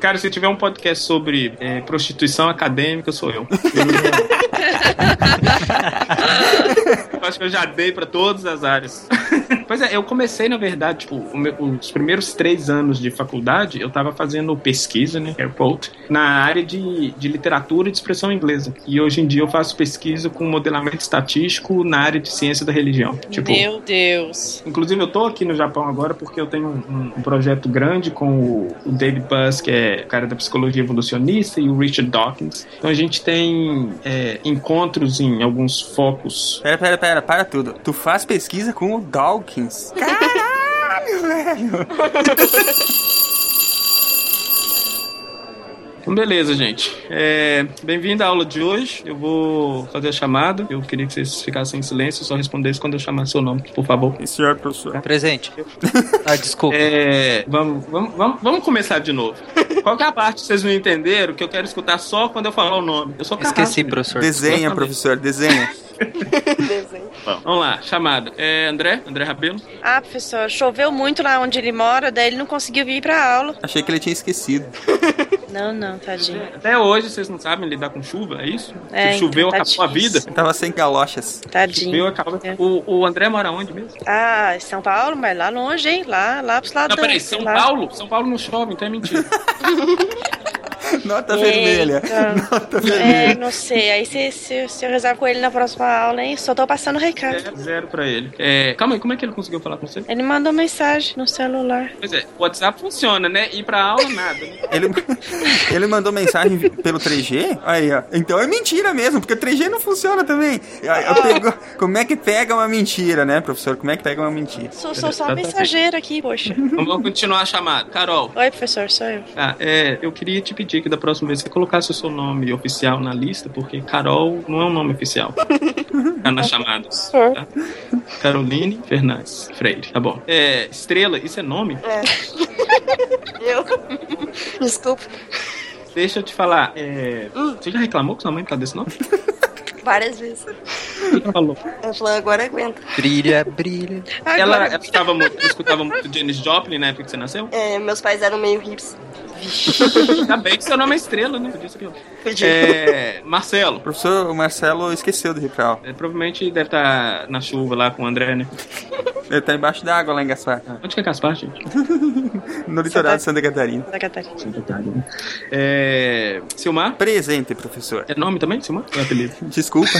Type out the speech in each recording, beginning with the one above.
Cara, se tiver um podcast sobre é, prostituição acadêmica, sou eu. eu acho que eu já dei pra todas as áreas. Pois é, eu comecei, na verdade, tipo, meu, os primeiros três anos de faculdade, eu tava fazendo pesquisa, né, airport, na área de, de literatura e de expressão inglesa. E hoje em dia eu faço pesquisa com modelamento estatístico na área de ciência da religião. Tipo, Meu Deus. Inclusive, eu tô aqui no Japão agora porque eu tenho um, um projeto grande com o, o David Buss, que é o cara da psicologia evolucionista, e o Richard Dawkins. Então a gente tem é, encontros em alguns focos. Pera, pera, pera, para tudo. Tu faz pesquisa com o Dawkins. Caralho, velho. Então, beleza, gente. É, Bem-vindo à aula de hoje. Eu vou fazer a chamada. Eu queria que vocês ficassem em silêncio, só respondessem quando eu chamar seu nome, por favor. Senhor professor. Presente. Ah, desculpa. É, vamos, vamos, vamos, vamos começar de novo. Qual que é a parte que vocês não entenderam que eu quero escutar só quando eu falar o nome? Eu sou carrasco, Esqueci, professor. Desenha, professor, desenha. Vamos lá, chamada. É André? André Rabelo? Ah, professor, choveu muito lá onde ele mora, daí ele não conseguiu vir pra aula. Achei que ele tinha esquecido. Não, não, tadinho. Até hoje vocês não sabem lidar com chuva, é isso? É, Se choveu, então tá acabou a vida. Ele tava sem galochas. Choveu, Tadinho. acabou. É. O, o André mora onde mesmo? Ah, em São Paulo, mas lá longe, hein? Lá, lá pros lados Não, peraí, São lá. Paulo? São Paulo não chove, então é mentira. Nota Eita. vermelha. Nota É, vermelha. não sei. Aí se, se, se eu rezar com ele na próxima aula, hein? Só tô passando o recado. É, zero pra ele. É, calma aí, como é que ele conseguiu falar com você? Ele mandou mensagem no celular. Pois é, o WhatsApp funciona, né? Ir pra aula, nada. Né? Ele, ele mandou mensagem pelo 3G? Aí, ó. Então é mentira mesmo, porque o 3G não funciona também. Pego- como é que pega uma mentira, né, professor? Como é que pega uma mentira? Sou, sou só mensageira aqui, poxa. Vamos continuar a chamada. Carol, Oi, professor, sou eu. tá, é, eu queria te pedir que da próxima vez você colocasse o seu nome oficial na lista, porque Carol não é um nome oficial. Tá nas chamadas. Tá? Caroline Fernandes Freire, tá bom. É, Estrela, isso é nome? É. Eu. Desculpa. Deixa eu te falar, é, você já reclamou com sua mãe por causa desse nome? Várias vezes. O que ela falou? Ela falou, agora aguenta. Brilha, brilha. Ela, Agora, ela escutava muito, escutava muito Janis Joplin na época que você nasceu? É, meus pais eram meio hips. Ainda bem que seu nome é Estrela, né? Podia ser pior. Podia. É, Marcelo. O professor Marcelo esqueceu pra aula. É, provavelmente deve estar na chuva lá com o André, né? Ele tá embaixo d'água lá em Gaspar. Onde que é Gaspar, gente? No litoral de Santa Catarina. da Catarina. É... Silmar? Presente, professor. É nome também, Silmar? É apelido? Desculpa.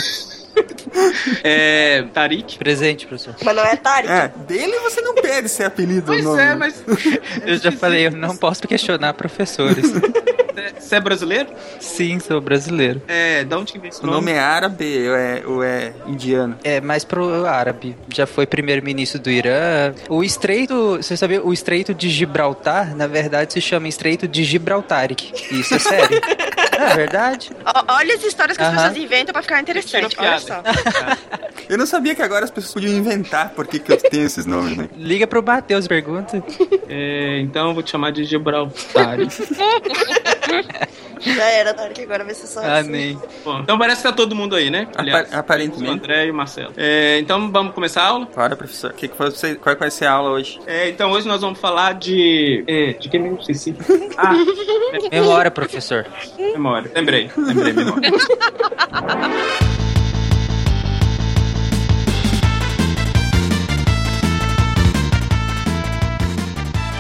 É... Tarik? Presente, professor. Mas não é Tari. É, dele você não pede ser apelido Pois nome. é, mas... Eu já falei, eu não posso questionar professores. Você é brasileiro? Sim, sou brasileiro. É... Da onde que vem esse O nome é árabe ou é, ou é indiano? É, mais pro árabe. Já foi primeiro-ministro do Irã. O estreito, você sabia, o estreito de Gibraltar, na verdade, se chama estreito de Gibraltaric. Isso é sério. é verdade? Olha as histórias que as Aham. pessoas inventam pra ficar interessante. Olha só. Eu não sabia que agora as pessoas podiam inventar por que, que eu tenho esses nomes, né? Liga pro Matheus, pergunta. É... Então eu vou te chamar de Gibraltar. Já era Tari, que agora vai ser só assim. Amém. Bom, então parece que tá todo mundo aí, né? Apa- aparentemente. O André e o Marcelo. É, então vamos começar a aula? Bora, professor. Que que foi você, qual vai ser a aula hoje? É, então hoje nós vamos falar de... É, de que mesmo? Esqueci. Ah, Memória, professor. memória. Lembrei. Lembrei, memória.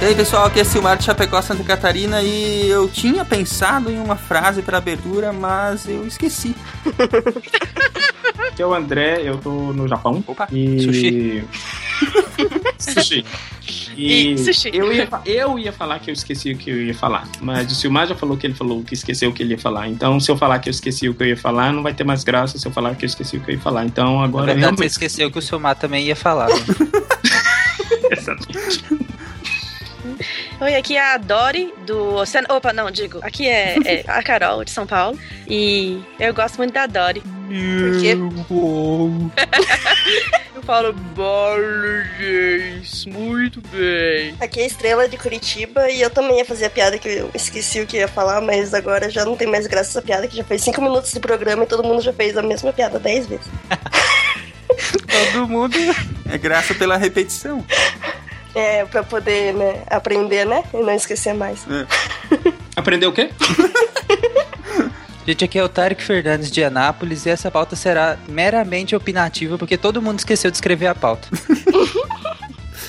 E aí, pessoal, aqui é Silmar de Chapecó, Santa Catarina e eu tinha pensado em uma frase para abertura, mas eu esqueci. Aqui é o André, eu tô no Japão. Opa, e... sushi. Sushi. E, E sushi. Eu, ia, eu ia falar que eu esqueci o que eu ia falar. Mas o Silmar já falou que ele falou que esqueceu o que ele ia falar. Então, se eu falar que eu esqueci o que eu ia falar, não vai ter mais graça se eu falar que eu esqueci o que eu ia falar. Então, Na agora verdade, você realmente. esqueceu que o seu Mar também ia falar. né? Exatamente. Oi, aqui é a Dori do Oceano. Opa, não, digo. Aqui é, é a Carol de São Paulo. E eu gosto muito da Dori. Por quê? Eu falo Borges, muito bem. Aqui é a Estrela de Curitiba e eu também ia fazer a piada que eu esqueci o que ia falar, mas agora já não tem mais graça essa piada, que já fez cinco minutos de programa e todo mundo já fez a mesma piada dez vezes. Todo mundo. É graça pela repetição. É, pra poder, né, aprender, né, e não esquecer mais. Aprendeu o quê? Gente, aqui é o Tarek Fernandes de Anápolis e essa pauta será meramente opinativa porque todo mundo esqueceu de escrever a pauta.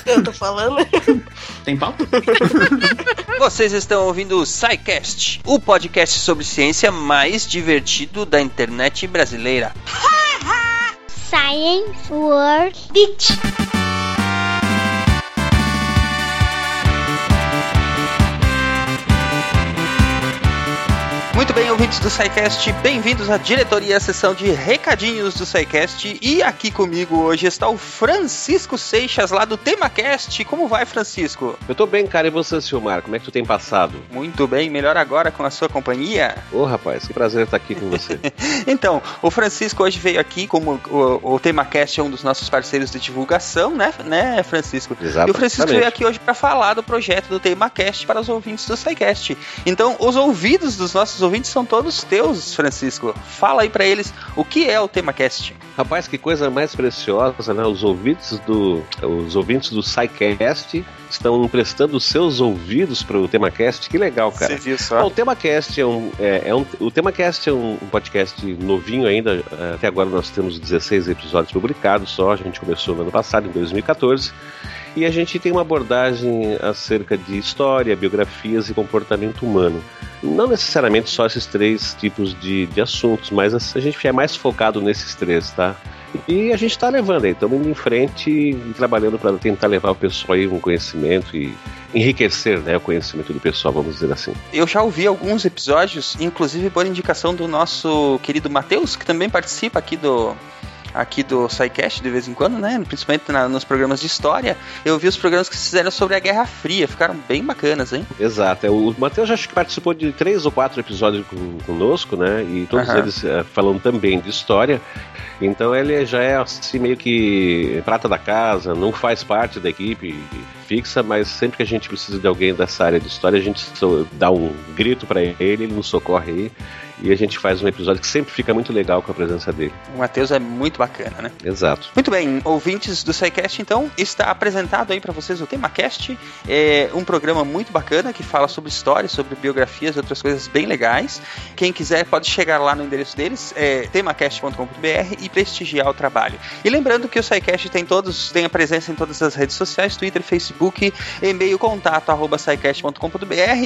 Eu tô falando. Tem pauta? Vocês estão ouvindo o SciCast, o podcast sobre ciência mais divertido da internet brasileira. Science World Beach. Muito bem, ouvintes do SciCast, bem-vindos à diretoria, à sessão de recadinhos do SciCast. E aqui comigo hoje está o Francisco Seixas, lá do TemaCast. Como vai, Francisco? Eu tô bem, cara. E você, Silmar? Como é que tu tem passado? Muito bem, melhor agora com a sua companhia. Ô, rapaz, que prazer estar aqui com você. Então, o Francisco hoje veio aqui, como o, o TemaCast é um dos nossos parceiros de divulgação, né, né Francisco? Exatamente. E o Francisco veio aqui hoje para falar do projeto do TemaCast para os ouvintes do SciCast. Então, os ouvidos dos nossos ouvintes são todos teus, Francisco. Fala aí para eles o que é o TemaCast. Rapaz, que coisa mais preciosa, né? Os ouvintes do, os ouvintes do SciCast estão emprestando os seus ouvidos para o TemaCast. Que legal, cara. Você viu Bom, só? o TemaCast é um, é, é um, o TemaCast é um, um podcast novinho ainda. Até agora nós temos 16 episódios publicados só. A gente começou no ano passado, em 2014. E a gente tem uma abordagem acerca de história, biografias e comportamento humano. Não necessariamente só esses três tipos de, de assuntos, mas a, gente é mais focado nesses três, tá? E a gente está levando aí, estamos indo em frente e trabalhando para tentar levar o pessoal aí um conhecimento e enriquecer né, o conhecimento do pessoal, vamos dizer assim. Eu já ouvi alguns episódios, inclusive por indicação do nosso querido Matheus, que também participa aqui do aqui do SciCast de vez em quando, né? Principalmente na- nos programas de história. Eu vi os programas que fizeram sobre a Guerra Fria, ficaram bem bacanas, hein? Exato. é, O Matheus acho que participou de três ou quatro episódios conosco, né? E todos Aham. eles eh, falando também de história. Então ele já é assim meio que prata da casa, não faz parte da equipe fixa, mas sempre que a gente precisa de alguém dessa área de história, a gente dá um grito para ele, ele nos socorre aí. E a gente faz um episódio que sempre fica muito legal com a presença dele. O Matheus é muito bacana, né? Exato. Muito bem, ouvintes do SciCast, então, está apresentado aí para vocês o TemaCast. É um programa muito bacana que fala sobre história, sobre biografias e outras coisas bem legais. Quem quiser pode chegar lá no endereço deles, é temacast.com.br e prestigiar o trabalho. E lembrando que o SciCast tem todos, tem a presença em todas as redes sociais, Twitter, Facebook, e-mail contato arroba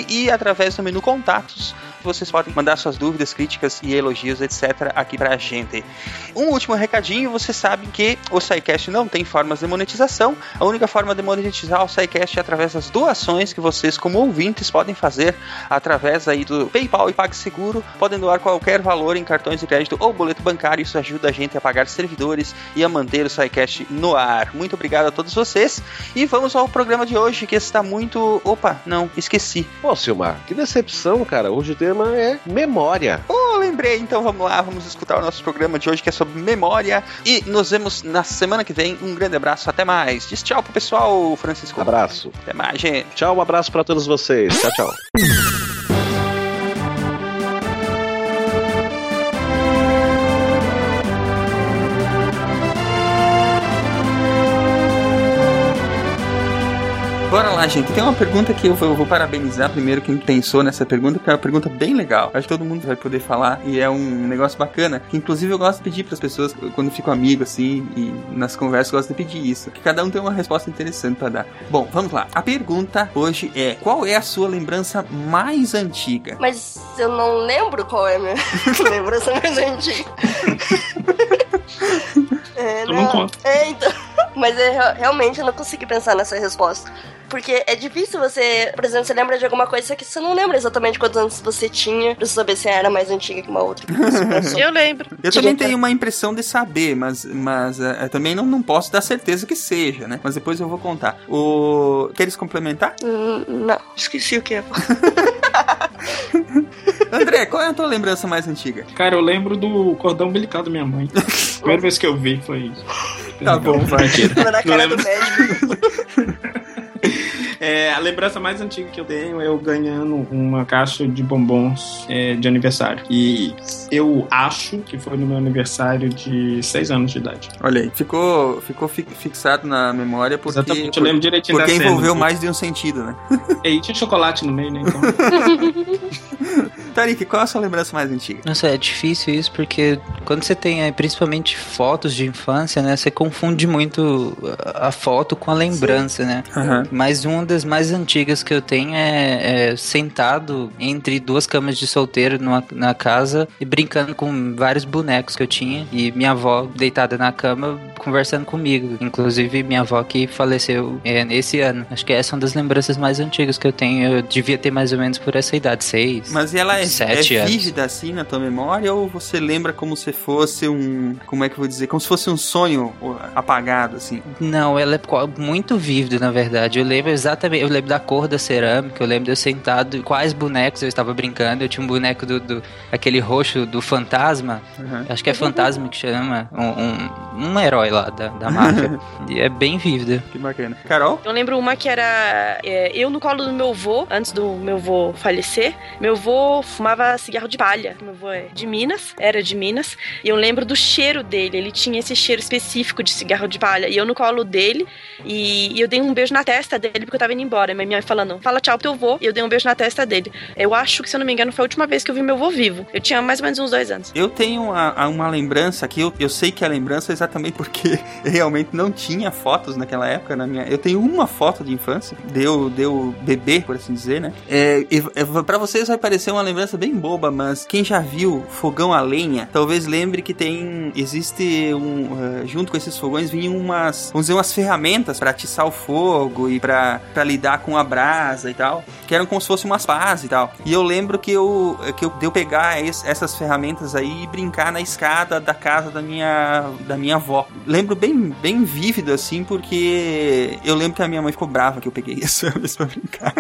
e através do menu contatos vocês podem mandar suas dúvidas, críticas e elogios, etc. aqui pra gente. Um último recadinho, vocês sabem que o SciCast não tem formas de monetização. A única forma de monetizar o SciCast é através das doações que vocês, como ouvintes, podem fazer através aí do PayPal e PagSeguro. Podem doar qualquer valor em cartões de crédito ou boleto bancário. Isso ajuda a gente a pagar servidores e a manter o SciCast no ar. Muito obrigado a todos vocês. E vamos ao programa de hoje, que está muito... Opa, não, esqueci. Pô, Silmar, que decepção, cara. Hoje o tema é memória. Oh, lembrei, então vamos lá, vamos escutar o nosso programa de hoje que é sobre memória. E nos vemos na semana que vem. Um grande abraço, até mais. Diz tchau pro pessoal, Francisco. Abraço. Até mais, gente. Tchau, um abraço para todos vocês. Tchau, tchau. Lá, gente. Tem uma pergunta que eu vou, eu vou parabenizar primeiro quem pensou nessa pergunta, que é uma pergunta bem legal. Acho que todo mundo vai poder falar e é um negócio bacana. Que inclusive eu gosto de pedir para as pessoas, quando fico amigo assim, e nas conversas, eu gosto de pedir isso. Que cada um tem uma resposta interessante para dar. Bom, vamos lá. A pergunta hoje é: qual é a sua lembrança mais antiga? Mas eu não lembro qual é a minha lembrança mais antiga. É, não conta. É, então. Mas é, re- realmente eu não consegui pensar nessa resposta. Porque é difícil você, por exemplo, você lembra de alguma coisa que você não lembra exatamente quantos anos você tinha pra saber se era mais antiga que uma outra. que você pensou. Eu lembro. Eu também tenho uma impressão de saber, mas, mas eu também não, não posso dar certeza que seja, né? Mas depois eu vou contar. O... Queres complementar? Hum, não, esqueci o que é. André, qual é a tua lembrança mais antiga? Cara, eu lembro do cordão umbilical da minha mãe. Primeira vez que eu vi foi. Tá bom, vai. Na Não cara do lembro. médico. É, a lembrança mais antiga que eu tenho é eu ganhando uma caixa de bombons é, de aniversário. E eu acho que foi no meu aniversário de 6 anos de idade. Olha aí, ficou, ficou fi- fixado na memória porque, Exatamente, eu lembro direitinho porque da cena. envolveu mais de um sentido, né? E aí tinha chocolate no meio, né? Então. Tarik, qual é a sua lembrança mais antiga? Nossa, é difícil isso porque quando você tem aí, principalmente fotos de infância, né? Você confunde muito a foto com a lembrança, né? Aham. Mas uma mais antigas que eu tenho é, é sentado entre duas camas de solteiro numa, na casa e brincando com vários bonecos que eu tinha. E minha avó deitada na cama conversando comigo. Inclusive, minha avó que faleceu é, esse ano. Acho que essa é uma das lembranças mais antigas que eu tenho. Eu devia ter mais ou menos por essa idade, seis. Mas ela é, Sete é vívida assim na tua memória ou você lembra como se fosse um. Como é que eu vou dizer? Como se fosse um sonho apagado, assim. Não, ela é muito vívida, na verdade. Eu lembro exatamente, eu lembro da cor da cerâmica, eu lembro de eu sentado, quais bonecos eu estava brincando. Eu tinha um boneco do, do- aquele roxo do fantasma, Aham. acho que é fantasma que chama, um, um, um herói lá da, da máfia. e é bem vívida. Que bacana. Carol? Eu lembro uma que era é, eu no colo do meu avô, antes do meu avô falecer. Meu avô fumava cigarro de palha. Meu avô é de Minas, era de Minas. E eu lembro do cheiro dele. Ele tinha esse cheiro específico de cigarro de palha. E eu no colo dele. E, e eu dei um beijo na testa dele porque eu tava indo embora. Minha mãe falando, fala tchau pro teu avô. E eu dei um beijo na testa dele. Eu acho que, se eu não me engano, foi a última vez que eu vi meu avô vivo. Eu tinha mais ou menos uns dois anos. Eu tenho a- a- uma lembrança que eu, eu sei que a lembrança é exatamente porque realmente não tinha fotos naquela época na minha. Eu tenho uma foto de infância, deu deu bebê, por assim dizer, né? É, é, para vocês vai parecer uma lembrança bem boba, mas quem já viu fogão a lenha, talvez lembre que tem existe um eh, junto com esses fogões vinham umas, vamos dizer, umas ferramentas para atiçar o fogo e para para lidar com a brasa e tal, que eram como se fossem umas pás e tal. E eu lembro que eu que eu deu pegar es- essas ferramentas aí e brincar na escada da casa da minha da minha avó. Lembro bem bem vívido assim, porque eu lembro que a minha mãe ficou brava que eu peguei vez pra brincar.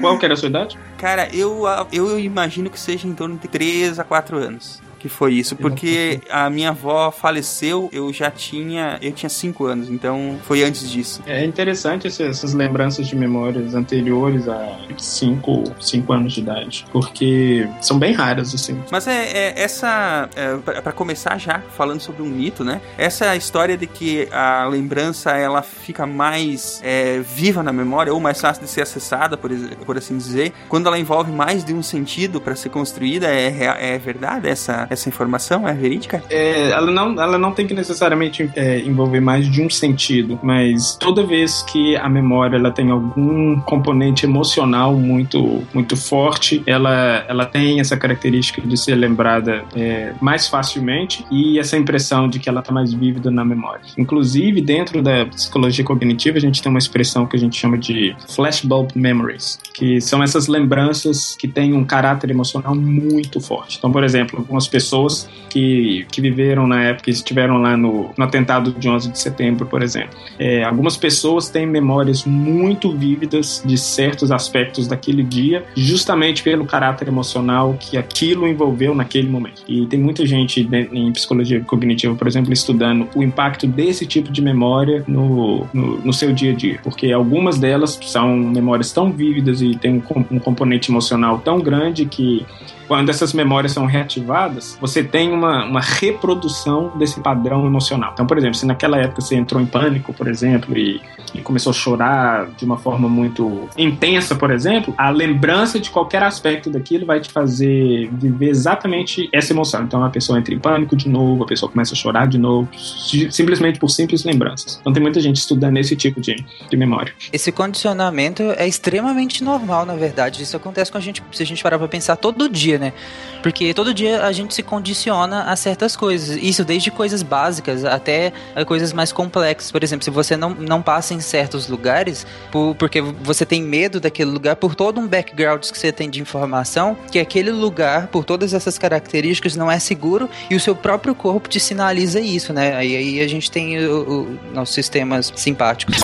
Qual que era a sua idade? Cara, eu, eu imagino que seja em torno de 3 a 4 anos. Que foi isso, porque a minha avó faleceu, eu já tinha, eu tinha 5 anos, então foi antes disso. É interessante essas lembranças de memórias anteriores a 5 cinco anos de idade, porque são bem raras, assim. Mas é, é essa, é, pra pra começar já falando sobre um mito, né? Essa história de que a lembrança ela fica mais é, viva na memória ou mais fácil de ser acessada, por, por assim dizer, quando ela envolve mais de um sentido para ser construída, é, é verdade essa, essa informação? É verídica? É, ela, não, ela não tem que necessariamente é, envolver mais de um sentido, mas toda vez que a memória ela tem algum componente emocional muito, muito forte, ela, ela tem essa característica de ser lembrada é, mais facilmente e essa impressão de que ela está mais vívida na memória. Inclusive, dentro da psicologia cognitiva, a gente tem uma expressão que a gente chama de flashbulb memories, que são essas lembranças que têm um caráter emocional muito forte. Então, por exemplo, algumas pessoas que, que viveram na época, que estiveram lá no, no atentado de 11 de setembro, por exemplo. É, algumas pessoas têm memórias muito vívidas de certos aspectos daquele dia, justamente pelo caráter emocional que aquilo envolveu naquele momento. E tem muita gente em psicologia cognitiva, por exemplo, estudando o impacto desse tipo de memória no, no, no seu dia a dia, porque algumas delas são memórias tão vívidas e têm um, um componente emocional tão grande que quando essas memórias são reativadas, você tem uma, uma reprodução desse padrão emocional. Então, por exemplo, se naquela época você entrou em pânico, por exemplo, e, e começou a chorar de uma forma muito intensa, por exemplo, a lembrança de qualquer aspecto daquilo vai te fazer viver exatamente essa emoção. Então, a pessoa entra em pânico de novo, a pessoa começa a chorar de novo, si- simplesmente por simples lembranças. Então, tem muita gente estudando esse tipo de, de memória. Esse condicionamento é extremamente normal, na verdade. Isso acontece com a gente, se a gente parar pra pensar todo dia, né? Porque todo dia a gente se condiciona a certas coisas. Isso desde coisas básicas até a coisas mais complexas. Por exemplo, se você não, não passa em certos lugares, por- porque você tem medo daquele lugar, por todo um background que você tem de informação, que aquele lugar, por todas essas características, não é seguro e o seu próprio corpo te sinaliza isso, né? Aí, aí a gente tem o, o, nossos sistemas simpáticos.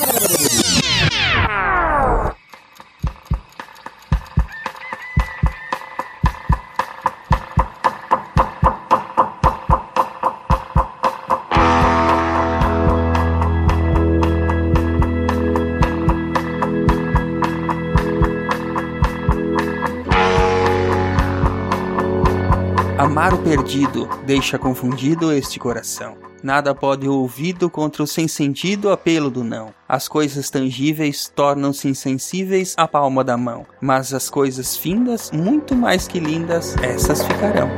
Perdido deixa confundido este coração. Nada pode ouvido contra o sem sentido apelo do não. As coisas tangíveis tornam-se insensíveis à palma da mão, mas as coisas findas, muito mais que lindas, essas ficarão.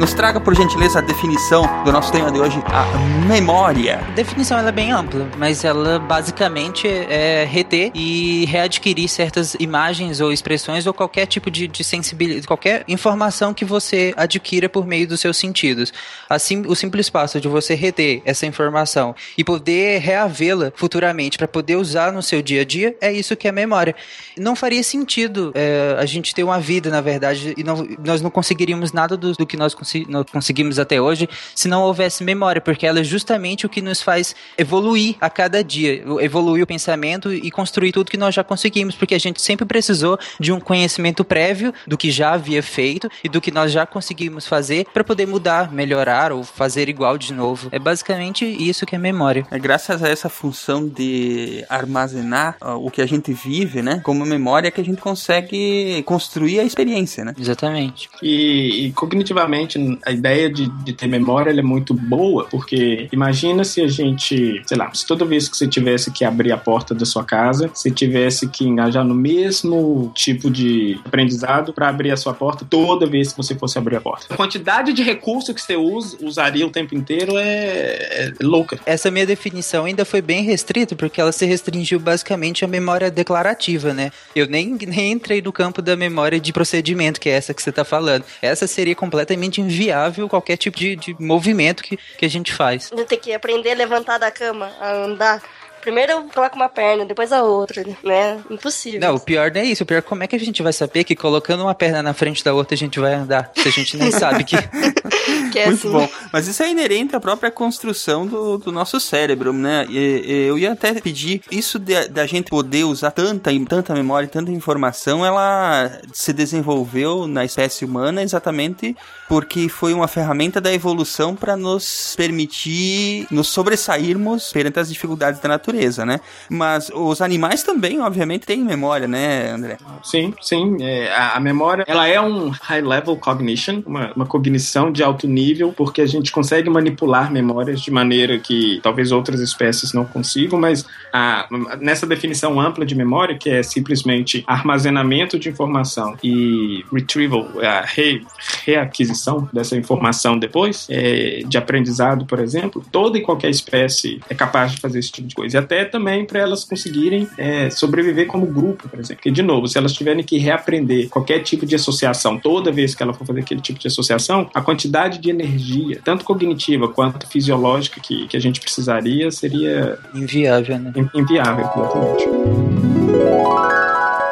Nos traga por gentileza a definição do nosso tema de hoje, a memória. A definição é bem ampla, mas ela basicamente é reter e readquirir certas imagens ou expressões ou qualquer tipo de, de sensibilidade, qualquer informação que você adquira por meio dos seus sentidos. Assim, o simples passo de você reter essa informação e poder reavê-la futuramente para poder usar no seu dia a dia é isso que é memória. Não faria sentido é, a gente ter uma vida, na verdade, e não, nós não conseguiríamos nada do, do que nós, consi nós conseguimos até hoje se não houvesse memória, porque ela é justamente o que nos faz evoluir a cada dia, evoluir o pensamento e construir tudo que nós já conseguimos, porque a gente sempre precisou de um conhecimento prévio do que já havia feito e do que nós já conseguimos fazer para poder mudar, melhorar ou fazer igual de novo. É basicamente isso que é memória. É graças a essa função de armazenar uh, o que a gente vive, né, como memória que a gente consegue construir a experiência, né? Exatamente. E, e cognitivamente, a ideia de, de ter memória é muito boa, porque imagina se a gente, sei lá, se toda vez que você tivesse que abrir a porta da sua casa, você tivesse que engajar no mesmo tipo de aprendizado para abrir a sua porta toda vez que você fosse abrir a porta. A quantidade de recurso que você usa, usaria o tempo inteiro é, é louca. Essa minha definição ainda foi bem restrita, porque ela se restringiu basicamente à memória declarativa, né? Eu nem, nem entrei no campo da memória de procedimento, que é essa que você tá falando. Essa seria completamente inviável qualquer tipo de, de movimento que, que a gente faz. Tenho que aprender a levantar da cama, a andar. Primeiro eu coloco uma perna, depois a outra, né? Impossível. Não, o pior não é isso. O pior é como é que a gente vai saber que colocando uma perna na frente da outra a gente vai andar? Se a gente nem sabe que. que é Muito assim. bom. Mas isso é inerente à própria construção do, do nosso cérebro, né? E, e eu ia até pedir, isso da gente poder usar tanta, tanta memória, tanta informação, ela se desenvolveu na espécie humana exatamente porque foi uma ferramenta da evolução para nos permitir nos sobressairmos perante as dificuldades da natureza, né? Mas os animais também, obviamente, têm memória, né, André? Sim, sim. É, a, a memória, ela é um high level cognition, uma, uma cognição de alto nível, porque a gente consegue manipular memórias de maneira que talvez outras espécies não consigam, mas a, nessa definição ampla de memória, que é simplesmente armazenamento de informação e retrieval, a re, reaquisição dessa informação depois, é, de aprendizado, por exemplo, toda e qualquer espécie é capaz de fazer esse tipo de coisa. Até também para elas conseguirem é, sobreviver como grupo, por exemplo. Porque, de novo, se elas tiverem que reaprender qualquer tipo de associação toda vez que ela for fazer aquele tipo de associação, a quantidade de energia, tanto cognitiva quanto fisiológica, que, que a gente precisaria seria Inviável, né? in- inviável, exatamente.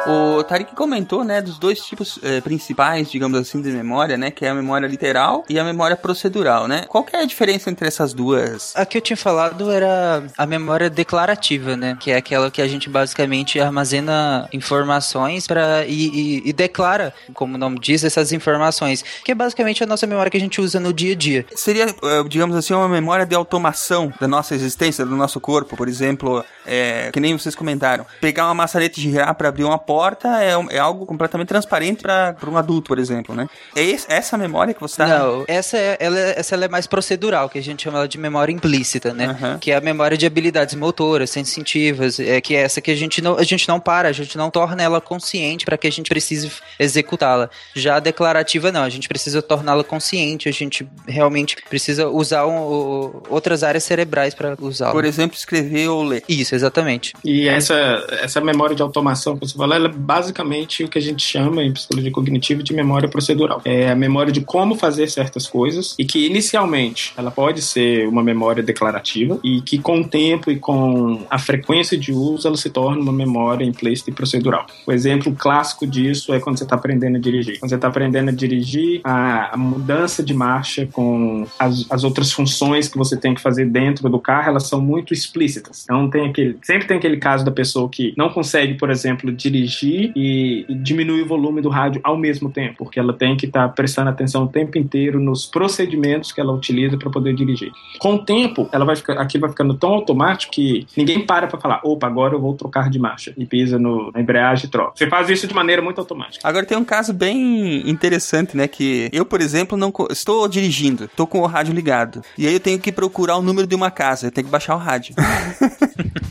O Tarik comentou, né, dos dois tipos eh, principais, digamos assim, de memória, né, que é a memória literal e a memória procedural, né? Qual que é a diferença entre essas duas? A que eu tinha falado era a memória declarativa, né? Que é aquela que a gente basicamente armazena informações para e, e- e declara, como o nome diz, essas informações. Que é basicamente a nossa memória que a gente usa no dia a dia. Seria, eh, digamos assim, uma memória de automação da nossa existência, do nosso corpo, por exemplo, eh, que nem vocês comentaram. Pegar uma maçaneta e girar para abrir uma porta é, é algo completamente transparente para um adulto, por exemplo, né? É esse- essa memória que você tá... Não, essa, é, ela, é- essa ela é mais procedural, que a gente chama ela de memória implícita, né? Aham. Que é a memória de habilidades motoras, sensitivas, é, que é essa que a gente não, a gente não para, a gente não torna ela consciente para que a gente precise executá-la. Já a declarativa não, a gente precisa torná-la consciente, a gente realmente precisa usar um- outras áreas cerebrais para usá-la. Por exemplo, escrever ou ler. Isso, exatamente. E essa, essa memória de automação que você falou, ela é basicamente o que a gente chama em psicologia cognitiva de memória procedural. É a memória de como fazer certas coisas e que inicialmente ela pode ser uma memória declarativa e que com o tempo e com a frequência de uso ela se torna uma memória implícita e procedural. O exemplo clássico disso é quando você está aprendendo a dirigir. Quando você está aprendendo a dirigir, a, a mudança de marcha com as, as outras funções que você tem que fazer dentro do carro, elas são muito explícitas. Então tem aquele, sempre tem aquele caso da pessoa que não consegue, por exemplo, dirigir e, e diminuir o volume do rádio ao mesmo tempo, porque ela tem que estar tá prestando atenção o tempo inteiro nos procedimentos que ela utiliza para poder dirigir. Com o tempo, ela vai ficar, aqui vai ficando tão automático que ninguém para para falar, opa, agora eu vou trocar de marcha e pisa no, na embreagem e troca. Você faz isso de maneira muito automática. Agora tem um caso bem interessante, né, que eu, por exemplo, não estou dirigindo, estou com o rádio ligado e aí eu tenho que procurar o número de uma casa, eu tenho que baixar o rádio.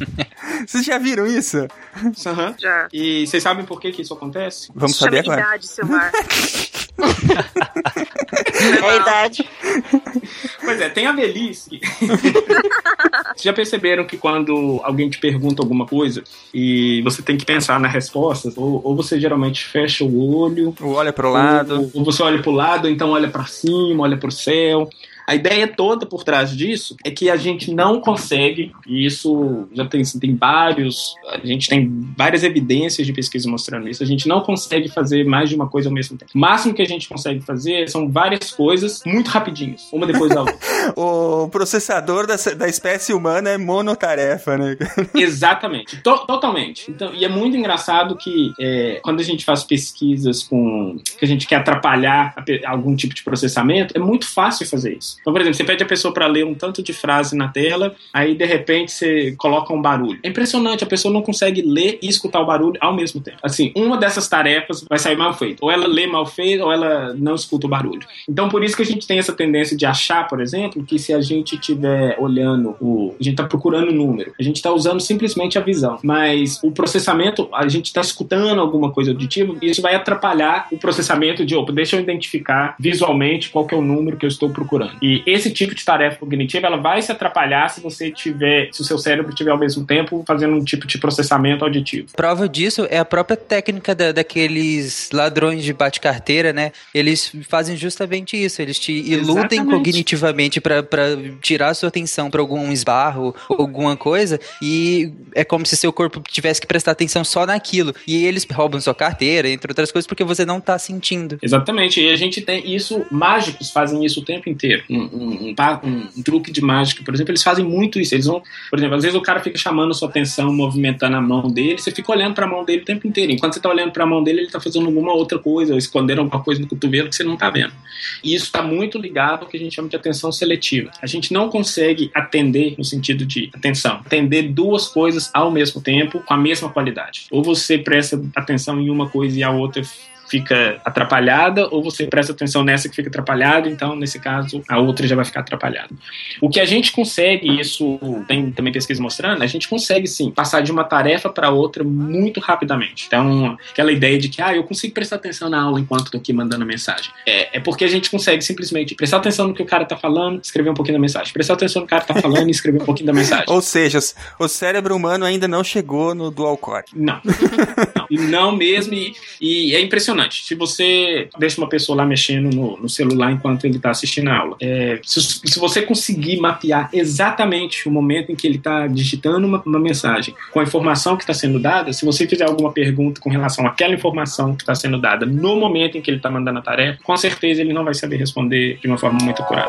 Vocês já viram isso? Uhum. Já. E vocês sabem por que, que isso acontece? Vamos Chama saber agora. idade, seu mar. É a idade. Pois é, tem a velhice. Vocês já perceberam que quando alguém te pergunta alguma coisa e você tem que pensar na resposta, ou, ou você geralmente fecha o olho, Ou olha pro lado. ou, ou você olha pro lado, ou então olha para cima, olha pro céu. A ideia toda por trás disso é que a gente não consegue, e isso já tem, tem vários, a gente tem várias evidências de pesquisa mostrando isso, a gente não consegue fazer mais de uma coisa ao mesmo tempo. O máximo que a gente consegue fazer são várias coisas muito rapidinhas, uma depois da outra. O processador da, da espécie humana é monotarefa, né? Exatamente, to- totalmente. Então, e é muito engraçado que é, quando a gente faz pesquisas com que a gente quer atrapalhar algum tipo de processamento, é muito fácil fazer isso. Então, por exemplo, você pede a pessoa para ler um tanto de frase na tela, aí de repente você coloca um barulho. É impressionante, a pessoa não consegue ler e escutar o barulho ao mesmo tempo. Assim, uma dessas tarefas vai sair mal feita. Ou ela lê mal feito, ou ela não escuta o barulho. Então, por isso que a gente tem essa tendência de achar, por exemplo, que se a gente estiver olhando o. A gente está procurando o número, a gente está usando simplesmente a visão. Mas o processamento, a gente está escutando alguma coisa auditiva, e isso vai atrapalhar o processamento de, opa, deixa eu identificar visualmente qual que é o número que eu estou procurando. E esse tipo de tarefa cognitiva, ela vai se atrapalhar se você tiver, se o seu cérebro estiver ao mesmo tempo fazendo um tipo de processamento auditivo. Prova disso é a própria técnica da- daqueles ladrões de bate-carteira, né? Eles fazem justamente isso. Eles te iludem Exatamente. cognitivamente pra pra tirar a sua atenção pra algum esbarro ou alguma coisa e é como se seu corpo tivesse que prestar atenção só naquilo. E eles roubam sua carteira, entre outras coisas, porque você não tá sentindo. Exatamente, e a gente tem isso, mágicos fazem isso o tempo inteiro. Um, um- um truque de mágica, por exemplo, eles fazem muito isso. Eles vão, por exemplo, às vezes o cara fica chamando sua atenção, movimentando a mão dele, você fica olhando pra mão dele o tempo inteiro. Enquanto você tá olhando pra mão dele, ele tá fazendo alguma outra coisa, ou escondendo alguma coisa no cotovelo que você não tá vendo. E isso está muito ligado ao que a gente chama de atenção seletiva. A gente não consegue atender no sentido de atenção, atender duas coisas ao mesmo tempo com a mesma qualidade. Ou você presta atenção em uma coisa e a outra fica atrapalhada, ou você presta atenção nessa que fica atrapalhada, então nesse caso a outra já vai ficar atrapalhada. O que a gente consegue, isso tem também pesquisa mostrando, a gente consegue sim passar de uma tarefa para outra muito rapidamente. Então, aquela ideia de que ah, eu consigo prestar atenção na aula enquanto estou aqui mandando a mensagem. É, é porque a gente consegue simplesmente prestar atenção no que o cara tá falando, escrever um pouquinho da mensagem. Prestar atenção no que o cara tá falando e escrever um pouquinho da mensagem. Ou seja, o cérebro humano ainda não chegou no dual core. Não. não. E não mesmo. E, e é impressionante. Se você deixa uma pessoa lá mexendo no, no celular enquanto ele está assistindo a aula, é, se, se você conseguir mapear exatamente o momento em que ele está digitando uma, uma mensagem com a informação que está sendo dada, se você fizer alguma pergunta com relação àquela informação que está sendo dada no momento em que ele está mandando a tarefa, com certeza ele não vai saber responder de uma forma muito acurada.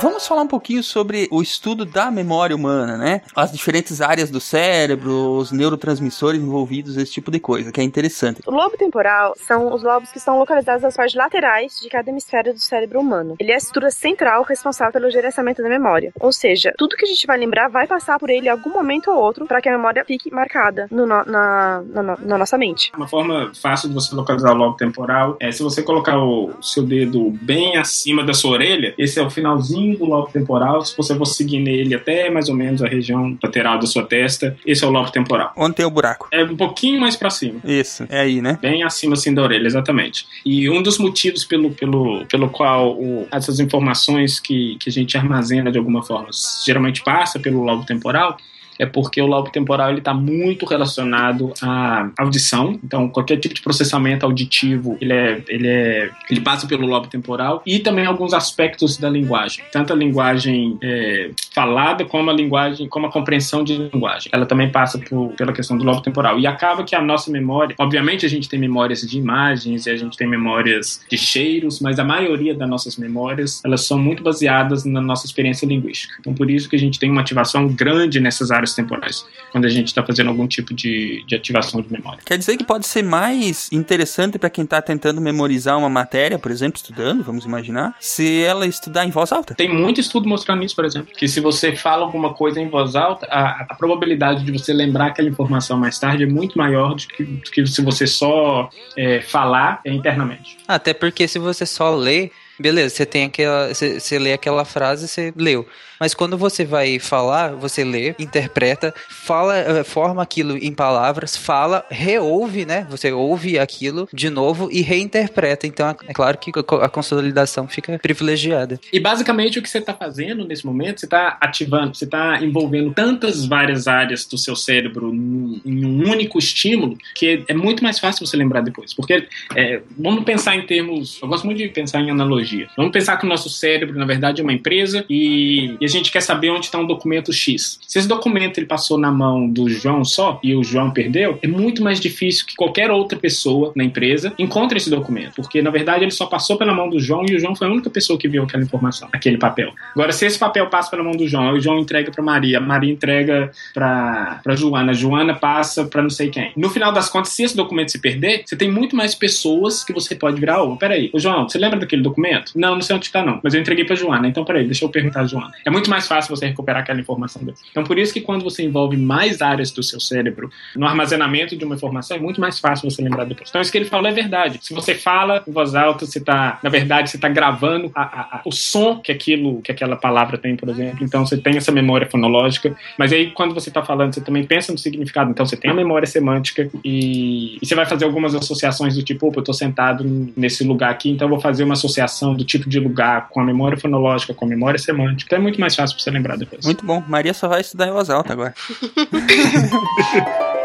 Vamos falar um pouquinho sobre o estudo da memória humana, né? As diferentes áreas do cérebro, os neurotransmissores envolvidos, esse tipo de coisa, que é interessante. O lobo temporal são os lobos que estão localizados nas partes laterais de cada hemisfério do cérebro humano. Ele é a estrutura central responsável pelo gerenciamento da memória. Ou seja, tudo que a gente vai lembrar vai passar por ele em algum momento ou outro para que a memória fique marcada no na, na, na- na nossa mente. Uma forma fácil de você localizar o lobo temporal é se você colocar o seu dedo bem acima da sua orelha, esse é o finalzinho do lobo temporal. Se você for seguir nele até mais ou menos a região lateral da sua testa, esse é o lobo temporal. Onde tem o buraco? É um pouquinho mais pra cima. Isso, é aí, né? Bem acima assim da orelha, exatamente. E um dos motivos pelo, pelo, pelo qual o- essas informações que, que a gente armazena de alguma forma geralmente passa pelo lobo temporal é porque o lobo temporal ele está muito relacionado à audição. Então, qualquer tipo de processamento auditivo ele, é, ele, é, ele passa pelo lobo temporal e também alguns aspectos da linguagem, tanto a linguagem é, falada como a linguagem, como a compreensão de linguagem. Ela também passa por, pela questão do lobo temporal. E acaba que a nossa memória, obviamente a gente tem memórias de imagens e a gente tem memórias de cheiros, mas a maioria das nossas memórias elas são muito baseadas na nossa experiência linguística. Então, por isso que a gente tem uma ativação grande nessas áreas temporais, quando a gente está fazendo algum tipo de, de ativação de memória. Quer dizer que pode ser mais interessante para quem está tentando memorizar uma matéria, por exemplo, estudando, vamos imaginar, se ela estudar em voz alta? Tem muito estudo mostrando isso, por exemplo, que se você fala alguma coisa em voz alta, a, a probabilidade de você lembrar aquela informação mais tarde é muito maior do que, do que se você só é, falar internamente. Até porque se você só lê, beleza, você tem aquela. Você, você lê aquela frase, você leu. Mas quando você vai falar, você lê, interpreta, fala, eh, forma aquilo em palavras, fala, reouve, né? Você ouve aquilo de novo e reinterpreta. Então é claro que a consolidação fica privilegiada. E basicamente o que você está fazendo nesse momento, você está ativando, você está envolvendo tantas várias áreas do seu cérebro em um único estímulo que é muito mais fácil você lembrar depois. Porque é, vamos pensar em termos. Eu gosto muito de pensar em analogia. Vamos pensar que o nosso cérebro, na verdade, é uma empresa e, e a gente quer saber onde está um documento X. Se esse documento ele passou na mão do João só e o João perdeu, é muito mais difícil que qualquer outra pessoa na empresa encontre esse documento, porque na verdade ele só passou pela mão do João e o João foi a única pessoa que viu aquela informação, aquele papel. Agora, se esse papel passa pela mão do João, o João entrega para Maria, Maria entrega para Joana, Joana passa para não sei quem. No final das contas, se esse documento se perder, você tem muito mais pessoas que você pode virar. Oh, peraí, ô João, você lembra daquele documento? Não, não sei onde está não, mas eu entreguei para Joana, então peraí, deixa eu perguntar a Joana. É muito mais fácil você recuperar aquela informação. Então, por isso que quando você envolve mais áreas do seu cérebro no armazenamento de uma informação, é muito mais fácil você lembrar depois. Então, isso que ele falou é verdade. Se você fala em voz alta, você está, na verdade, você está gravando a, a, a, o som que aquilo, que aquela palavra tem, por exemplo. Então, você tem essa memória fonológica. Mas aí, quando você está falando, você também pensa no significado. Então, você tem a memória semântica e, e você vai fazer algumas associações do tipo, opa, eu estou sentado nesse lugar aqui, então eu vou fazer uma associação do tipo de lugar com a memória fonológica, com a memória semântica. Então, é muito mais fácil para você lembrar depois. Muito bom. Maria só vai estudar em voz alta agora.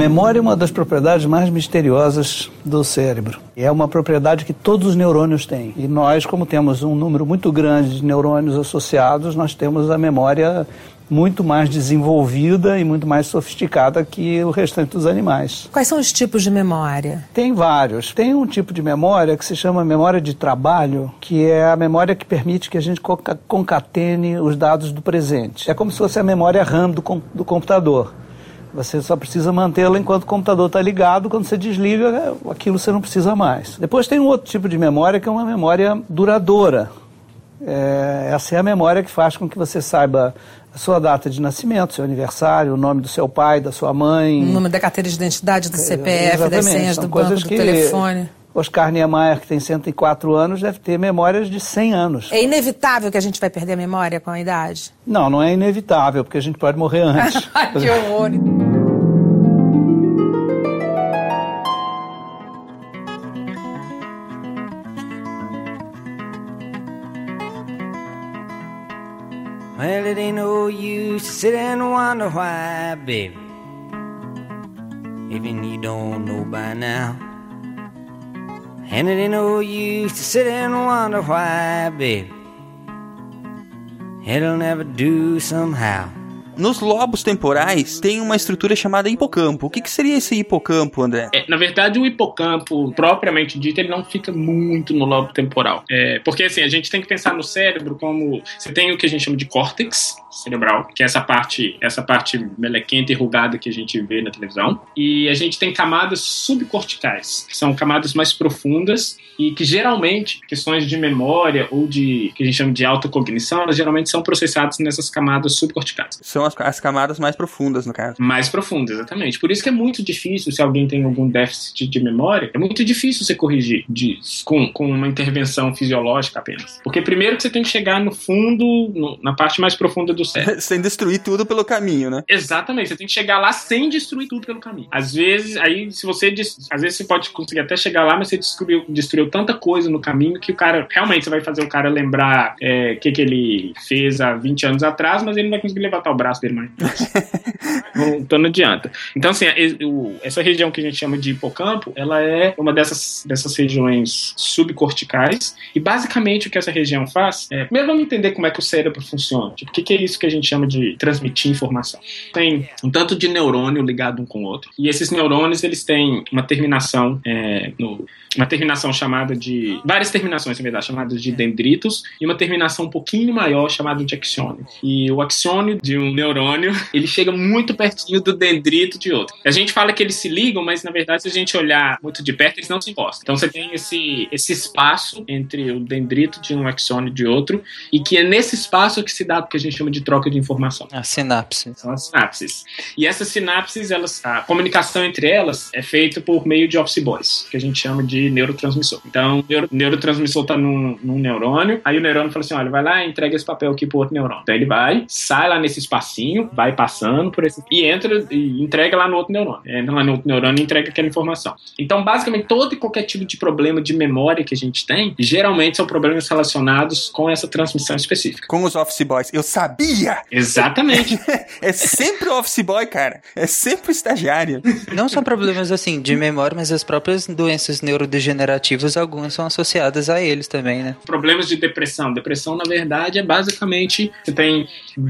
Memória é uma das propriedades mais misteriosas do cérebro. É uma propriedade que todos os neurônios têm. E nós, como temos um número muito grande de neurônios associados, nós temos a memória muito mais desenvolvida e muito mais sofisticada que o restante dos animais. Quais são os tipos de memória? Tem vários. Tem um tipo de memória que se chama memória de trabalho, que é a memória que permite que a gente concatene os dados do presente. É como se fosse a memória RAM do, com do computador. Você só precisa mantê-la enquanto o computador está ligado. Quando você desliga, aquilo você não precisa mais. Depois tem um outro tipo de memória que é uma memória duradoura. É, essa é a memória que faz com que você saiba a sua data de nascimento, seu aniversário, o nome do seu pai, da sua mãe. O número da carteira de identidade, do CPF, das senhas do banco, do telefone. Oscar Niemeyer, que tem 104 anos, deve ter memórias de 100 anos. É inevitável que a gente vai perder a memória com a idade? Não, não é inevitável, porque a gente pode morrer antes. que horror! Well, it ain't no use to sit and wonder why, baby. Even you don't know by now. And it ain't no use to sit and wonder why, baby. It'll never do somehow. Nos lobos temporais tem uma estrutura chamada hipocampo. O que, que seria esse hipocampo, André? É, na verdade, o hipocampo, propriamente dito, ele não fica muito no lobo temporal. É, porque assim, a gente tem que pensar no cérebro como. Você tem o que a gente chama de córtex cerebral, que é essa parte, essa parte melequenta e rugada que a gente vê na televisão. E a gente tem camadas subcorticais, que são camadas mais profundas e que geralmente questões de memória ou de que a gente chama de autocognição, elas geralmente são processadas nessas camadas subcorticais. São as, as camadas mais profundas, no caso. mais profunda, exatamente. Por isso que é muito difícil, se alguém tem algum déficit de memória, é muito difícil você corrigir de, com, com uma intervenção fisiológica apenas. Porque primeiro que você tem que chegar no fundo, no- na parte mais profunda do cérebro. Sem destruir tudo pelo caminho, né? Exatamente, você tem que chegar lá sem destruir tudo pelo caminho. Às vezes, aí, se você. Às vezes você pode conseguir até chegar lá, mas você destruiu, destruiu tanta coisa no caminho que o cara. Realmente você vai fazer o cara lembrar é, o que, que ele fez há 20 anos atrás, mas ele não vai conseguir levantar o braço dele mais. não, então não adianta. Então, assim, o- essa região que a gente chama de hipocampo, ela é uma dessas, dessas regiões subcorticais. E basicamente o que essa região faz é. Primeiro vamos entender como é que o cérebro funciona. Tipo, o que, que é isso que a gente chama de transmitir informação? Tem um tanto de neurônio ligado um com o outro. E esses neurônios, eles têm uma terminação é, no- uma terminação chamada de. Várias terminações, na verdade, chamadas de dendritos, e uma terminação um pouquinho maior chamada de axônio. E o axônio de um neurônio, ele chega muito pertinho do dendrito de outro. A gente fala que eles se ligam, mas na verdade, se a gente olhar muito de perto, eles não se encostam. Então você tem esse, esse espaço entre o dendrito de um axônio de outro, e que é nesse espaço que se dá o que a gente chama de troca de informação. A sinapse. São as sinapses. E essas sinapses, elas, a comunicação entre elas é feita por meio de office boys, que a gente chama de neurotransmissor. Então, o neuro, neurotransmissor está num, num neurônio, aí o neurônio fala assim: olha, vai lá e entrega esse papel aqui pro outro neurônio. Então ele vai, sai lá nesse espacinho, vai passando por esse. e entra e entrega lá no outro neurônio. Entra lá no outro neurônio e entrega aquela informação. Então, basicamente, todo e qualquer tipo de problema de memória que a gente tem, geralmente são problemas relacionados com essa transmissão específica. Com os office boys. Eu sabia! Exatamente. É sempre o office boy, cara. É sempre o estagiário. Não são problemas assim de memória, mas as próprias doenças neurodegenerativas, algumas são associadas a eles também, né? problemas de depressão. Depressão, na verdade, é basicamente você tem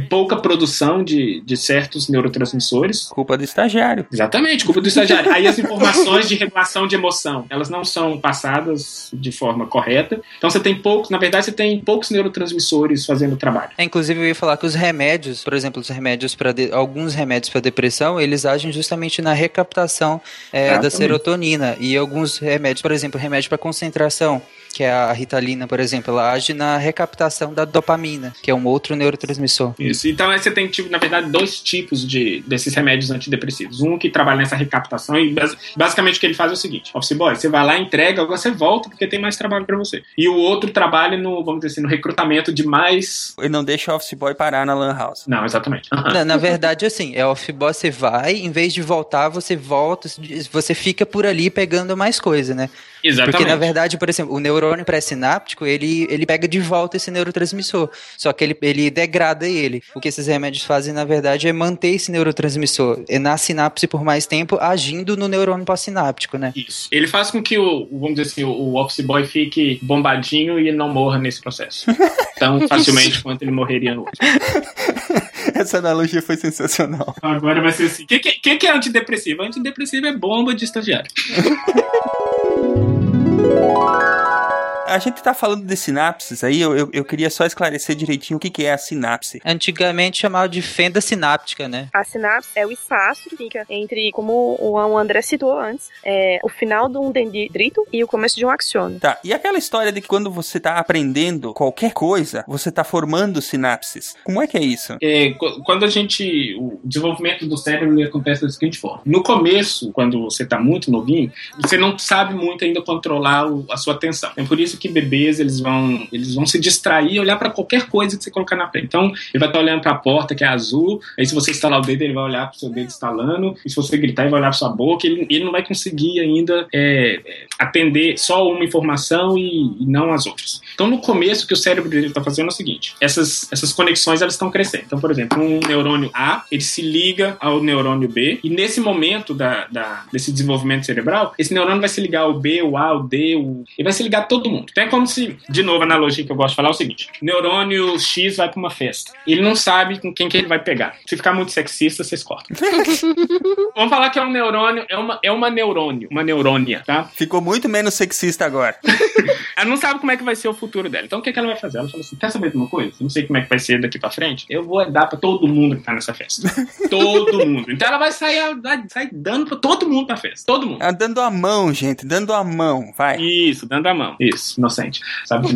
pouca produção de, de certos neurotransmissores. Culpa do estagiário. Exatamente, culpa do estagiário. Aí as informações de regulação de emoção, elas não são passadas de forma correta. Então você tem poucos, na verdade, você tem poucos neurotransmissores fazendo o trabalho. É, inclusive, eu ia falar que os remédios, por exemplo, os remédios para alguns remédios para depressão, eles agem justamente na recaptação é, da serotonina. E alguns remédios, por exemplo, remédio para concentração, que é a ritalina, por exemplo, ela age na recaptação da dopamina, que é um outro neurotransmissor. Isso. Então aí você tem, tipo, na verdade, dois tipos de, desses remédios antidepressivos. Um que trabalha nessa recaptação e bas- basicamente o que ele faz é o seguinte: Office Boy, você vai lá, entrega, agora você volta porque tem mais trabalho pra você. E o outro trabalha no, vamos dizer assim, no recrutamento de mais. Ele não deixa o office boy parar na lan house. Não, exatamente. Aham. Na, na verdade, assim, é off-boss, você vai, em vez de voltar, você volta, você fica por ali pegando mais coisa, né? Exatamente. Porque, na verdade, por exemplo, o neurônio pré-sináptico, ele, ele pega de volta esse neurotransmissor. Só que ele, ele degrada ele. O que esses remédios fazem, na verdade, é manter esse neurotransmissor na sinapse por mais tempo, agindo no neurônio pós-sináptico, né? Isso. Ele faz com que o, vamos dizer assim, o, Office Boy fique bombadinho e não morra nesse processo. Tão facilmente quanto ele morreria no outro. Essa analogia foi sensacional. Agora vai ser assim. O que, que que é antidepressivo? Antidepressivo é bomba de estagiário. Thank you. A gente tá falando de sinapses aí, eu, eu, eu queria só esclarecer direitinho o que, que é a sinapse. Antigamente chamava de fenda sináptica, né? A sinapse é o espaço que fica entre, como o André citou antes, é o final de um dendrito e o começo de um axônio. Tá, e aquela história de que quando você tá aprendendo qualquer coisa, você tá formando sinapses. Como é que é isso? É, qu- quando a gente. O desenvolvimento do cérebro ele acontece da seguinte forma. No começo, quando você está muito novinho, você não sabe muito ainda controlar o- a sua atenção. É por isso que bebês eles vão, eles vão se distrair olhar para qualquer coisa que você colocar na frente. Então, ele vai estar olhando para a porta que é azul, aí se você estalar o dedo, ele vai olhar para o seu dedo estalando, e se você gritar, ele vai olhar para sua boca. Ele, ele não vai conseguir ainda é, atender só uma informação e, e não as outras. Então, no começo, o que o cérebro dele está fazendo é o seguinte: essas, essas conexões elas estão crescendo. Então, por exemplo, um neurônio A ele se liga ao neurônio B, e nesse momento da, da- desse desenvolvimento cerebral, esse neurônio vai se ligar ao B, o A, o D, ele vai se ligar a todo mundo. Então, é como se, de novo, a analogia que eu gosto de falar é o seguinte: neurônio X vai para uma festa, ele não sabe com quem que ele vai pegar. Se ficar muito sexista, vocês cortam. Vamos falar que é um neurônio, é uma, é uma neurônio, uma neurônia, tá? Ficou muito menos sexista agora. Ela não sabe como é que vai ser o futuro dela. Então o que, que ela vai fazer? Ela fala assim: quer saber de uma coisa? Eu não sei como é que vai ser daqui pra frente. Eu vou dar pra todo mundo que tá nessa festa. todo mundo. Então ela vai sair, vai sair dando pra todo mundo na festa. Todo mundo. Ah, dando a mão, gente, dando a mão, vai. Isso, dando a mão. Isso, inocente. Sabe.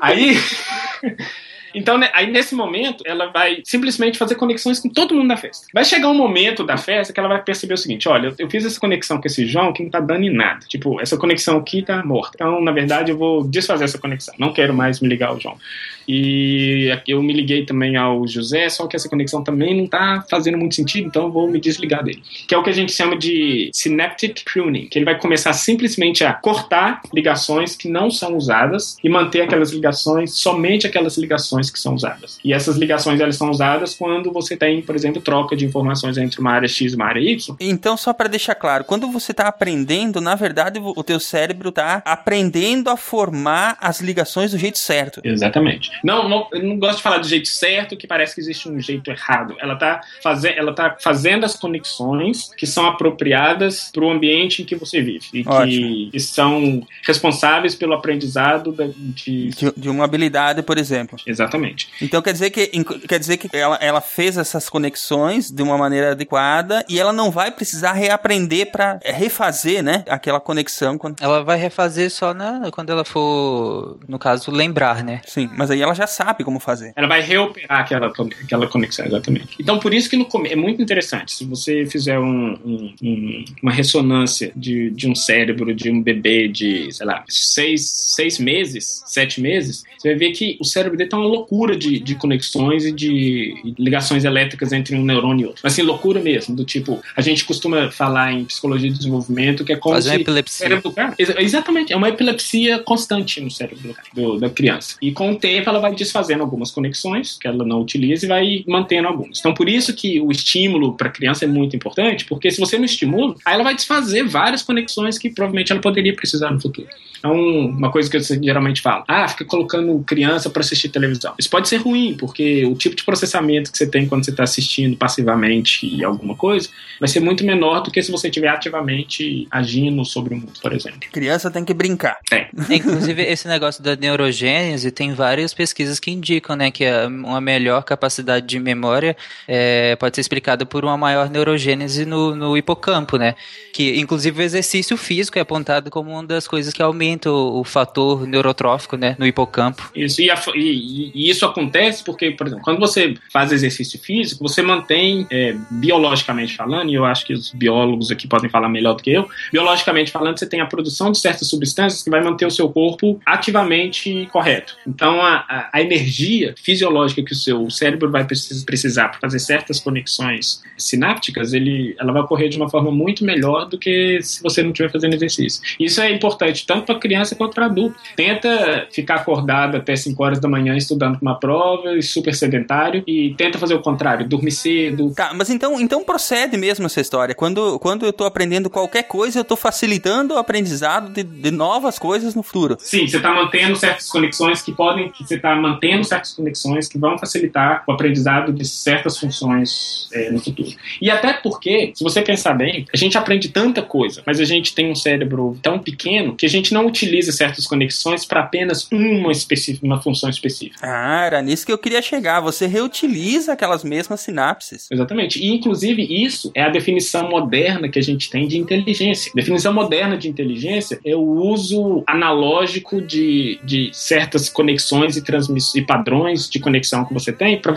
Aí. Então, né, aí nesse momento, ela vai simplesmente fazer conexões com todo mundo da festa. Vai chegar um momento da festa que ela vai perceber o seguinte: olha, eu, fiz essa conexão com esse João que não tá dando em nada. Tipo, essa conexão aqui tá morta. Então, na verdade, eu vou desfazer essa conexão. Não quero mais me ligar ao João. E eu me liguei também ao José, só que essa conexão também não tá fazendo muito sentido, então eu vou me desligar dele. Que é o que a gente chama de synaptic pruning, que ele vai começar simplesmente a cortar ligações que não são usadas e manter aquelas ligações, somente aquelas ligações que são usadas. E essas ligações elas são usadas quando você tem, por exemplo, troca de informações entre uma área X e uma área Y. Então, só para deixar claro, quando você está aprendendo, na verdade, o teu cérebro está aprendendo a formar as ligações do jeito certo. Exatamente. Não, não, eu não gosto de falar do jeito certo, que parece que existe um jeito errado. Ela está faze ela tá fazendo as conexões que são apropriadas para o ambiente em que você vive e que, que são responsáveis pelo aprendizado de... De, de uma habilidade, por exemplo. Exatamente. Então quer dizer que quer dizer que ela, ela fez essas conexões de uma maneira adequada e ela não vai precisar reaprender para refazer, né, aquela conexão quando Ela vai refazer só na, quando ela for, no caso, lembrar, né? Sim, mas aí ela já sabe como fazer. Ela vai reoperar aquela, aquela conexão, exatamente. Então, por isso que no é muito interessante. Se você fizer um- um- um- uma ressonância de, de um cérebro de um bebê de, sei lá, seis, seis meses, sete meses, você vai ver que o cérebro dele tá uma loucura de, de conexões e de ligações elétricas entre um neurônio e outro. Assim, loucura mesmo, do tipo, a gente costuma falar em psicologia de desenvolvimento que é como Fazer se epilepsia. cérebro cara. Exatamente, é uma epilepsia constante no cérebro do da criança. E com o tempo ela vai desfazendo algumas conexões que ela não utiliza e vai mantendo algumas. Então por isso que o estímulo para a criança é muito importante, porque se você não estimula, aí ela vai desfazer várias conexões que provavelmente ela poderia precisar no futuro. Então, uma coisa que eu geralmente falo, ah, fica colocando criança para assistir televisão. Isso pode ser ruim, porque o tipo de processamento que você tem quando você está assistindo passivamente alguma coisa vai ser muito menor do que se você estiver ativamente agindo sobre o mundo, por exemplo. Criança tem que brincar. É. Inclusive, esse negócio da neurogênese, tem várias pesquisas que indicam, né, que uma melhor capacidade de memória é, pode ser explicada por uma maior neurogênese no, no hipocampo, né? Que, inclusive, o exercício físico é apontado como uma das coisas que aumenta o, o fator neurotrófico, né, no hipocampo. Isso, e, a- e- e isso acontece porque, por exemplo, quando você faz exercício físico, você mantém, é, biologicamente falando, e eu acho que os biólogos aqui podem falar melhor do que eu, biologicamente falando, você tem a produção de certas substâncias que vai manter o seu corpo ativamente correto. Então, a, a- a energia fisiológica que o seu cérebro vai precis- precisar para fazer certas conexões sinápticas, ele, ela vai ocorrer de uma forma muito melhor do que se você não estiver fazendo exercício. Isso é importante tanto para criança quanto para adulto. Tenta ficar acordado até 5 horas da manhã estudando para uma prova, e super sedentário, e tenta fazer o contrário, dormir cedo. Tá, mas então, então procede mesmo essa história. Quando, quando eu tô aprendendo qualquer coisa, eu tô facilitando o aprendizado de, de novas coisas no futuro. Sim, você está mantendo certas conexões que podem, que você está mantendo certas conexões que vão facilitar o aprendizado de certas funções é, no futuro. E até porque, se você pensar bem, a gente aprende tanta coisa, mas a gente tem um cérebro tão pequeno que a gente não utiliza certas conexões para apenas uma específica, uma função específica. Ah, era nisso que eu queria chegar. Você reutiliza aquelas mesmas sinapses. Exatamente. E, inclusive, isso é a definição moderna que a gente tem de inteligência. Definição moderna de inteligência é o uso analógico de, de certas conexões e, transmiss e padrões de conexão que você tem para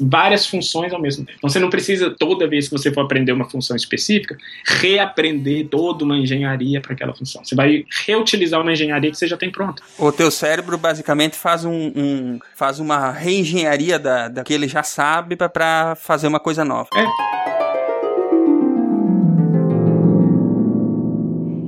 várias funções ao mesmo tempo. Então, você não precisa, toda vez que você for aprender uma função específica, reaprender toda uma engenharia para aquela função. Você vai reutilizar uma engenharia que você já tem pronta. O teu cérebro basicamente faz um, um- faz uma reengenharia da, da que ele já sabe pra fazer uma coisa nova.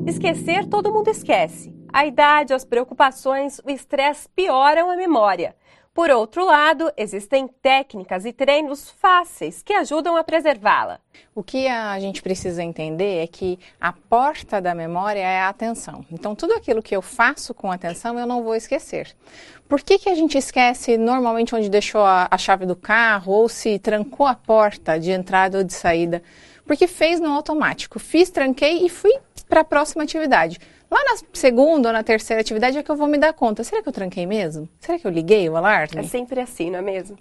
Esquecer, todo mundo esquece. A idade, as preocupações, o estresse pioram a memória. Por outro lado, existem técnicas e treinos fáceis que ajudam a preservá-la. O que a gente precisa entender é que a porta da memória é a atenção. Então, tudo aquilo que eu faço com atenção, eu não vou esquecer. Por que, que a gente esquece normalmente onde deixou a, a chave do carro ou se trancou a porta de entrada ou de saída? Porque fez no automático. Fiz, tranquei e fui para a próxima atividade. Lá na segunda ou na terceira atividade é que eu vou me dar conta. Será que eu tranquei mesmo? Será que eu liguei o alarme? É sempre assim, não é mesmo?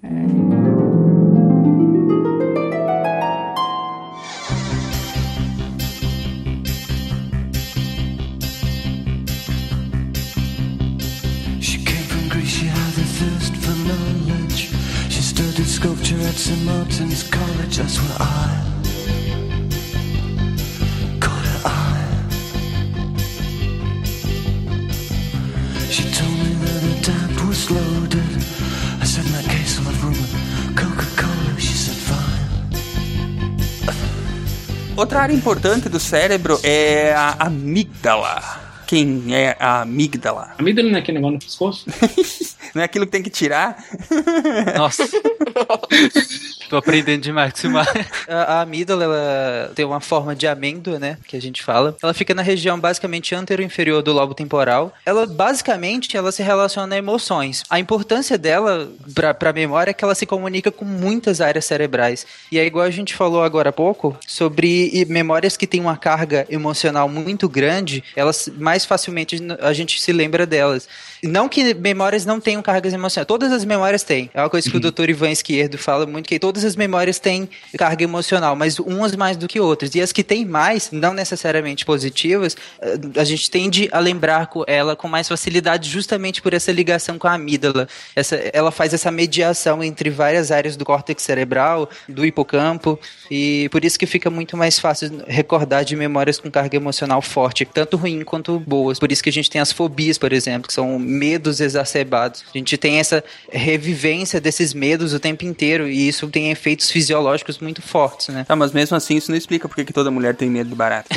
She came from Greece, she had the thirst for knowledge. She studied sculpture at St. Martin's College. That's where I She told me that her dad was loaded. I said, in that case, I'll have and Coca-Cola. She said, fine. Outra área importante do cérebro é a amígdala. Quem é a amígdala? Amígdala não é aquele negócio no pescoço? Não é aquilo que tem que tirar? Nossa. Tô aprendendo demais com. A, a amígdala, ela tem uma forma de amêndoa, né? Que a gente fala. Ela fica na região basicamente anterior-inferior do lobo temporal. Ela, basicamente, ela se relaciona a emoções. A importância dela pra, pra memória é que ela se comunica com muitas áreas cerebrais. E é igual a gente falou agora há pouco, sobre memórias que têm uma carga emocional muito grande, elas mais facilmente a gente se lembra delas. Não que memórias não tenham cargas emocionais. Todas as memórias têm. É uma coisa que o Dr. Ivan Esquerdo fala muito, que todas as memórias têm carga emocional, mas umas mais do que outras. E as que têm mais, não necessariamente positivas, eh, a gente tende a lembrar com ela com mais facilidade justamente por essa ligação com a amígdala. Essa, ela faz essa mediação entre várias áreas do córtex cerebral, do hipocampo, e por isso que fica muito mais fácil recordar de memórias com carga emocional forte, tanto ruim quanto boas. Por isso que a gente tem as fobias, por exemplo, que são medos exacerbados. A gente tem essa revivência desses medos o tempo inteiro e isso tem efeitos fisiológicos muito fortes, né? Tá, mas mesmo assim isso não explica porque que toda mulher tem medo de barata.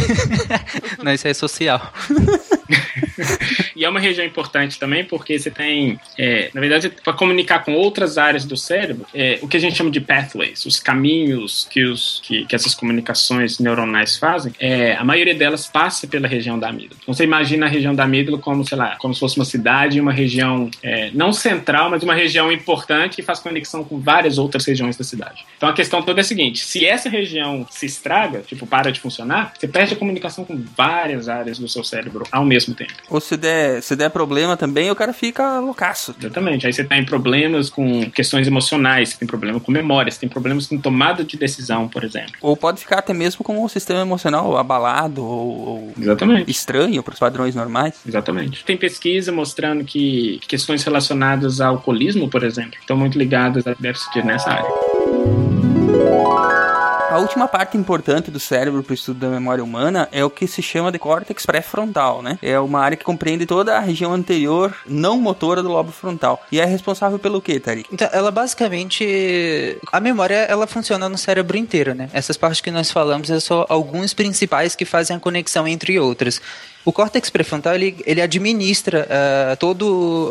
Não, isso é social. E é uma região importante também porque você tem, é, na verdade, para comunicar com outras áreas do cérebro, é, o que a gente chama de pathways, os caminhos que, os, que, que essas comunicações neuronais fazem, é, a maioria delas passa pela região da amígdala. Então você imagina a região da amígdala como, sei lá, como se fosse uma cidade, uma região é, não central, mas uma região importante que faz conexão com várias outras regiões da cidade. Então a questão toda é a seguinte: se essa região se estraga, tipo, para de funcionar, você perde a comunicação com várias áreas do seu cérebro ao mesmo tempo. Ou se der, se der problema também, o cara fica loucaço. Exatamente. Aí você tem problemas com questões emocionais, você tem problema com memória, você tem problemas com tomada de decisão, por exemplo. Ou pode ficar até mesmo com o sistema emocional abalado ou, ou Exatamente. estranho para os padrões normais. Exatamente. Tem pesquisa mostrando que questões relacionadas ao alcoolismo, por exemplo, estão muito ligadas a déficit nessa área. A última parte importante do cérebro para o estudo da memória humana é o que se chama de córtex pré-frontal, né? É uma área que compreende toda a região anterior não motora do lobo frontal. E é responsável pelo quê, Tarik? Então, ela basicamente. A memória ela funciona no cérebro inteiro, né? Essas partes que nós falamos são só alguns principais que fazem a conexão entre outras. O córtex pré-frontal ele, ele administra uh, toda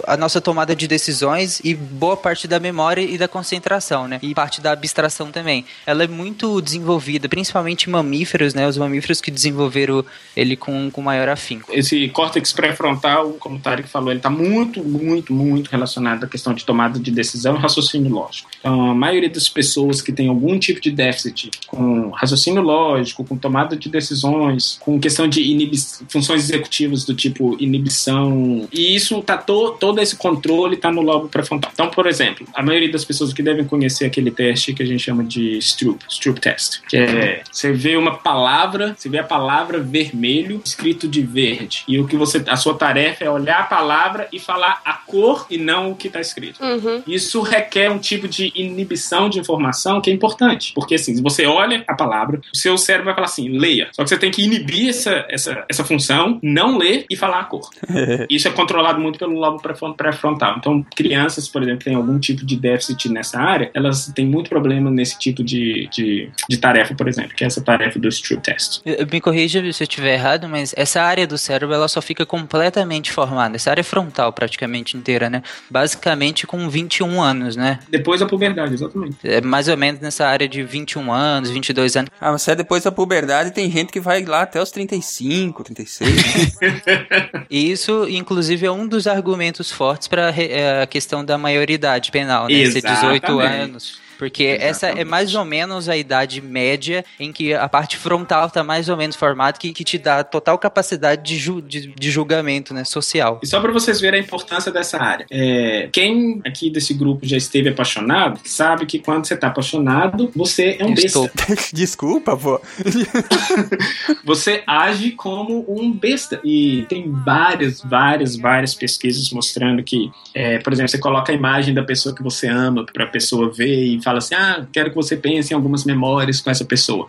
a nossa tomada de decisões e boa parte da memória e da concentração, né? E parte da abstração também. Ela é muito desenvolvida, principalmente mamíferos, né? Os mamíferos que desenvolveram ele com, com maior afinco. Esse córtex pré-frontal, como o Tarek falou, ele está muito, muito, muito relacionado à questão de tomada de decisão e raciocínio lógico. Então, a maioria das pessoas que tem algum tipo de déficit com raciocínio lógico, com tomada de decisões, com questão de inibição, funções executivas do tipo inibição. E isso tá to, todo esse controle tá no lobo pré-frontal. Então, por exemplo, a maioria das pessoas que devem conhecer aquele teste que a gente chama de Stroop, Stroop Test, que é você vê uma palavra, você vê a palavra vermelho escrito de verde. E o que você a sua tarefa é olhar a palavra e falar a cor e não o que tá escrito. Uhum. Isso requer um tipo de inibição de informação que é importante, porque assim, se você olha a palavra, o seu cérebro vai falar assim, leia. Só que você tem que inibir essa, essa, essa função, não ler e falar a cor. Isso é controlado muito pelo lobo pré-fron- pré-frontal. Então, crianças, por exemplo, que têm algum tipo de déficit nessa área, elas têm muito problema nesse tipo de, de, de tarefa, por exemplo, que é essa tarefa do Stroop Test. Eu- Me corrija se eu estiver errado, mas essa área do cérebro ela só fica completamente formada. Essa área frontal praticamente inteira, né? Basicamente com 21 anos, né? Depois da puberdade, exatamente. É mais ou menos nessa área de 21 anos, 22 anos. Ah, mas é depois da puberdade tem gente que vai lá até os 35, 36. E isso, inclusive, é um dos argumentos fortes para a questão da maioridade penal, né? Ser 18 Exatamente. anos. Porque essa é mais ou menos a idade média em que a parte frontal tá mais ou menos formada, que, que te dá total capacidade de, ju- de, de julgamento, né, social. E só pra vocês verem a importância dessa área. É, quem aqui desse grupo já esteve apaixonado, sabe que quando você tá apaixonado, você é um besta. Desculpa, pô. Você age como um besta. E tem várias, várias, várias pesquisas mostrando que, é, por exemplo, você coloca a imagem da pessoa que você ama pra pessoa ver e fala assim: ah, quero que você pense em algumas memórias com essa pessoa.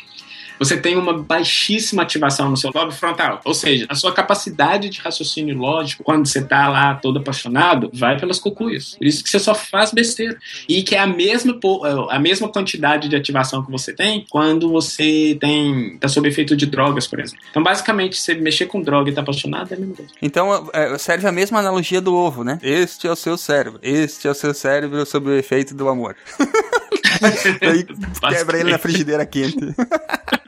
Você tem uma baixíssima ativação no seu lobo frontal. Ou seja, a sua capacidade de raciocínio lógico, quando você tá lá todo apaixonado, vai pelas cucuias. Por isso que você só faz besteira. E que é a mesma, po- a mesma quantidade de ativação que você tem quando você tem tá sob efeito de drogas, por exemplo. Então, basicamente, você mexer com droga e tá apaixonado é a mesma coisa. Então é, serve a mesma analogia do ovo, né? Este é o seu cérebro. Este é o seu cérebro sob o efeito do amor. Daí quebra ele na frigideira quente.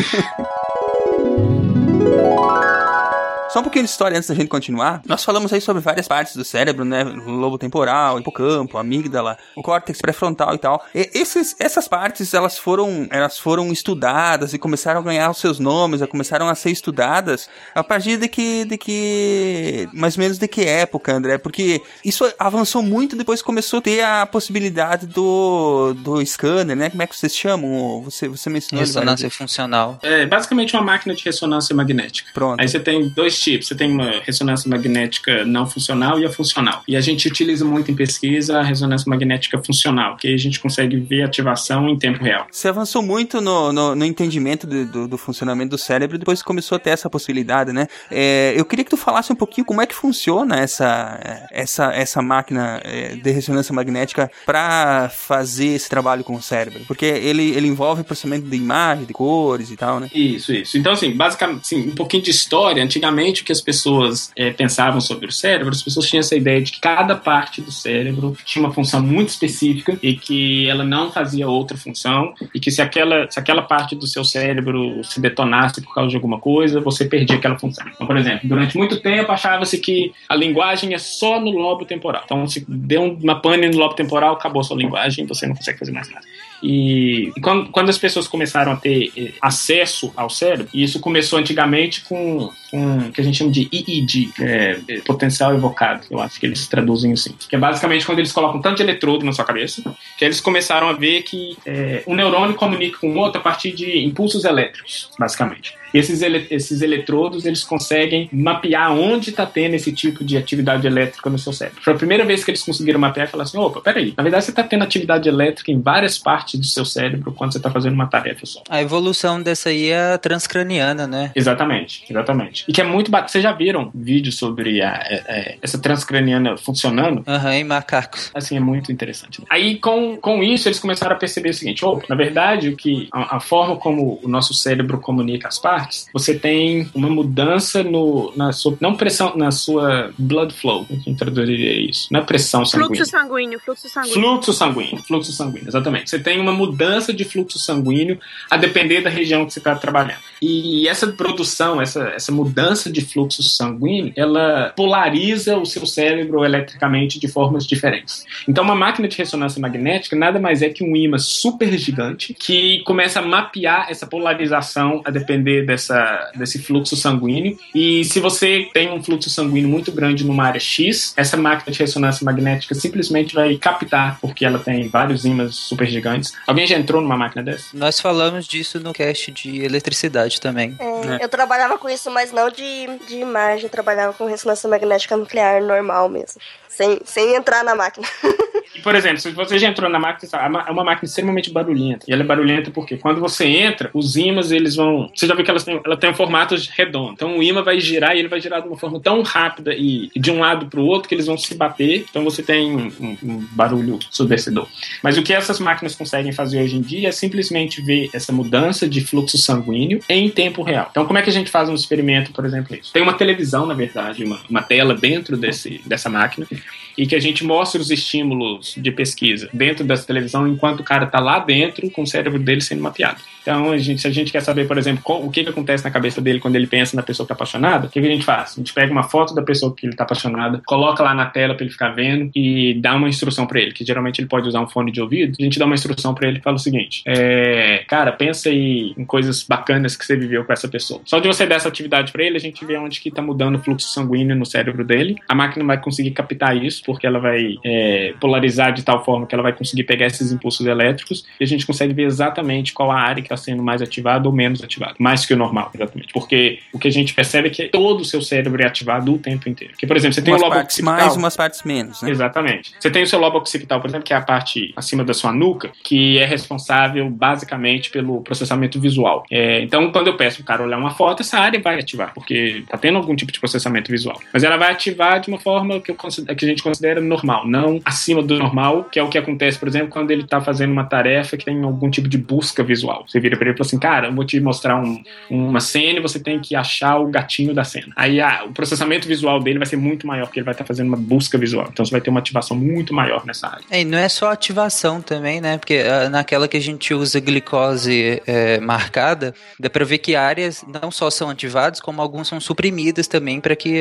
you Só um pouquinho de história antes da gente continuar. Nós falamos aí sobre várias partes do cérebro, né? O lobo temporal, o hipocampo, a amígdala, o córtex pré-frontal e tal. E esses, essas partes, elas foram, elas foram estudadas e começaram a ganhar os seus nomes, começaram a ser estudadas a partir de que, de que, mais ou menos de que época, André? Porque isso avançou muito depois que começou a ter a possibilidade do, do scanner, né? Como é que vocês chamam? Você, você mencionou Ressonância funcional. É basicamente uma máquina de ressonância magnética. Pronto. Aí você tem dois tipos. Você tem uma ressonância magnética não funcional e a funcional. E a gente utiliza muito em pesquisa a ressonância magnética funcional, que aí a gente consegue ver ativação em tempo real. Você avançou muito no, no, no entendimento do, do, do funcionamento do cérebro depois que começou a ter essa possibilidade, né? É, eu queria que tu falasse um pouquinho como é que funciona essa, essa, essa máquina é, de ressonância magnética para fazer esse trabalho com o cérebro. Porque ele, ele envolve processamento de imagem, de cores e tal, né? Isso, isso. Então, assim, basicamente, assim, um pouquinho de história. Antigamente, o que as pessoas eh, pensavam sobre o cérebro, as pessoas tinham essa ideia de que cada parte do cérebro tinha uma função muito específica e que ela não fazia outra função e que se aquela, se aquela parte do seu cérebro se detonasse por causa de alguma coisa, você perdia aquela função. Então, por exemplo, durante muito tempo achava-se que a linguagem é só no lobo temporal. Então, se deu uma pane no lobo temporal, acabou a sua linguagem, você não consegue fazer mais nada. E, quando, quando as pessoas começaram a ter eh, acesso ao cérebro, e isso começou antigamente com, com o que a gente chama de EEG, é, eh, potencial evocado, eu acho que eles traduzem assim. Que é basicamente quando eles colocam tanto de eletrodo na sua cabeça, que eles começaram a ver que eh, um neurônio comunica com o outro a partir de impulsos elétricos, basicamente. E esses, ele- esses eletrodos, eles conseguem mapear onde está tendo esse tipo de atividade elétrica no seu cérebro. Foi a primeira vez que eles conseguiram mapear e falar assim, opa, peraí, na verdade você está tendo atividade elétrica em várias partes do seu cérebro quando você está fazendo uma tarefa só. A evolução dessa aí é transcraniana, né? Exatamente, exatamente. E que é muito bacana. Vocês já viram vídeos sobre a- é- é, essa transcraniana funcionando? Aham, em macacos. Assim, é muito interessante. Aí, com, com isso, eles começaram a perceber o seguinte: oh, na verdade, o que a, a forma como o nosso cérebro comunica as partes, você tem uma mudança no, na sua. Não pressão, na sua blood flow. Quem traduziria isso? Não é pressão sanguínea. Fluxo sanguíneo, fluxo sanguíneo. Fluxo sanguíneo, fluxo sanguíneo, exatamente. Você tem uma mudança de fluxo sanguíneo a depender da região que você está trabalhando. E essa produção, essa, essa mudança de fluxo sanguíneo, ela polariza o seu cérebro eletricamente de formas diferentes. Então, uma máquina de ressonância magnética nada mais é que um ímã super gigante que começa a mapear essa polarização a depender dessa, desse fluxo sanguíneo. E se você tem um fluxo sanguíneo muito grande numa área X, essa máquina de ressonância magnética simplesmente vai captar, porque ela tem vários ímãs super gigantes. Alguém já entrou numa máquina dessa? Nós falamos disso no cast de eletricidade também. É, Eu trabalhava com isso, mas não de, de imagem, eu trabalhava com ressonância magnética nuclear normal mesmo. Sem, sem entrar na máquina. Por exemplo, se você já entrou na máquina, é uma- máquina extremamente barulhenta. E ela é barulhenta porque quando você entra, os ímãs, eles vão... Você já viu que elas têm, ela tem um formato redondo. Então o ímã vai girar e ele vai girar de uma forma tão rápida e, de um lado para o outro que eles vão se bater. Então você tem um, um- um barulho ensurdecedor. Mas o que essas máquinas conseguem fazer hoje em dia é simplesmente ver essa mudança de fluxo sanguíneo em tempo real. Então como é que a gente faz um experimento, por exemplo, isso? Tem uma televisão, na verdade, uma, uma tela dentro desse, dessa máquina. E que a gente mostra os estímulos de pesquisa dentro dessa televisão enquanto o cara tá lá dentro com o cérebro dele sendo mapeado. Então, a gente, se a gente quer saber, por exemplo, qual- o que, que acontece na cabeça dele quando ele pensa na pessoa que tá apaixonada, o que, que a gente faz? A gente pega uma foto da pessoa que ele tá apaixonada, coloca lá na tela pra ele ficar vendo e dá uma instrução pra ele, que geralmente ele pode usar um fone de ouvido. A gente dá uma instrução pra ele e fala o seguinte: é, cara, pensa aí em coisas bacanas que você viveu com essa pessoa. Só de você dar essa atividade pra ele, a gente vê onde que tá mudando o fluxo sanguíneo no cérebro dele. A máquina vai conseguir captar isso, porque ela vai é, polarizar de tal forma que ela vai conseguir pegar esses impulsos elétricos e a gente consegue ver exatamente qual a área que está sendo mais ativada ou menos ativada. Mais que o normal, exatamente. Porque o que a gente percebe é que todo o seu cérebro é ativado o tempo inteiro. Porque, por exemplo, você tem umas o lobo partes occipital. mais, umas partes menos, né? Exatamente. Você tem o seu lobo occipital, por exemplo, que é a parte acima da sua nuca, que é responsável basicamente pelo processamento visual. É, então, quando eu peço pro cara olhar uma foto, essa área vai ativar, porque tá tendo algum tipo de processamento visual. Mas ela vai ativar de uma forma que, eu que a gente considera normal, não acima do normal, que é o que acontece, por exemplo, quando ele tá fazendo uma tarefa que tem algum tipo de busca visual. Você vira pra ele e fala assim, cara, eu vou te mostrar um- uma cena e você tem que achar o gatinho da cena. Aí ah, o processamento visual dele vai ser muito maior, porque ele vai estar fazendo uma busca visual. Então você vai ter uma ativação muito maior nessa área. É, e não é só ativação também, né? Porque ah, naquela que a gente usa glicose é, marcada, dá pra ver que áreas não só são ativadas, como algumas são suprimidas também para que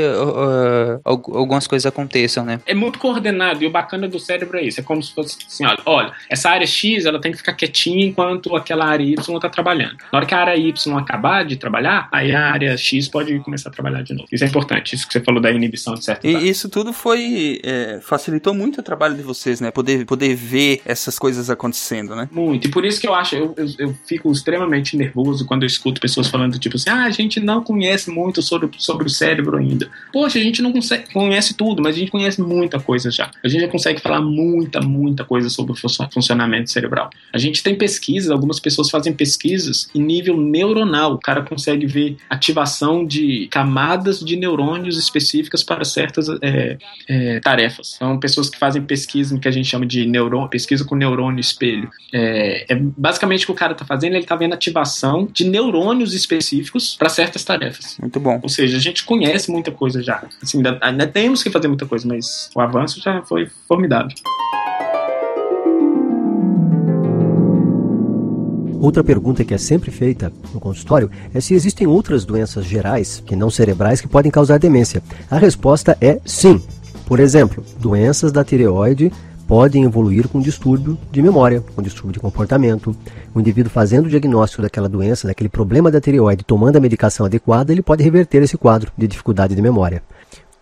al- algumas coisas aconteçam, né? É muito coordenado e o bacana do cérebro é isso. É como se fosse assim, olha, olha, essa área X ela tem que ficar quietinha enquanto aquela área Y está trabalhando. Na hora que a área Y acabar de trabalhar, aí a área X pode começar a trabalhar de novo. Isso é importante, isso que você falou da inibição de certo. E isso tudo foi. é, facilitou muito o trabalho de vocês, né? Poder, poder ver essas coisas acontecendo, né? Muito. E por isso que eu acho, eu, eu, eu fico extremamente nervoso quando eu escuto pessoas falando, tipo assim, ah, a gente não conhece muito sobre, sobre o cérebro ainda. Poxa, a gente não consegue, conhece tudo, mas a gente conhece muita coisa já. A gente já consegue falar muita, muita coisa sobre o funcio- funcionamento cerebral. A gente tem pesquisas, algumas pessoas fazem pesquisas em nível neuronal. O cara consegue ver ativação de camadas de neurônios específicas para certas é, é, tarefas. São pessoas que fazem pesquisa que a gente chama de neurônio, pesquisa com neurônio espelho. É, é basicamente o que o cara está fazendo, ele está vendo ativação de neurônios específicos para certas tarefas. Muito bom. Ou seja, a gente conhece muita coisa já. Assim, ainda, ainda temos que fazer muita coisa, mas o avanço já foi formidável. Outra pergunta que é sempre feita no consultório é se existem outras doenças gerais, que não cerebrais, que podem causar demência. A resposta é sim. Por exemplo, doenças da tireoide podem evoluir com distúrbio de memória, com distúrbio de comportamento. O indivíduo fazendo o diagnóstico daquela doença, daquele problema da tireoide, tomando a medicação adequada, ele pode reverter esse quadro de dificuldade de memória.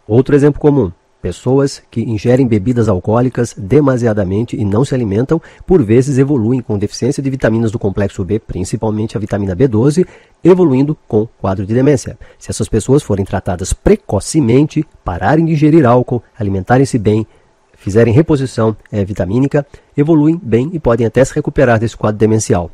Outro exemplo comum: pessoas que ingerem bebidas alcoólicas demasiadamente e não se alimentam, por vezes evoluem com deficiência de vitaminas do complexo B, principalmente a vitamina B12, evoluindo com quadro de demência. Se essas pessoas forem tratadas precocemente, pararem de ingerir álcool, alimentarem-se bem, fizerem reposição eh, vitamínica, evoluem bem e podem até se recuperar desse quadro demencial.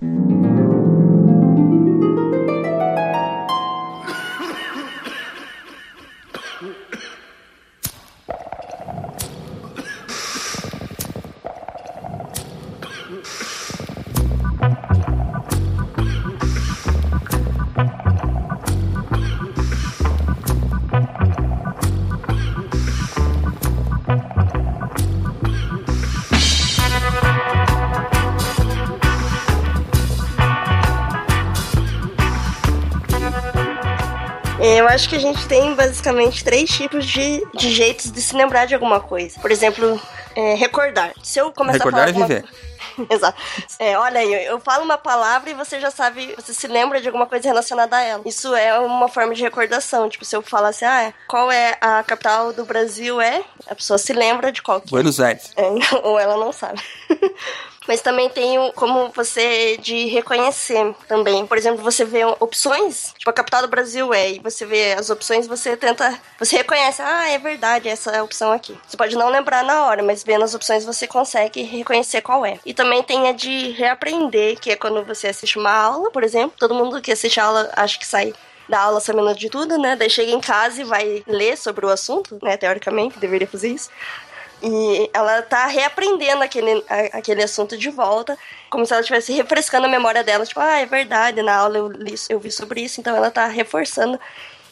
Eu acho que a gente tem basicamente três tipos de, de jeitos de se lembrar de alguma coisa. Por exemplo, é, recordar. Se eu começar Recordar a é falar viver. alguma... Exato. É, olha aí, eu falo uma palavra e você já sabe, você se lembra de alguma coisa relacionada a ela. Isso é uma forma de recordação. Tipo, se eu falar assim, ah, qual é a capital do Brasil? É, a pessoa se lembra de qual que é. Buenos Aires. É, ou ela não sabe. Mas também tem como você de reconhecer também. Por exemplo, você vê opções, tipo a capital do Brasil é, e você vê as opções, você tenta, você reconhece, ah, é verdade, essa é opção aqui. Você pode não lembrar na hora, mas vendo as opções você consegue reconhecer qual é. E também tem a de reaprender, que é quando você assiste uma aula, por exemplo, todo mundo que assiste a aula acha que sai da aula sabendo de tudo, né? Daí chega em casa e vai ler sobre o assunto, né? Teoricamente, deveria fazer isso. E ela tá reaprendendo aquele, a- aquele assunto de volta, como se ela estivesse refrescando a memória dela. Tipo, ah, é verdade, na aula eu, li, eu vi sobre isso, então ela tá reforçando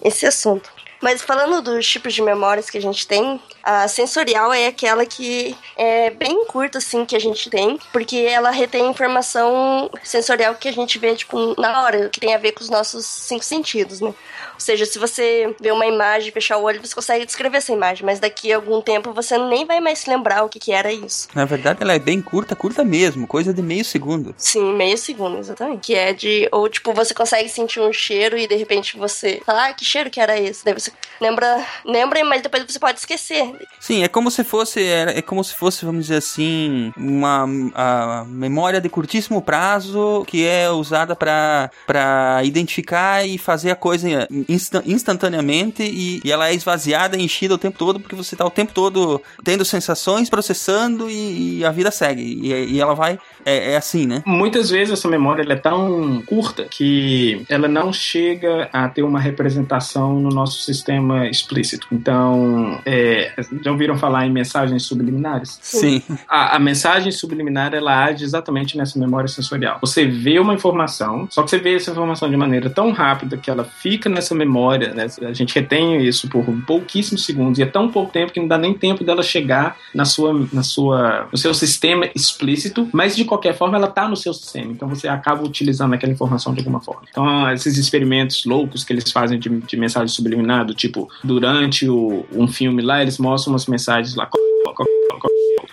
esse assunto. Mas falando dos tipos de memórias que a gente tem, a sensorial é aquela que é bem curta, assim, que a gente tem, porque ela retém informação sensorial que a gente vê, tipo, na hora, que tem a ver com os nossos cinco sentidos, né? Ou seja, se você vê uma imagem, fechar o olho, você consegue descrever essa imagem, mas daqui a algum tempo você nem vai mais se lembrar o que, que era isso. Na verdade, ela é bem curta, curta mesmo, coisa de meio segundo. Sim, meio segundo, exatamente. Que é de. Ou tipo, você consegue sentir um cheiro e de repente você fala, ah, que cheiro que era esse? Daí você lembra, lembra, mas depois você pode esquecer. Sim, é como se fosse, era- é como se fosse, vamos dizer assim, uma a memória de curtíssimo prazo que é usada para para identificar e fazer a coisa insta- instantaneamente e, e ela é esvaziada e enchida o tempo todo porque você tá o tempo todo tendo sensações, processando e, e a vida segue. E, e ela vai, é, é assim, né? Muitas vezes essa memória é tão curta que ela não chega a ter uma representação no nosso sistema explícito. Então, é, já ouviram falar em mensagens subliminares? Sim. A, a mensagem subliminar ela age exatamente nessa memória sensorial. Você vê uma informação, só que você vê essa informação de maneira tão rápida que ela fica nessa memória, né? a gente retém isso por pouquíssimos segundos e é tão pouco tempo que não dá nem tempo dela chegar na sua, na sua, no seu sistema explícito, mas de qualquer forma ela está no seu sistema, então você acaba utilizando aquela informação de alguma forma. Então esses experimentos loucos que eles fazem de, de mensagem subliminar, do tipo durante o, um filme lá eles mostram umas mensagens lá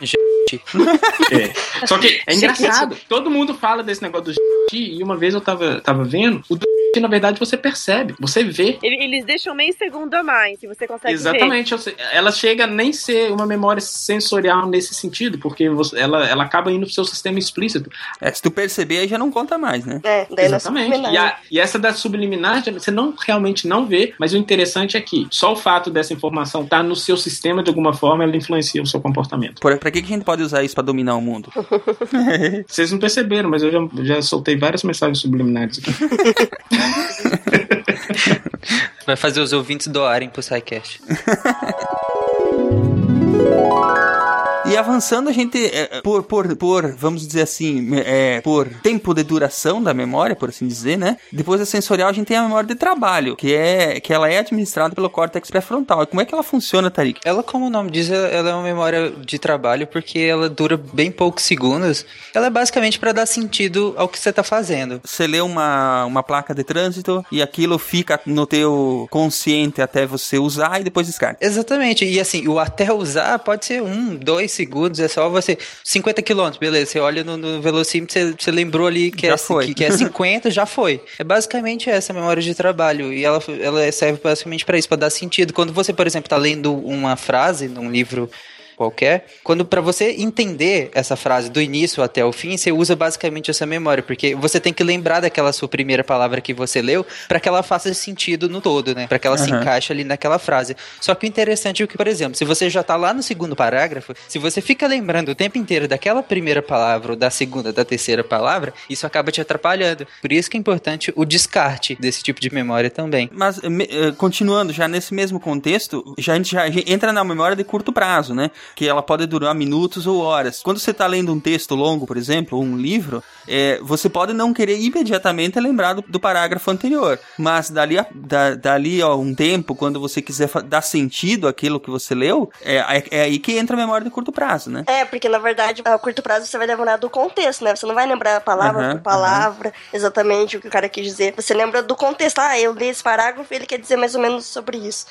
é. Só que é engraçado. Todo mundo fala desse negócio do e uma vez eu tava, tava vendo, o na verdade você percebe, você vê. Ele- Eles deixam meio segundo a mais, que você consegue ver. Exatamente, seja, ela chega a nem ser uma memória sensorial nesse sentido, porque você- ela, ela acaba indo pro seu sistema explícito. É, se tu perceber, aí já não conta mais, né? É, daí Exatamente. E, a- e essa da subliminar, você não realmente não vê, mas o interessante é que só o fato dessa informação estar no seu sistema de alguma forma, ela influencia o seu comportamento. Por, pra que, que a gente pode usar isso pra dominar o mundo? Vocês não perceberam, mas eu já, já soltei várias mensagens subliminares aqui. Vai fazer os ouvintes doarem pro SciCast. E avançando, a gente, é, por, por, por, vamos dizer assim, é, por tempo de duração da memória, por assim dizer, né? Depois da sensorial, a gente tem a memória de trabalho, que é que ela é administrada pelo córtex pré-frontal. Como é que ela funciona, Tarik? Ela, como o nome diz, ela- ela é uma memória de trabalho porque ela dura bem poucos segundos. Ela é basicamente para dar sentido ao que você tá fazendo. Você lê uma, uma placa de trânsito e aquilo fica no teu consciente até você usar e depois descarta. Exatamente. E assim, o até usar pode ser um, dois segundos, é só você. 50 quilômetros, beleza. Você olha no, no velocímetro, você, você lembrou ali que Já é, foi. Que, que é 50, já foi. É basicamente essa memória de trabalho. E ela, ela serve basicamente para isso, para dar sentido. Quando você, por exemplo, tá lendo uma frase num livro qualquer, quando para você entender essa frase do início até o fim, você usa basicamente essa memória, porque você tem que lembrar daquela sua primeira palavra que você leu para que ela faça sentido no todo, né? Para que ela se Aham. encaixe ali naquela frase. Só que o interessante é que, por exemplo, se você já tá lá no segundo parágrafo, se você fica lembrando o tempo inteiro daquela primeira palavra, ou da segunda, da terceira palavra, isso acaba te atrapalhando. Por isso que é importante o descarte desse tipo de memória também. Mas, eh, continuando, já nesse mesmo contexto, já, a gente já entra na memória de curto prazo, né? Que ela pode durar minutos ou horas. Quando você está lendo um texto longo, por exemplo, ou um livro, eh, você pode não querer imediatamente lembrar do, do parágrafo anterior. Mas dali a, da- dali a um tempo, quando você quiser dar sentido àquilo que você leu, é, é- é aí que entra a memória de curto prazo, né? É, porque na verdade, a curto prazo você vai lembrar do contexto, né? Você não vai lembrar palavra Aham, por palavra, exatamente o que o cara quis dizer. Você lembra do contexto. Ah, eu li esse parágrafo e ele quer dizer mais ou menos sobre isso.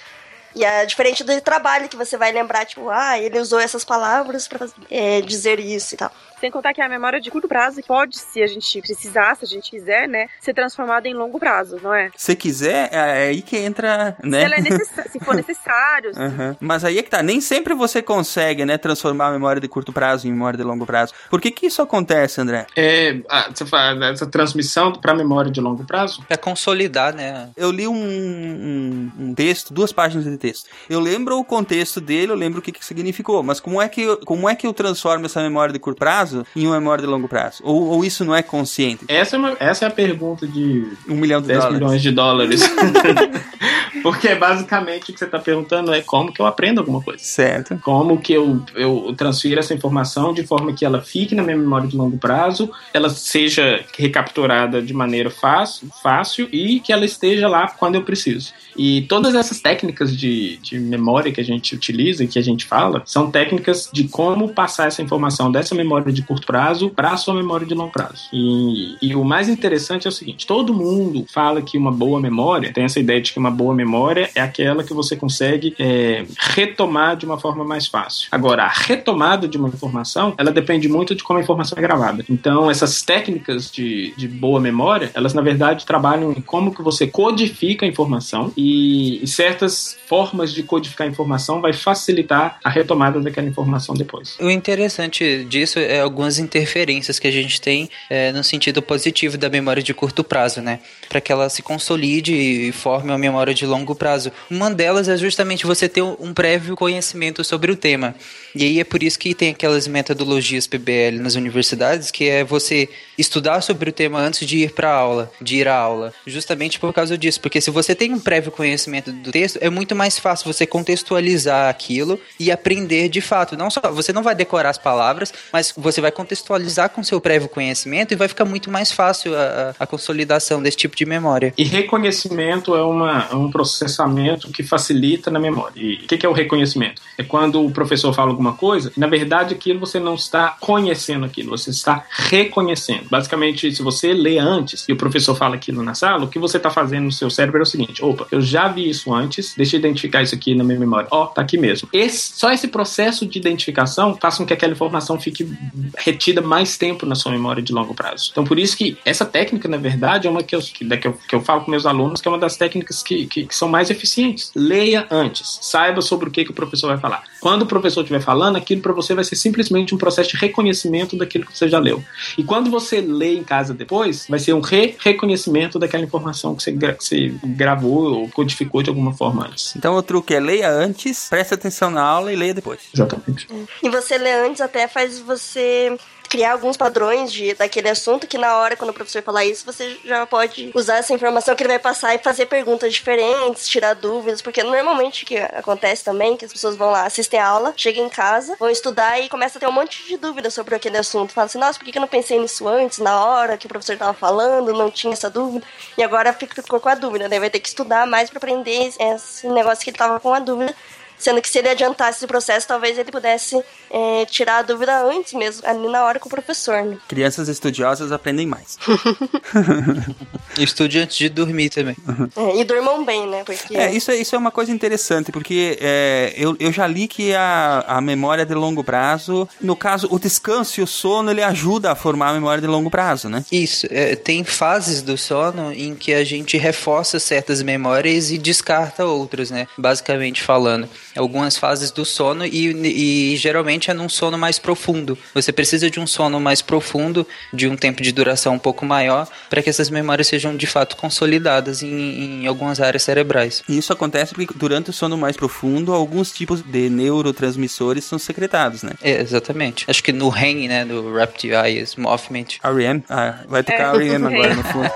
E é diferente do trabalho, que você vai lembrar, tipo, ah, ele usou essas palavras pra é, dizer isso e tal. Sem contar que a memória de curto prazo pode, se a gente precisar, se a gente quiser, né, ser transformada em longo prazo, não é? Se quiser, é aí que entra, né? Se, ela é se for necessário. Aham. Mas aí é que tá, nem sempre você consegue, né, transformar a memória de curto prazo em memória de longo prazo. Por que que isso acontece, André? É, ah, você fala essa transmissão para memória de longo prazo? É consolidar, né? Eu li um, um, um texto, duas páginas de texto. Eu lembro o contexto dele, eu lembro o que, que significou, mas como é que, eu, como é que eu transformo essa memória de curto prazo prazo em uma memória de longo prazo? Ou, ou isso não é consciente? Essa é, uma- essa é a pergunta de Um milhão de 10 dólares. milhões de dólares. Porque basicamente o que você está perguntando é como que eu aprendo alguma coisa. Certo. Como que eu, eu transfiro essa informação de forma que ela fique na minha memória de longo prazo, ela seja recapturada de maneira fácil, fácil e que ela esteja lá quando eu preciso. E todas essas técnicas de, de memória que a gente utiliza e que a gente fala são técnicas de como passar essa informação dessa memória de curto prazo para a sua memória de longo prazo. E, e o mais interessante é o seguinte: todo mundo fala que uma boa memória tem essa ideia de que uma boa memória é aquela que você consegue é, retomar de uma forma mais fácil. Agora, a retomada de uma informação, ela depende muito de como a informação é gravada. Então, essas técnicas de, de boa memória, elas na verdade trabalham em como que você codifica a informação e, e certas formas de codificar informação vai facilitar a retomada daquela informação depois. O interessante disso é algumas interferências que a gente tem é, no sentido positivo da memória de curto prazo, né? Para que ela se consolide e forme uma memória de longo prazo. Uma delas é justamente você ter um prévio conhecimento sobre o tema. E aí é por isso que tem aquelas metodologias PBL nas universidades, que é você estudar sobre o tema antes de ir para aula, de ir à aula. Justamente por causa disso, porque se você tem um prévio conhecimento do texto, é muito mais fácil você contextualizar aquilo e aprender de fato. Não só você não vai decorar as palavras, mas você vai contextualizar com seu prévio conhecimento e vai ficar muito mais fácil a, a consolidação desse tipo de memória. E reconhecimento é, uma, é um processamento que facilita na memória. E o que, que é o reconhecimento? É quando o professor fala alguma coisa, na verdade aquilo você não está conhecendo aquilo, você está reconhecendo. Basicamente, se você lê antes e o professor fala aquilo na sala, o que você está fazendo no seu cérebro é o seguinte: opa, eu já vi isso antes, deixa eu identificar isso aqui na minha memória. Ó, tá aqui mesmo. Esse, só esse processo de identificação faz com que aquela informação fique retida mais tempo na sua memória de longo prazo. Então, por isso que essa técnica, na verdade, é uma que eu, que, da que eu, que eu falo com meus alunos, que é uma das técnicas que, que, que são mais eficientes. Leia antes, saiba sobre o que, que o professor vai falar. Quando o professor estiver falando, aquilo para você vai ser simplesmente um processo de reconhecimento daquilo que você já leu. E quando você lê em casa depois, vai ser um re-reconhecimento daquela informação que você, gra que você gravou ou codificou de alguma forma antes. Então o truque é leia antes, preste atenção na aula e leia depois. Exatamente. E você ler antes até faz você criar alguns padrões de, daquele assunto que na hora, quando o professor falar isso, você já pode usar essa informação que ele vai passar e fazer perguntas diferentes, tirar dúvidas, porque normalmente o que acontece também que as pessoas vão lá, assistem a aula, chegam em casa, vão estudar e começam a ter um monte de dúvidas sobre aquele assunto. Fala assim, nossa, por que eu não pensei nisso antes, na hora que o professor estava falando, não tinha essa dúvida, e agora ficou com a dúvida, daí vai ter que estudar mais para aprender esse negócio que ele estava com a dúvida. Sendo que se ele adiantasse esse processo, talvez ele pudesse é, tirar a dúvida antes mesmo, ali na hora com o professor. Né? Crianças estudiosas aprendem mais. Estude antes de dormir também. É, e durmam bem, né? Porque É, isso, é- isso é uma coisa interessante, porque é, eu, eu já li que a, a memória de longo prazo, no caso, o descanso e o sono, ele ajuda a formar a memória de longo prazo, né? Isso, é, tem fases do sono em que a gente reforça certas memórias e descarta outras, né? Basicamente falando. Algumas fases do sono e, e geralmente é num sono mais profundo. Você precisa de um sono mais profundo, de um tempo de duração um pouco maior, para que essas memórias sejam de fato consolidadas em, em algumas áreas cerebrais. E isso acontece porque durante o sono mais profundo, alguns tipos de neurotransmissores são secretados, né? É, exatamente. Acho que no REM, né, do Rapid Eyes Movement. R.E.M. Ah, vai tocar É. R.E.M. agora no fundo.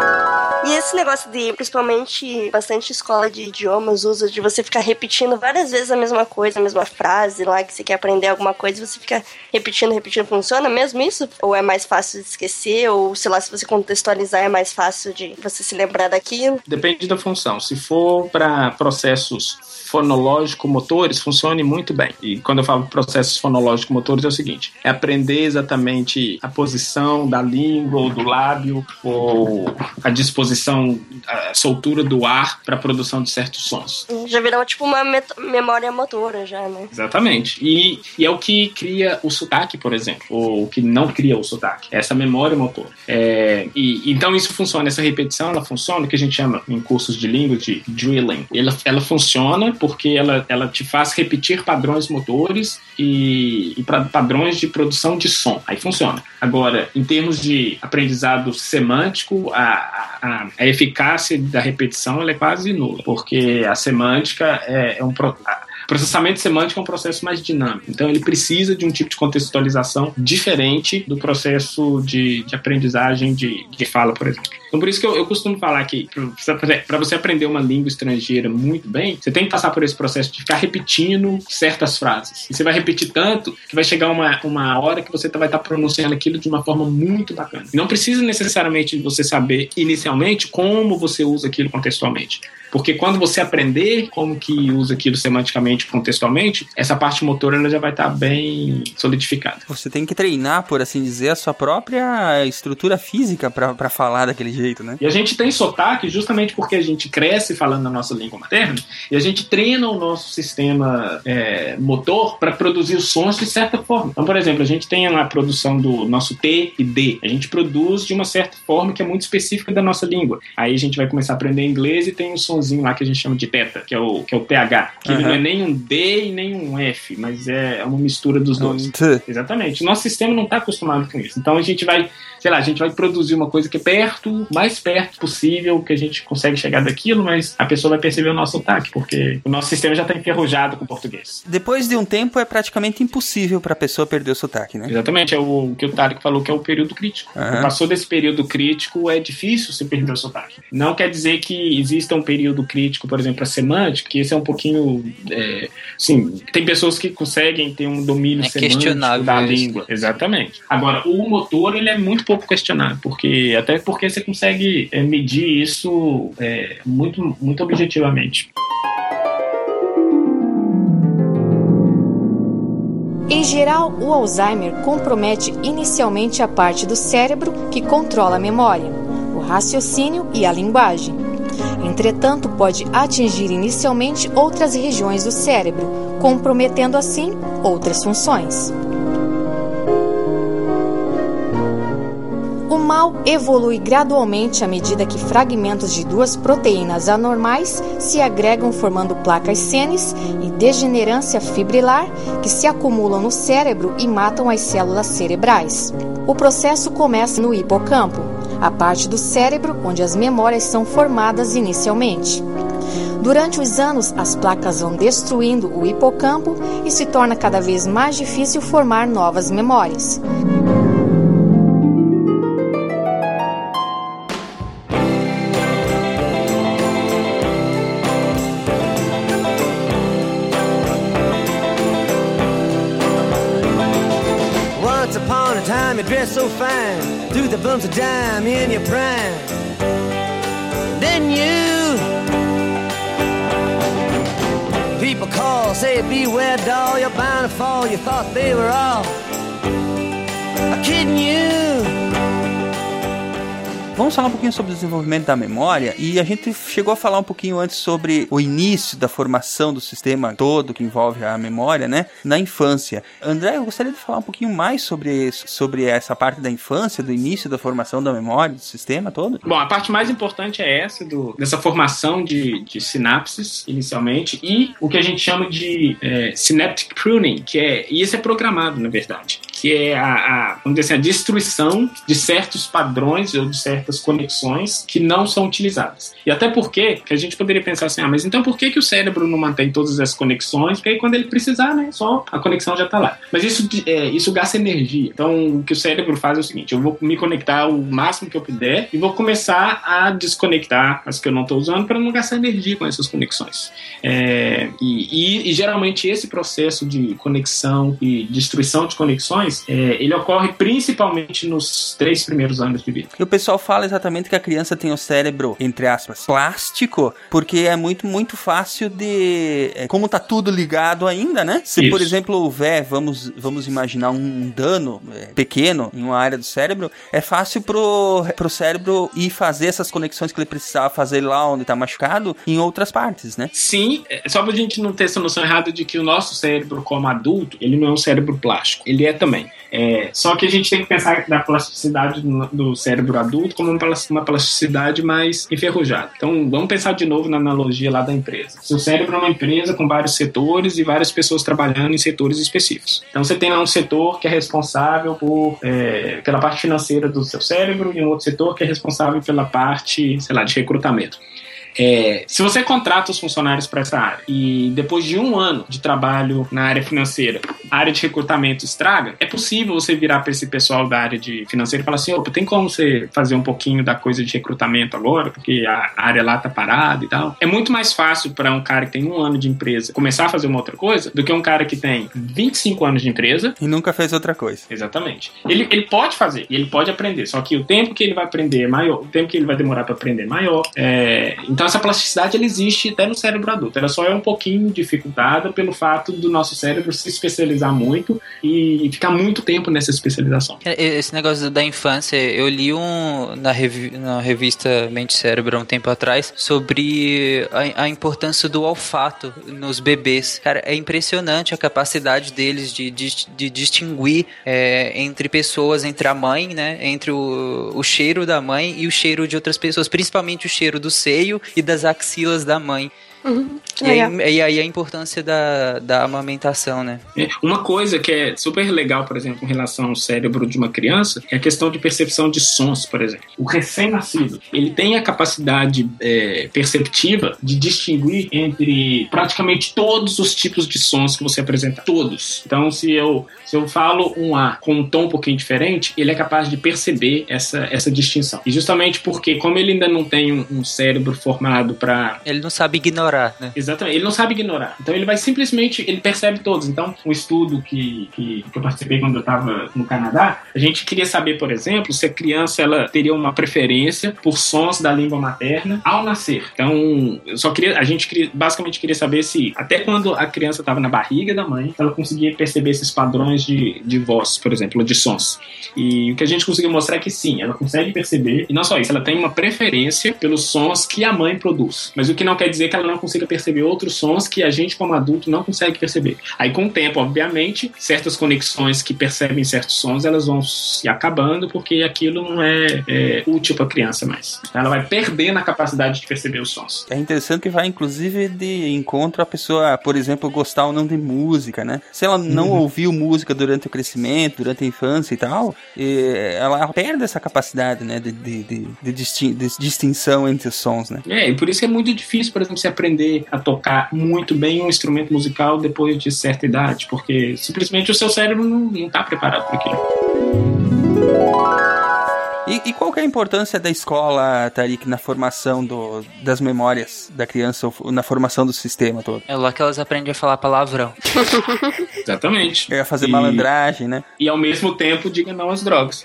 E esse negócio de, principalmente, bastante escola de idiomas usa de você ficar repetindo várias vezes a mesma coisa, a mesma frase lá, que você quer aprender alguma coisa você fica repetindo, repetindo. Funciona mesmo isso? Ou é mais fácil de esquecer? Ou, sei lá, se você contextualizar é mais fácil de você se lembrar daquilo? Depende da função. Se for para processos fonológico-motores, funcione muito bem. E quando eu falo processos fonológico-motores é o seguinte: é aprender exatamente a posição da língua ou do lábio, ou a disposição, a soltura do ar para a produção de certos sons. Já virou tipo uma memória motora, já, né? Exatamente. E, e é o que cria o sotaque, por exemplo, ou o que não cria o sotaque. Essa memória motor. É, e, então isso funciona, essa repetição, ela funciona, o que a gente chama em cursos de língua de drilling. Ela, ela funciona porque ela, ela te faz repetir padrões motores e, e pra- padrões de produção de som. Aí funciona. Agora, em termos de aprendizado semântico, a, a, a eficácia da repetição é quase nula, porque a semântica é, é um a- processamento semântico é um processo mais dinâmico. Então ele precisa de um tipo de contextualização diferente do processo de, de aprendizagem de, de fala, por exemplo. Então por isso que eu, eu costumo falar que para você aprender uma língua estrangeira muito bem, você tem que passar por esse processo de ficar repetindo certas frases. E você vai repetir tanto que vai chegar uma, uma hora que você vai estar pronunciando aquilo de uma forma muito bacana. Não precisa necessariamente você saber inicialmente como você usa aquilo contextualmente. Porque quando você aprender como que usa aquilo semanticamente, contextualmente, essa parte motora ela já vai estar bem solidificada. Você tem que treinar, por assim dizer, a sua própria estrutura física para falar daquele jeito, né? E a gente tem sotaque justamente porque a gente cresce falando a nossa língua materna e a gente treina o nosso sistema é, motor para produzir os sons de certa forma. Então, por exemplo, a gente tem a produção do nosso T e D. A gente produz de uma certa forma que é muito específica da nossa língua. Aí a gente vai começar a aprender inglês e tem um sonzinho lá que a gente chama de teta, que é o, que é o TH. Que ele Uhum. não é nem um D e nem um F, mas é uma mistura dos dois. T. Exatamente. Nosso sistema não está acostumado com isso. Então a gente vai, sei lá, a gente vai produzir uma coisa que é perto, mais perto possível que a gente consegue chegar daquilo, mas a pessoa vai perceber o nosso sotaque, porque o nosso sistema já está enferrujado com o português. Depois de um tempo é praticamente impossível para a pessoa perder o sotaque, né? Exatamente, é o que o Tarek falou que é o período crítico. Aham. Passou desse período crítico, é difícil você perder o sotaque. Não quer dizer que exista um período crítico, por exemplo, a semântica, que esse é um pouquinho. É, sim, tem pessoas que conseguem ter um domínio É semântico questionável da isso. língua. Exatamente. Agora, o motor, ele é muito pouco questionado, porque até porque você consegue é, medir isso é, muito, muito objetivamente. Em geral, o Alzheimer compromete inicialmente a parte do cérebro que controla a memória, o raciocínio e a linguagem. Entretanto, pode atingir inicialmente outras regiões do cérebro, comprometendo assim outras funções. O mal evolui gradualmente à medida que fragmentos de duas proteínas anormais se agregam formando placas senes e degenerância fibrilar que se acumulam no cérebro e matam as células cerebrais. O processo começa no hipocampo, a parte do cérebro onde as memórias são formadas inicialmente. Durante os anos, as placas vão destruindo o hipocampo e se torna cada vez mais difícil formar novas memórias. Once upon a time, you dressed so fine, threw the bumps of dime in your prime. Then you, people call, say beware, doll, you're bound to fall. You thought they were all kidding you. Vamos falar um pouquinho sobre o desenvolvimento da memória e a gente chegou a falar um pouquinho antes sobre o início da formação do sistema todo que envolve a memória, né, na infância. André, eu gostaria de falar um pouquinho mais sobre isso, sobre essa parte da infância, do início da formação da memória, do sistema todo. Bom, a parte mais importante é essa, do, dessa formação de, de sinapses, inicialmente, e o que a gente chama de é, synaptic pruning, que é, e isso é programado, na verdade, que é a, a, vamos dizer assim, a destruição de certos padrões ou de certas conexões que não são utilizadas. E até porque, que a gente poderia pensar assim, ah, mas então por que, que o cérebro não mantém todas essas conexões? Porque aí quando ele precisar, né, só a conexão já está lá. Mas isso, é, isso gasta energia. Então, o que o cérebro faz é o seguinte, eu vou me conectar o máximo que eu puder e vou começar a desconectar as que eu não estou usando para não gastar energia com essas conexões. É, e, e, e, geralmente esse processo de conexão e destruição de conexões, é, ele ocorre principalmente nos três primeiros anos de vida. E o pessoal fala exatamente que a criança tem o cérebro, entre aspas, plástico, porque é muito, muito fácil de. é, Como tá tudo ligado ainda, né? Se, Isso. por exemplo, houver, vamos, vamos imaginar um dano é, pequeno em uma área do cérebro, é fácil pro, pro cérebro ir fazer essas conexões que ele precisava fazer lá onde tá machucado em outras partes, né? Sim, é, só pra gente não ter essa noção errada de que o nosso cérebro, como adulto, ele não é um cérebro plástico. Ele é também. É, só que a gente tem que pensar da plasticidade do, cérebro adulto como uma plasticidade mais enferrujada. Então, vamos pensar de novo na analogia lá da empresa. Seu cérebro é uma empresa com vários setores e várias pessoas trabalhando em setores específicos. Então, você tem lá um setor que é responsável por, é, pela parte financeira do seu cérebro e um outro setor que é responsável pela parte, sei lá, de recrutamento. É, se você contrata os funcionários para essa área e depois de um ano de trabalho na área financeira, a área de recrutamento estraga, é possível você virar para esse pessoal da área de financeira e falar assim: opa, tem como você fazer um pouquinho da coisa de recrutamento agora, porque a área lá tá parada e tal. É muito mais fácil para um cara que tem um ano de empresa começar a fazer uma outra coisa do que um cara que tem 25 anos de empresa. E nunca fez outra coisa. Exatamente. Ele, ele pode fazer e ele pode aprender, só que o tempo que ele vai aprender é maior, o tempo que ele vai demorar para aprender é maior. É, então essa plasticidade ela existe até no cérebro adulto. Ela só é um pouquinho dificultada pelo fato do nosso cérebro se especializar muito e ficar muito tempo nessa especialização. Esse negócio da infância, eu li um na, revi na revista Mente Cérebro há um tempo atrás sobre a, a, importância do olfato nos bebês. Cara, é impressionante a capacidade deles de, de, de distinguir é, entre pessoas, entre a mãe, né? Entre o, o cheiro da mãe e o cheiro de outras pessoas, principalmente o cheiro do seio e das axilas da mãe. Uhum. E, aí, e, aí, a importância da, da amamentação, né? É, uma coisa que é super legal, por exemplo, em relação ao cérebro de uma criança, é a questão de percepção de sons, por exemplo. O recém-nascido, ele tem a capacidade é, perceptiva de distinguir entre praticamente todos os tipos de sons que você apresenta. Todos. Então, se eu, se eu falo um A com um tom um pouquinho diferente, ele é capaz de perceber essa, essa distinção. E justamente porque, como ele ainda não tem um, um cérebro formado para... Ele não sabe ignorar ignorar, né? Exatamente, ele não sabe ignorar. Então ele vai simplesmente, ele percebe todos. Então, um estudo que, que, que eu participei quando eu estava no Canadá, a gente queria saber, por exemplo, se a criança ela teria uma preferência por sons da língua materna ao nascer. Então, só queria, a gente queria, basicamente queria saber se até quando a criança estava na barriga da mãe, ela conseguia perceber esses padrões de, de voz, por exemplo, de sons. E o que a gente conseguiu mostrar é que sim, ela consegue perceber, e não só isso, ela tem uma preferência pelos sons que a mãe produz. Mas o que não quer dizer que ela não consiga perceber outros sons que a gente, como adulto, não consegue perceber. Aí, com o tempo, obviamente, certas conexões que percebem certos sons, elas vão se acabando porque aquilo não é, é útil para a criança mais. Ela vai perdendo a capacidade de perceber os sons. É interessante que vai, inclusive, de encontro a pessoa, por exemplo, gostar ou não de música, né? Se ela não uhum. ouviu música durante o crescimento, durante a infância e tal, ela perde essa capacidade, né, de, de, de, de, distinção entre os sons, né? É, e por isso é muito difícil, por exemplo, se aprender a tocar muito bem um instrumento musical depois de certa idade, porque simplesmente o seu cérebro não está preparado para aquilo. E, e, qual é a importância da escola, Tarik, na formação do, das memórias da criança, ou na formação do sistema todo? É lá que elas aprendem a falar palavrão. Exatamente. É fazer e, malandragem, né? E ao mesmo tempo diga não às drogas.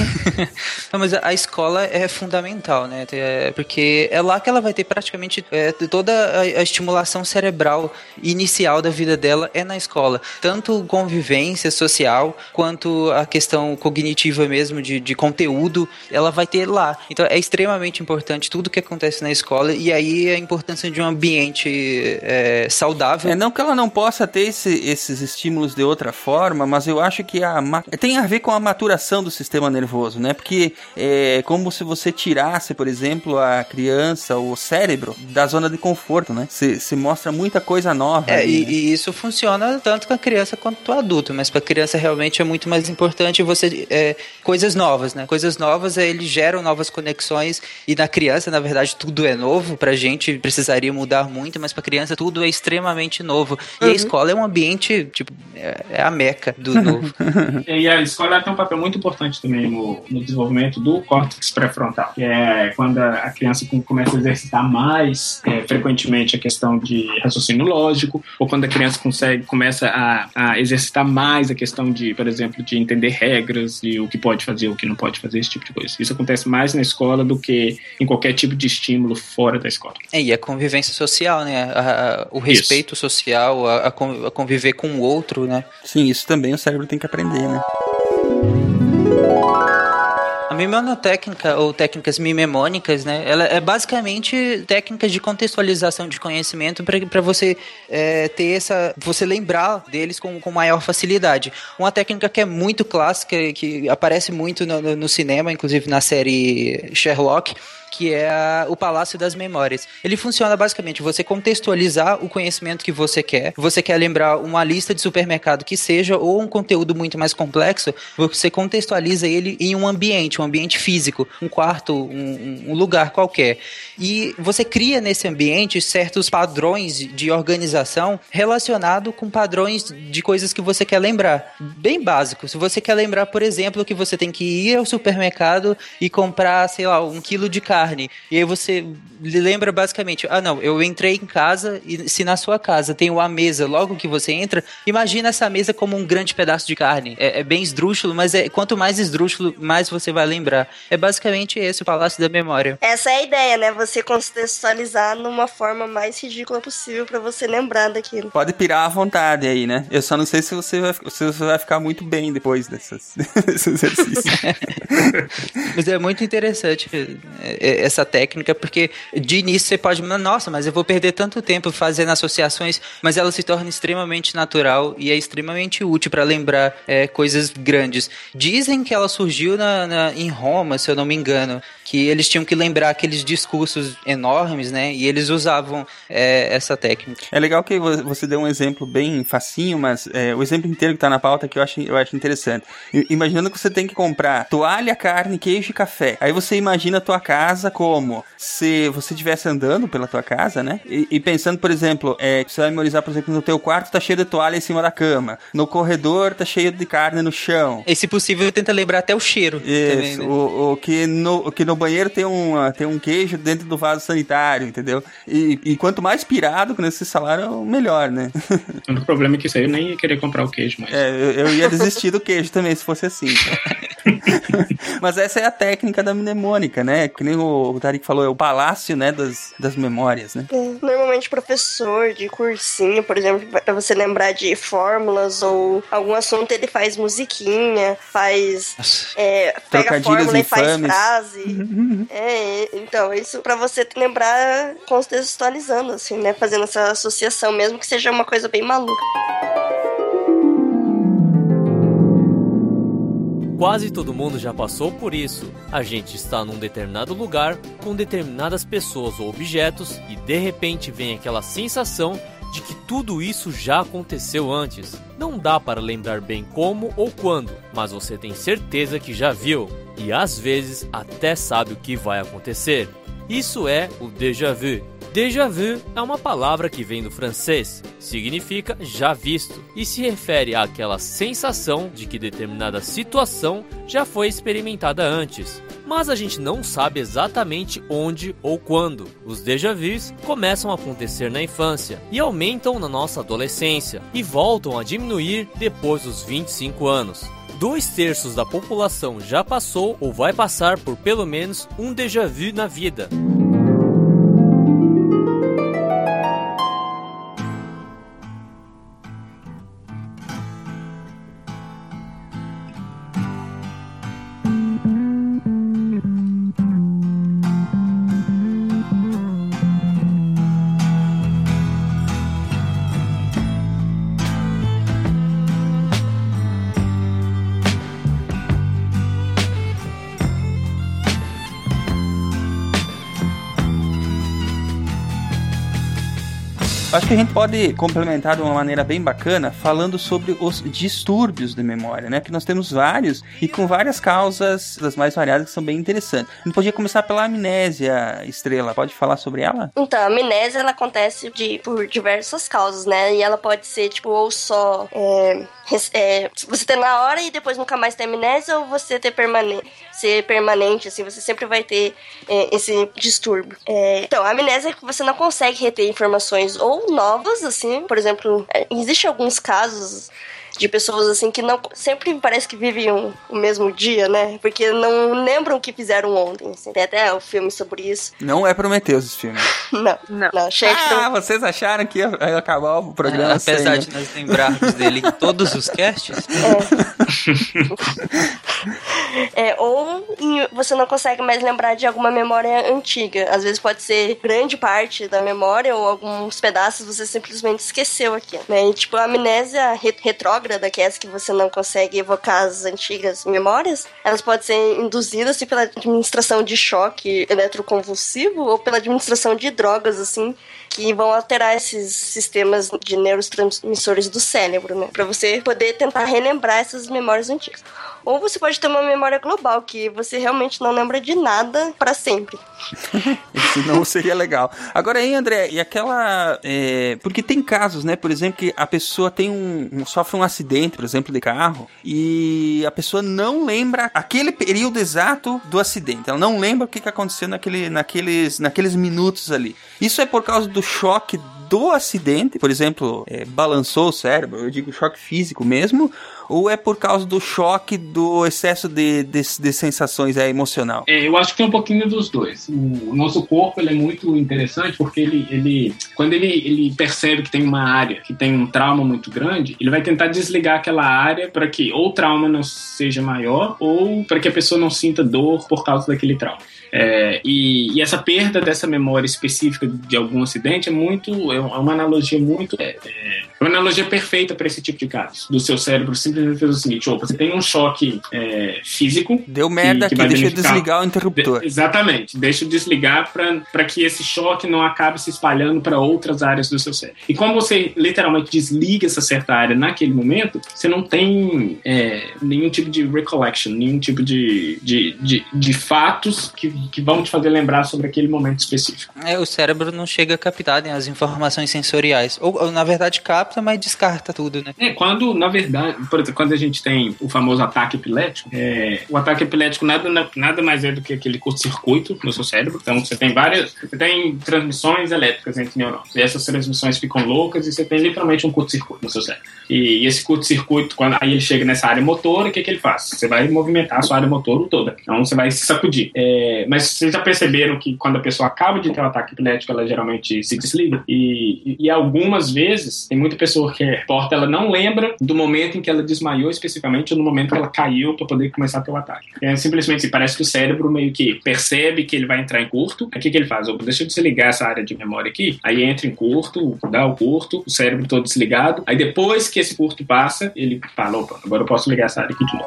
não, mas a escola é fundamental, né? É, porque é lá que ela vai ter praticamente é, toda a, a estimulação cerebral inicial da vida dela é na escola. Tanto convivência social, quanto a questão cognitiva mesmo de, de conteúdo conteúdo, ela vai ter lá. Então é extremamente importante tudo que acontece na escola e aí a importância de um ambiente é, saudável. É, não que ela não possa ter esse, esses estímulos de outra forma, mas eu acho que a, tem a ver com a maturação do sistema nervoso, né? Porque é como se você tirasse, por exemplo, a criança, o cérebro, da zona de conforto, né? Se, se mostra muita coisa nova. É, ali, e, né? e, isso funciona tanto com a criança quanto com o adulto, mas para a criança realmente é muito mais importante você é, coisas novas, né? Coisas novas, eles geram novas conexões e na criança, na verdade, tudo é novo. Pra gente precisaria mudar muito, mas pra criança tudo é extremamente novo. E uhum. a escola é um ambiente, tipo, é, é a meca do novo. e a escola tem um papel muito importante também no, no desenvolvimento do córtex pré-frontal, que é quando a criança começa a exercitar mais é, frequentemente a questão de raciocínio lógico, ou quando a criança consegue, começa a, a exercitar mais a questão de, por exemplo, de entender regras e o que pode fazer, o que não pode fazer, esse tipo de coisa. Isso acontece mais na escola do que em qualquer tipo de estímulo fora da escola. É, e a convivência social, né? A, a, o respeito isso. social, a, a conviver com o outro, né? Sim, isso também o cérebro tem que aprender, né? Mimenotécnica ou técnicas mimemônicas, né? Ela é basicamente técnicas de contextualização de conhecimento para você é, ter essa, você lembrar deles com, com maior facilidade. Uma técnica que é muito clássica, que aparece muito no, no cinema, inclusive na série Sherlock, que é a, o Palácio das Memórias. Ele funciona basicamente você contextualizar o conhecimento que você quer. Você quer lembrar uma lista de supermercado que seja ou um conteúdo muito mais complexo, você contextualiza ele em um ambiente, um ambiente físico, um quarto, um, um lugar qualquer. E você cria nesse ambiente certos padrões de organização relacionado com padrões de coisas que você quer lembrar. Bem básico. Se você quer lembrar, por exemplo, que você tem que ir ao supermercado e comprar, sei lá, um quilo de carne. E aí você lembra basicamente, ah não, eu entrei em casa e se na sua casa tem uma mesa logo que você entra, imagina essa mesa como um grande pedaço de carne. É, é bem esdrúxulo, mas é, quanto mais esdrúxulo, mais você vai lembrar. É basicamente esse o palácio da memória. Essa é a ideia, né? Você contextualizar numa forma mais ridícula possível pra você lembrar daquilo. Pode pirar à vontade aí, né? Eu só não sei se você vai, se você vai ficar muito bem depois dessas, desse exercício. Mas é muito interessante é, é, essa técnica, porque de início você pode, nossa, mas eu vou perder tanto tempo fazendo associações, mas ela se torna extremamente natural e é extremamente útil para lembrar é, coisas grandes. Dizem que ela surgiu na, na, em Roma, se eu não me engano, que eles tinham que lembrar aqueles discursos enormes, né? E eles usavam é, essa técnica. É legal que você deu um exemplo bem facinho, mas é, o exemplo inteiro que tá na pauta que eu acho, eu acho interessante. Imaginando que você tem que comprar toalha, carne, queijo e café. Aí você imagina a tua casa como se você estivesse andando pela tua casa, né? E, e pensando, por exemplo, é, você vai memorizar, por exemplo, no teu quarto tá cheio de toalha em cima da cama. No corredor tá cheio de carne no chão. E se possível, tenta lembrar até o cheiro. Isso, também, né? o, o, que no, o que no banheiro tem um, tem um queijo dentro do vaso sanitário, entendeu? E, e quanto mais pirado com esse salário, melhor, né? O problema é que isso aí eu nem ia querer comprar o queijo mais. É, eu, eu ia desistir do queijo também, se fosse assim. Mas essa é a técnica da mnemônica, né? Que nem o Tarik falou, é o palácio, né, das, das memórias, né? É, normalmente professor de cursinho, por exemplo, para você lembrar de fórmulas ou algum assunto, ele faz musiquinha, faz é, pega fórmula infames. e faz frase. é, então, isso para você lembrar contextualizando, assim, né? Fazendo essa associação, mesmo que seja uma coisa bem maluca. Quase todo mundo já passou por isso. A gente está num determinado lugar com determinadas pessoas ou objetos e de repente vem aquela sensação de que tudo isso já aconteceu antes. Não dá para lembrar bem como ou quando, mas você tem certeza que já viu e às vezes até sabe o que vai acontecer. Isso é o déjà vu. Déjà vu é uma palavra que vem do francês, significa já visto e se refere àquela sensação de que determinada situação já foi experimentada antes. Mas a gente não sabe exatamente onde ou quando. Os déjà vus começam a acontecer na infância e aumentam na nossa adolescência e voltam a diminuir depois dos 25 anos. Dois terços da população já passou ou vai passar por pelo menos um déjà vu na vida. Que a gente pode complementar de uma maneira bem bacana falando sobre os distúrbios de memória, né? Que nós temos vários e com várias causas das mais variadas que são bem interessantes. A gente podia começar pela amnésia, Estrela. Pode falar sobre ela? Então, a amnésia ela acontece de, por diversas causas, né? E ela pode ser, tipo, ou só é, é, você ter na hora e depois nunca mais ter amnésia, ou você ter permanente, ser permanente, assim, você sempre vai ter é, esse distúrbio. É, então, a amnésia é que você não consegue reter informações ou novas, assim, por exemplo, é, existe alguns casos de pessoas assim que não sempre parece que vivem um, o mesmo dia, né? Porque não lembram o que fizeram ontem. Assim. Tem até o filme sobre isso. Não é Prometheus esse filme. não, não. não ah, vocês acharam que ia acabar o programa é, Apesar sem, de nós lembrarmos dele em todos os casts. É. é ou você não consegue mais lembrar de alguma memória antiga. Às vezes pode ser grande parte da memória ou alguns pedaços você simplesmente esqueceu aqui, né? E, tipo, a amnésia retrógrada, é essa que você não consegue evocar as antigas memórias, elas podem ser induzidas assim, pela administração de choque eletroconvulsivo ou pela administração de drogas, assim, que vão alterar esses sistemas de neurotransmissores do cérebro, né? Pra você poder tentar relembrar essas memórias antigas. Ou você pode ter uma memória global, que você realmente não lembra de nada pra sempre. Senão seria legal. Agora aí, André, e aquela. é, porque tem casos, né? Por exemplo, que a pessoa tem um, um- sofre um acidente, por exemplo, de carro, e a pessoa não lembra aquele período exato do acidente. Ela não lembra o que, que aconteceu naquele, naqueles, naqueles minutos ali. Isso é por causa do choque do acidente, por exemplo, é, balançou o cérebro, eu digo choque físico mesmo, ou é por causa do choque do excesso de, de, de sensações é, emocional? É, eu acho que é um pouquinho dos dois. O nosso corpo ele é muito interessante porque ele, ele quando ele, ele percebe que tem uma área que tem um trauma muito grande, ele vai tentar desligar aquela área para que ou o trauma não seja maior ou para que a pessoa não sinta dor por causa daquele trauma. É, e, e essa perda dessa memória específica de algum acidente é muito é uma analogia muito é, é uma analogia perfeita para esse tipo de casos do seu cérebro simplesmente fez o seguinte ou você tem um choque é, físico Deu merda aqui, vai deixa eu desligar o interruptor. de- exatamente. Deixa eu desligar para que esse choque não acabe se espalhando para outras áreas do seu cérebro. E quando você literalmente desliga essa certa área naquele momento, você não tem é, nenhum tipo de recollection, nenhum tipo de, de, de, de fatos que, que vão te fazer lembrar sobre aquele momento específico. É, o cérebro não chega a captar né, as informações sensoriais. Ou, ou, na verdade, capta, mas descarta tudo, né? É, quando, na verdade, por exemplo, quando a gente tem o famoso ataque epilético, é, o ataque epilético nada, nada mais é do que aquele curto-circuito no seu cérebro. Então, você tem várias. Você tem transmissões elétricas entre neurônios. E essas transmissões ficam loucas e você tem literalmente um curto-circuito no seu cérebro. E, e esse curto-circuito, quando aí ele chega nessa área motora, o que, que ele faz? Você vai movimentar a sua área motora toda. Então, você vai se sacudir. É, mas vocês já perceberam que quando a pessoa acaba de ter um ataque epilético, ela geralmente se desliga? E, e, algumas vezes, tem muita pessoa que reporta, ela não lembra do momento em que ela desmaiou especificamente no momento que ela caiu para poder começar o ataque. É simplesmente assim, parece que o cérebro meio que percebe que ele vai entrar em curto. O que, que ele faz? Opa, deixa eu desligar essa área de memória aqui. Aí entra em curto, dá o curto, o cérebro todo desligado. Aí depois que esse curto passa, ele fala: opa, agora eu posso ligar essa área aqui de novo.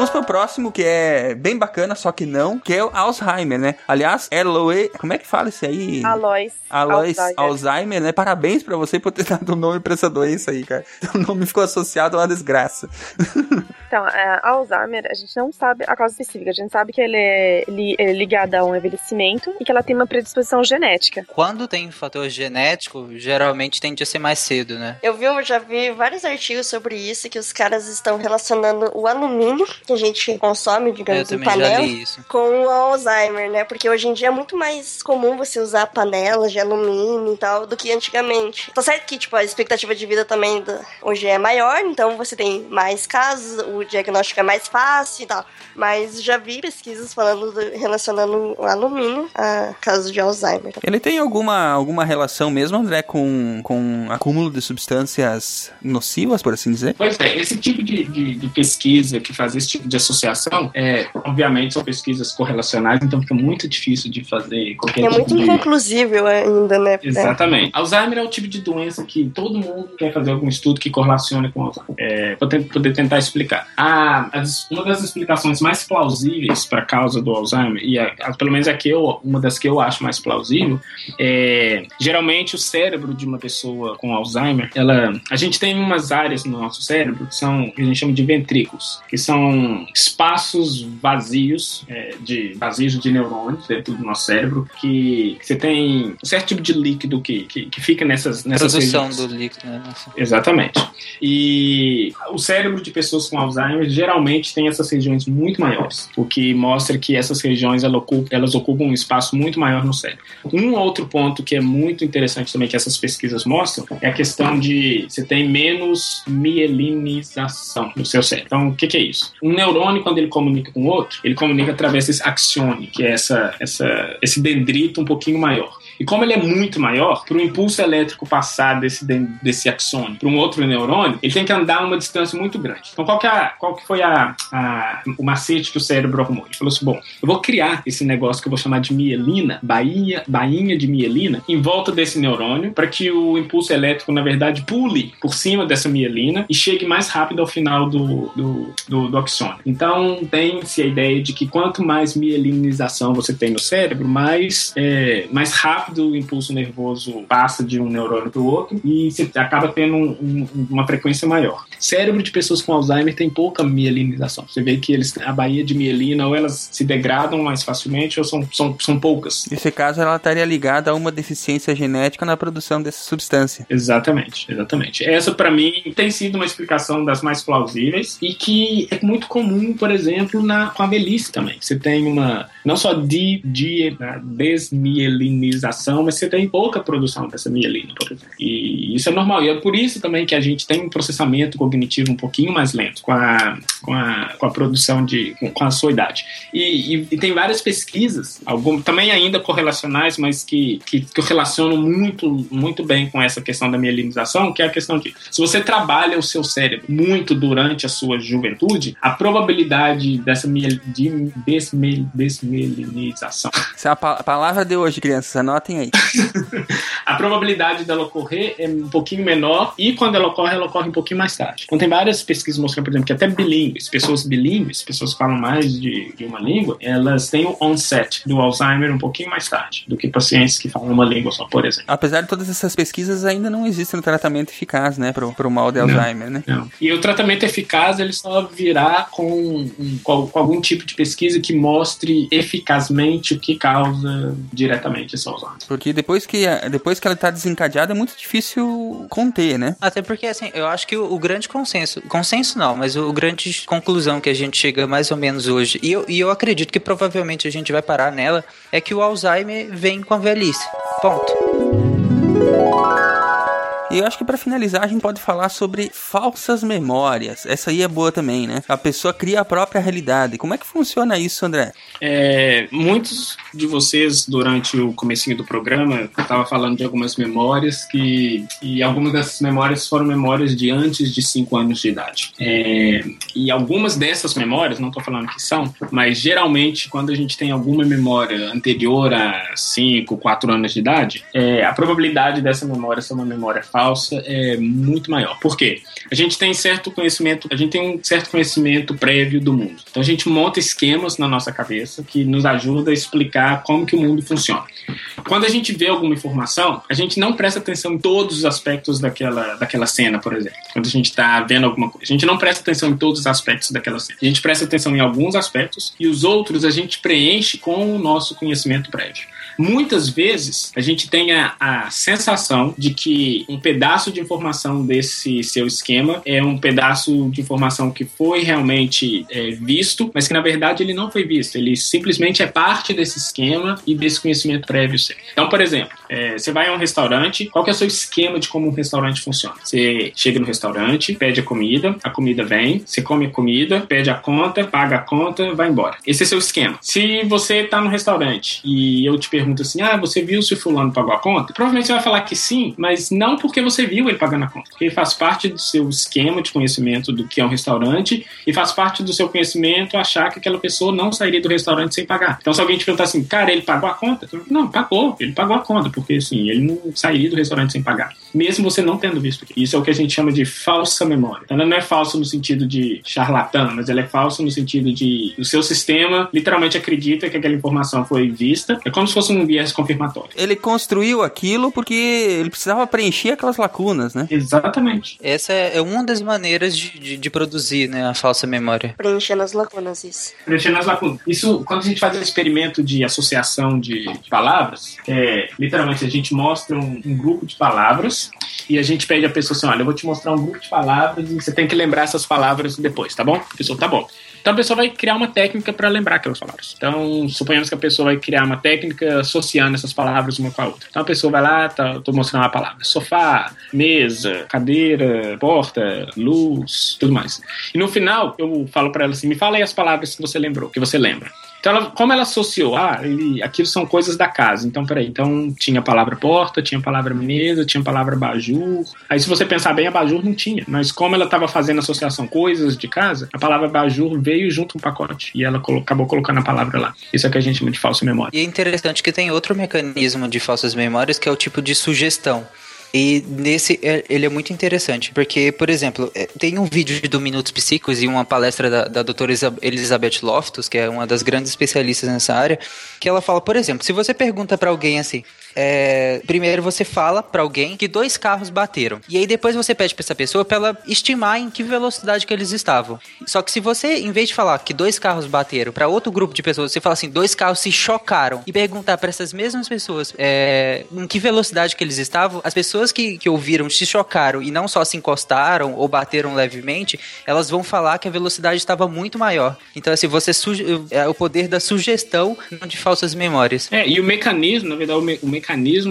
Vamos pro próximo, que é bem bacana, só que não, que é o Alzheimer, né? Aliás, Eloy, como é que fala isso aí? Alois. Alois Alzheimer. Alzheimer, né? Parabéns pra você por ter dado um nome pra essa doença aí, cara. O nome ficou associado a uma desgraça. Então, é, Alzheimer, a gente não sabe a causa específica. A gente sabe que ele é, li- é ligado a um envelhecimento e que ela tem uma predisposição genética. Quando tem fator genético, geralmente tende a ser mais cedo, né? Eu vi, eu já vi vários artigos sobre isso, que os caras estão relacionando o alumínio, que a gente consome, digamos, em panela, com o Alzheimer, né? Porque hoje em dia é muito mais comum você usar panelas de alumínio e tal do que antigamente. Tá certo que, tipo, a expectativa de vida também do- hoje é maior, então você tem mais casos, o diagnóstico é mais fácil e tal. Mas já vi pesquisas falando, do- relacionando o alumínio a casos de Alzheimer. Ele tem alguma, alguma relação mesmo, André, com, com acúmulo de substâncias nocivas, por assim dizer? Pois é, esse tipo de, de, de pesquisa que faz esse tipo de associação, é, obviamente são pesquisas correlacionais, então fica muito difícil de fazer qualquer É tipo muito de... inconclusível ainda, né? Exatamente. Alzheimer é o tipo de doença que todo mundo quer fazer algum estudo que correlacione com Alzheimer. É, pra poder tentar explicar. A, as- uma das explicações mais plausíveis para a causa do Alzheimer, e a- a- pelo menos a que eu, uma das que eu acho mais plausível, é geralmente o cérebro de uma pessoa com Alzheimer, ela, a gente tem umas áreas no nosso cérebro que são que a gente chama de ventrículos, que são espaços vazios, é, de vazios de neurônios dentro do nosso cérebro, que, que você tem um certo tipo de líquido que, que, que fica nessas, nessas Produção do líquido, né? Exatamente. E o cérebro de pessoas com Alzheimer geralmente tem essas regiões muito maiores, o que mostra que essas regiões elas ocupam, um espaço muito maior no cérebro. Um outro ponto que é muito interessante também que essas pesquisas mostram é a questão de você tem menos mielinização no seu cérebro. Então, o que, que é isso? Um neurônio, quando ele comunica com outro, ele comunica através desse axione, que é essa, essa, esse dendrito um pouquinho maior. E como ele é muito maior, para o impulso elétrico passar desse, desse axônio para um outro neurônio, ele tem que andar uma distância muito grande. Então, qual que é a, qual que foi a, a- o macete que o cérebro arrumou? Ele falou assim: bom, eu vou criar esse negócio que eu vou chamar de mielina, bainha, bainha de mielina, em volta desse neurônio, para que o impulso elétrico, na verdade, pule por cima dessa mielina e chegue mais rápido ao final do, do, do, do axônio. Então, tem-se a ideia de que quanto mais mielinização você tem no cérebro, mais, é, mais rápido o impulso nervoso passa de um neurônio para o outro e você acaba tendo um- um- uma frequência maior. Cérebro de pessoas com Alzheimer tem pouca mielinização. Você vê que eles a baía de mielina ou elas se degradam mais facilmente ou são, são, são poucas. Nesse caso, ela estaria ligada a uma deficiência genética na produção dessa substância. Exatamente, exatamente. Essa, para mim, tem sido uma explicação das mais plausíveis e que é muito comum, por exemplo, na, com a velhice também. Você tem uma, não só de, de desmielinização, mas você tem pouca produção dessa mielina, por exemplo. E isso é normal. E é por isso também que a gente tem um processamento cognitivo um pouquinho mais lento com a, com a, com a produção de. com, com a sua idade. E, e- e tem várias pesquisas, algum, também ainda correlacionais, mas que, que, que eu relaciono muito, muito bem com essa questão da mielinização, que é a questão de se você trabalha o seu cérebro muito durante a sua juventude, a probabilidade dessa miel, de desmel, desmielinização Essa é a pa- palavra de hoje, crianças. Anotem aí. a probabilidade dela ocorrer é um pouquinho menor e quando ela ocorre, ela ocorre um pouquinho mais tarde. Então tem várias pesquisas mostrando, por exemplo, que até bilíngues, pessoas bilíngues, pessoas que falam mais de, de uma língua, elas têm o onset do Alzheimer um pouquinho mais tarde do que pacientes que falam uma língua só, por exemplo. Apesar de todas essas pesquisas, ainda não existe um tratamento eficaz, né, pro, pro mal de Não. Alzheimer, né? Não. E o tratamento eficaz ele só virá com, com, com algum tipo de pesquisa que mostre eficazmente o que causa diretamente esse Alzheimer. Porque depois que, depois que ela tá desencadeada, é muito difícil conter, né? Até porque, assim, eu acho que o, o grande consenso, consenso não, mas o, o conclusão que a gente chega mais ou menos hoje, e eu, e eu acredito que provavelmente a gente vai parar nela, é que o Alzheimer vem com a velhice. Ponto. E eu acho que pra finalizar a gente pode falar sobre falsas memórias. Essa aí é boa também, né? A pessoa cria a própria realidade. Como é que funciona isso, André? É, muitos de vocês, durante o comecinho do programa, estavam falando de algumas memórias que... E algumas dessas memórias foram memórias de antes de 5 anos de idade. É, e algumas dessas memórias, não estou falando que são, mas geralmente quando a gente tem alguma memória anterior a 5, 4 anos de idade, é, a probabilidade dessa memória ser uma memória falsa é muito maior. Por quê? A gente tem certo conhecimento, a gente tem um certo conhecimento prévio do mundo. Então a gente monta esquemas na nossa cabeça que nos ajuda a explicar como que o mundo funciona. Quando a gente vê alguma informação, a gente não presta atenção em todos os aspectos daquela, daquela cena, por exemplo. Quando a gente está vendo alguma coisa, a gente não presta atenção em todos os aspectos daquela cena. A gente presta atenção em alguns aspectos e os outros a gente preenche com o nosso conhecimento prévio. Muitas vezes a gente tem a, a sensação de que um pedaço de informação desse seu esquema é um pedaço de informação que foi realmente é, visto, mas que na verdade ele não foi visto. Ele simplesmente é parte desse esquema e desse conhecimento prévio seu. Então, por exemplo, é, você vai a um restaurante, qual que é o seu esquema de como um restaurante funciona? Você chega no restaurante, pede a comida, a comida vem, você come a comida, pede a conta, paga a conta, vai embora. Esse é seu esquema. Se você está no restaurante e eu te pergunto assim, ah, você viu se o fulano pagou a conta? Provavelmente você vai falar que sim, mas não porque você viu ele pagando a conta, porque faz parte do seu esquema de conhecimento do que é um restaurante e faz parte do seu conhecimento achar que aquela pessoa não sairia do restaurante sem pagar. Então, se alguém te perguntar assim, cara, ele pagou a conta? Não, pagou, ele pagou a conta, porque assim, ele não sairia do restaurante sem pagar, mesmo você não tendo visto aquilo. Isso é o que a gente chama de falsa memória. Então, ela não é falsa no sentido de charlatã, mas ela é falsa no sentido de o seu sistema literalmente acredita que aquela informação foi vista. É como se fosse um viés confirmatório. Ele construiu aquilo porque ele precisava preencher aquelas lacunas, né? Exatamente. Essa é é uma das maneiras de, de, de produzir né, a falsa memória. Preenchendo as lacunas, isso. preenchendo as lacunas. Isso, quando a gente faz um experimento de associação de, de palavras, é, literalmente a gente mostra um, um grupo de palavras e a gente pede a pessoa assim: olha, eu vou te mostrar um grupo de palavras e você tem que lembrar essas palavras depois, tá bom? A pessoa, tá bom. Então a pessoa vai criar uma técnica para lembrar aquelas palavras. Então, suponhamos que a pessoa vai criar uma técnica associando essas palavras uma com a outra. Então a pessoa vai lá, tá, tô mostrando uma palavra: sofá, mesa, cadeira, porta, luz, tudo mais. E no final, eu falo para ela assim: me fala aí as palavras que você lembrou, que você lembra. Então, ela, como ela associou, ah, ele, aquilo são coisas da casa. Então, peraí, então tinha a palavra porta, tinha a palavra mesa, tinha a palavra abajur. Aí, se você pensar bem, abajur não tinha. Mas como ela estava fazendo associação coisas de casa, a palavra abajur veio junto o pacote. E ela colo- acabou colocando a palavra lá. Isso é que a gente chama de falsa memória. E é interessante que tem outro mecanismo de falsas memórias que é o tipo de sugestão. E nesse é- ele é muito interessante, porque, por exemplo, é, tem um vídeo do Minutos Psíquicos e uma palestra da, da doutora Elizabeth Loftus, que é uma das grandes especialistas nessa área, que ela fala, por exemplo, se você pergunta pra alguém assim, é, primeiro você fala pra alguém que dois carros bateram, e aí depois você pede pra essa pessoa pra ela estimar em que velocidade que eles estavam. Só que se você, em vez de falar que dois carros bateram pra outro grupo de pessoas, você fala assim, dois carros se chocaram, e perguntar pra essas mesmas pessoas é, em que velocidade que eles estavam, as pessoas que, que ouviram se chocaram e não só se encostaram ou bateram levemente, elas vão falar que a velocidade estava muito maior. Então, assim, você é o poder da sugestão de falsas memórias. É, e o mecanismo, na verdade, o, me- o mecanismo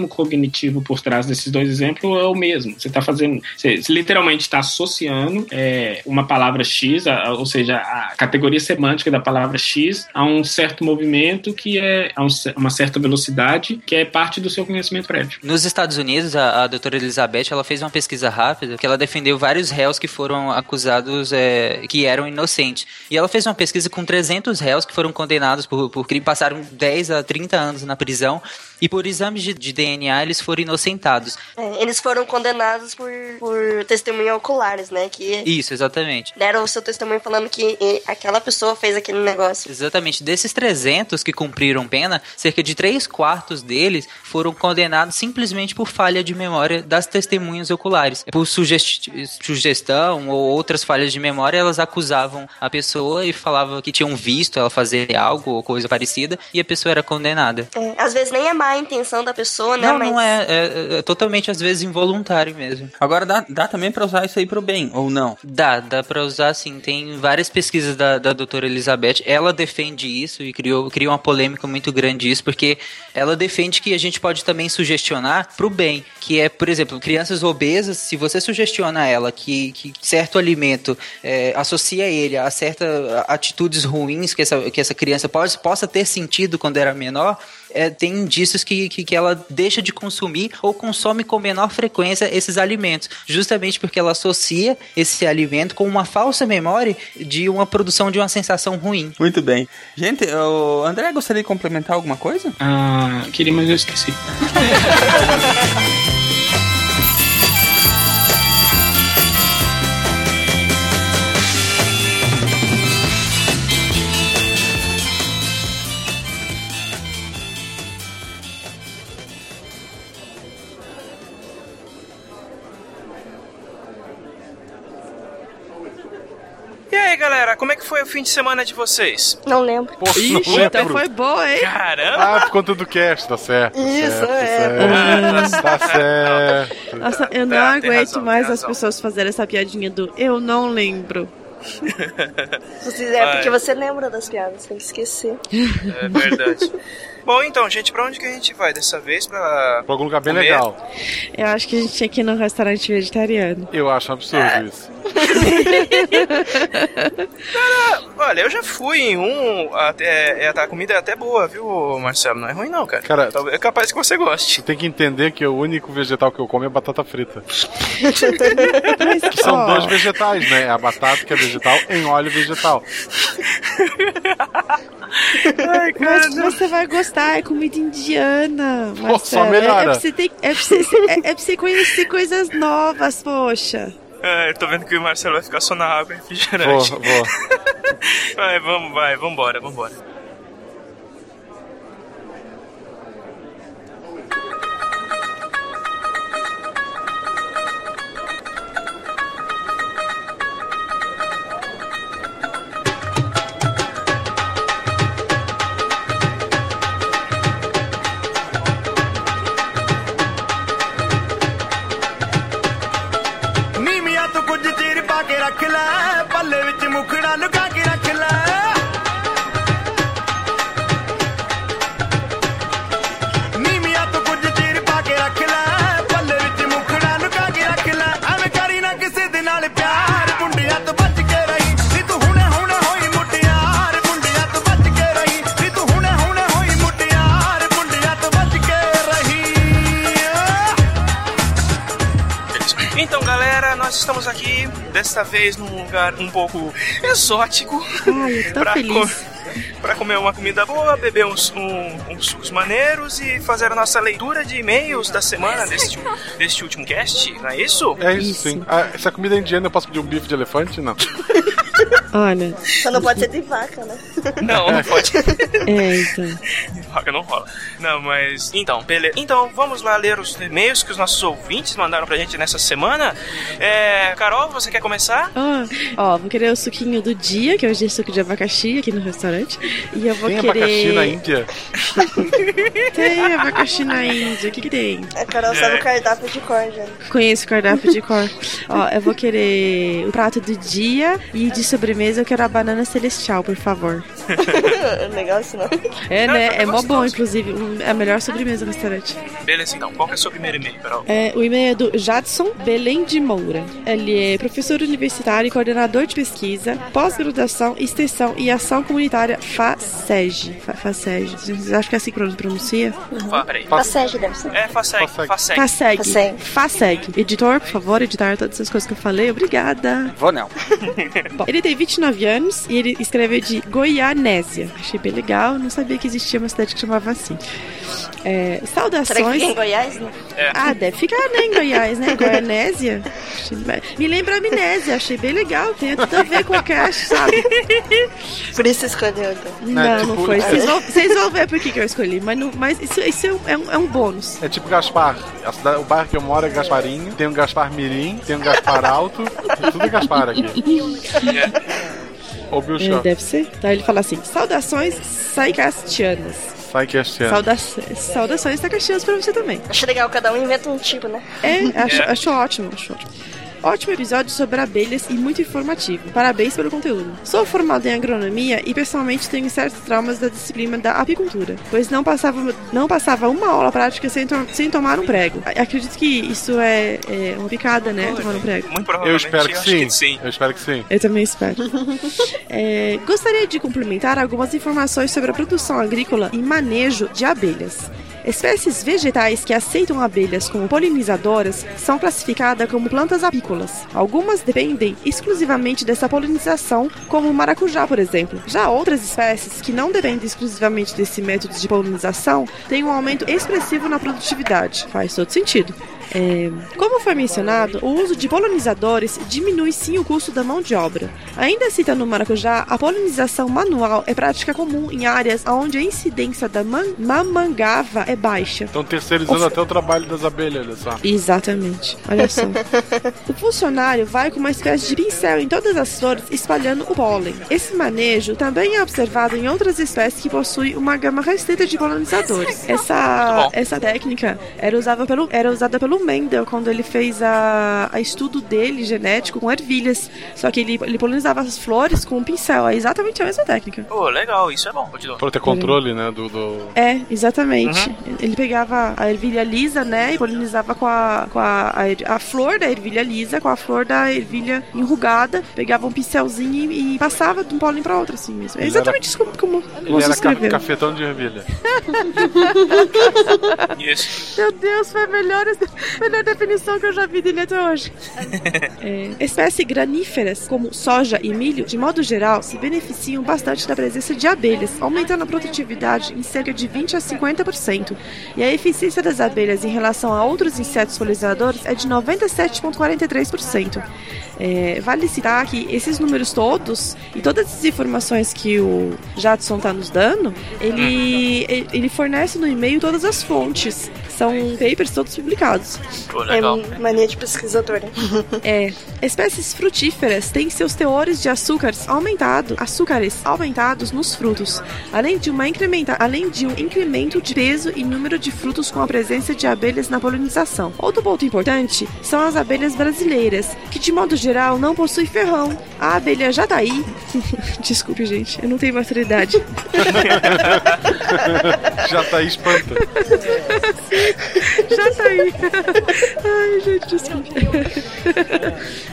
cognitivo por trás desses dois exemplos é o mesmo. Você está fazendo, você, literalmente está associando é, uma palavra X, a- ou seja, a categoria semântica da palavra X a um certo movimento que é a um uma certa velocidade que é parte do seu conhecimento prévio. Nos Estados Unidos, a, a doutora Elizabeth ela fez uma pesquisa rápida que ela defendeu vários réus que foram acusados é, que eram inocentes. E ela fez uma pesquisa com 300 réus que foram condenados por, por crime, passaram 10 a 30 anos na prisão e por exames de, de DNA eles foram inocentados. É, eles foram condenados por, por testemunho oculares, né? Que Isso, exatamente. deram o seu testemunho falando que aquela pessoa fez aquele negócio. Exatamente. Desses 300 que cumpriram pena, cerca de 3 quartos deles foram condenados simplesmente por falha de memória das testemunhas oculares. Por sugesti- sugestão ou outras falhas de memória, elas acusavam a pessoa e falavam que tinham visto ela fazer algo ou coisa parecida e a pessoa era condenada. É, às vezes nem é má a intenção da pessoa, né? Não, Mas não é, é, é totalmente às vezes involuntário mesmo. Agora dá, dá também pra usar isso aí pro bem, ou não? Dá, dá pra usar sim. Tem várias pesquisas da, da doutora Elizabeth. Ela defende isso e criou, criou uma polêmica muito grande isso, porque ela defende que a gente pode também sugestionar pro bem. Que é, por exemplo, crianças obesas, se você sugestiona a ela que, que certo alimento é, associa ele a certas atitudes ruins que essa, que essa criança pode, possa ter sentido quando era menor, é, tem indícios que, que, que ela deixa de consumir ou consome com menor frequência esses alimentos, justamente porque ela associa esse alimento com uma falsa memória de uma produção de uma sensação ruim. Muito bem. Gente, o André gostaria de complementar alguma coisa? Ah, queria, mas eu esqueci. galera, como é que foi o fim de semana de vocês? Não lembro. Pô, Ixi, não lembro. então foi boa, hein? Caramba! Ah, por conta do cast, tá certo. tá Isso, certo, é. Tá certo, tá certo. Nossa, eu não Tá, aguento razão, mais as pessoas fazerem essa piadinha do eu não lembro. É porque você lembra das piadas, tem que esquecer. É verdade. Bom, então, gente, pra onde que a gente vai dessa vez? Pra. Pra algum lugar bem Comer? legal. Eu acho que a gente tinha que ir num restaurante vegetariano. Eu acho um absurdo isso. Cara, olha, eu já fui em um. Até, é, a comida é até boa, viu, Marcelo? Não é ruim, não, cara. Cara- Talvez- é capaz que você goste. Você tem que entender que o único vegetal que eu como é batata frita. Que são dois vegetais, né? A batata que é vegetal em óleo vegetal. Ai, Mas você vai gostar, é comida indiana. Pô, Marcelo. só É, melhora. é, pra você ter- é, pra você, é, é pra você conhecer coisas novas, poxa. É, eu tô vendo que o Marcelo vai ficar só na água Vou, refrigerante. vou. Vai, vamos, vai, vambora, vambora. Vez num lugar um pouco exótico. Ai, eu tô pra feliz. co- Pra comer uma comida boa, beber uns, um- uns sucos maneiros e fazer a nossa leitura de e-mails da semana deste, deste último cast, não é isso? É isso, sim. Ah, se a comida é indiana, eu posso pedir um bife de elefante? Não. Olha. Só não pode ser de vaca, né? Não, não pode. É, então. Vaca não rola. Não, mas. Então, beleza. Então, vamos lá ler os e-mails que os nossos ouvintes mandaram pra gente nessa semana. É, Carol, você quer começar? Ó, ó, vou querer o suquinho do dia, que hoje é suco de abacaxi aqui no restaurante. E eu vou Tem querer. abacaxi na Índia? Tem abacaxi na Índia. O que, que tem? A Carol sabe o cardápio de cor, já. Conheço o cardápio de cor. Ó, eu vou querer o prato do dia e de sobremesa eu quero a banana celestial, por favor. Legal isso não. É, Não, né? é É mó bom, inclusive. É a melhor sobremesa do restaurante. Beleza, então. Qual que é o seu primeiro e-mail, Carol? É, o e-mail é do Jadson Belém de Moura. Ele é professor universitário e coordenador de pesquisa, pós-graduação, extensão e ação comunitária FASEG. Fa- FASEG. Vocês acham que é assim que pronuncia? Fá, peraí. Facege deve ser. É, Faseg. Faseg. FASEG. Faseg. FASEG. Editor, por favor, editar todas essas coisas que eu falei. Obrigada. Vou não. Bom, ele tem 29 anos e ele escreveu de Goianésia. Achei bem legal, não sabia que existia uma cidade que chamava assim. É, saudações. Será que fica em Goiás, né? Ah, deve ficar, né, em Goiás, né? Goianésia. Me lembra a amnésia, achei bem legal. Tem tudo a ver com o cast, sabe? Por isso escolheu, então. Não, tipo, não foi. é- Vocês vão, vocês vão ver por que, que eu escolhi, mas, não, mas isso, isso é, um, é um- é um bônus. É tipo Gaspar. A cidade- o bairro que eu moro é Gasparinho. Tem um Gaspar Mirim, tem um Gaspar Alto. Tudo é Gaspar aqui. Ou Bill É, Shaw. deve ser. Então ele fala assim: saudações saicastianas. Sai que é ano. Sauda saudações saicastianas pra você também. Acho legal, cada um inventa um tipo, né? É, acho, acho ótimo, acho ótimo. Ótimo episódio sobre abelhas e muito informativo. Parabéns pelo conteúdo. Sou formado em agronomia e pessoalmente tenho certos traumas da disciplina da apicultura, pois não passava, não passava uma aula prática sem, to- sem tomar um prego. Acredito que isso é, é uma picada, né? Tomar um prego. Muito Eu provavelmente. espero que acho sim. sim. Eu espero que sim. Eu também espero. É, gostaria de complementar algumas informações sobre a produção agrícola e manejo de abelhas. Espécies vegetais que aceitam abelhas como polinizadoras são classificadas como plantas apícolas. Algumas dependem exclusivamente dessa polinização, como o maracujá, por exemplo. Já outras espécies que não dependem exclusivamente desse método de polinização têm um aumento expressivo na produtividade. Faz todo sentido. É, como foi mencionado, o uso de polinizadores diminui sim o custo da mão de obra. Ainda citando o maracujá, a polinização manual é prática comum em áreas onde a incidência da man- mamangava é baixa. Estão terceirizando até o trabalho das abelhas, olha só. Exatamente. Olha só. o funcionário vai com uma espécie de pincel em todas as flores, espalhando o pólen. Esse manejo também é observado em outras espécies que possuem uma gama restrita de polinizadores. Essa, essa técnica era usada pelo, era usada pelo Mendel quando ele fez a, a estudo dele genético com ervilhas. Só que ele, ele polinizava as flores com um pincel. É exatamente a mesma técnica. Pô, legal, isso é bom. Continua. Pra ter controle, né, do... do... É, exatamente. Ele pegava a ervilha lisa, né, e polinizava com a, com a, a, er- a flor da ervilha lisa, com a flor da ervilha enrugada, pegava um pincelzinho e, e passava de um pólen pra outro, assim mesmo. É exatamente isso como, como Ele você era escreveu. cafetão de ervilha. Isso. Meu Deus, foi a melhor, melhor definição que eu já vi dele até hoje. É, espécies graníferas, como soja e milho, de modo geral, se beneficiam bastante da presença de abelhas, aumentando a produtividade em cerca de 20 a 50%. E a eficiência das abelhas em relação a outros insetos polinizadores é de 97,43%. É, vale citar que esses números todos e todas as informações que o Jadson está nos dando, ele, ele- ele fornece no e-mail todas as fontes. São papers todos publicados. Pô, É mania de pesquisador. hein? É, espécies frutíferas têm seus teores de açúcares aumentados, açúcares aumentados nos frutos, além de, uma incrementa, além de um incremento de peso e número de frutos com a presença de abelhas na polinização. Outro ponto importante são as abelhas brasileiras, que de modo geral não possuem ferrão. A abelha jataí, desculpe gente, eu não tenho maturidade. Já tá aí espanta. Já tá aí. Ai, gente, desculpa.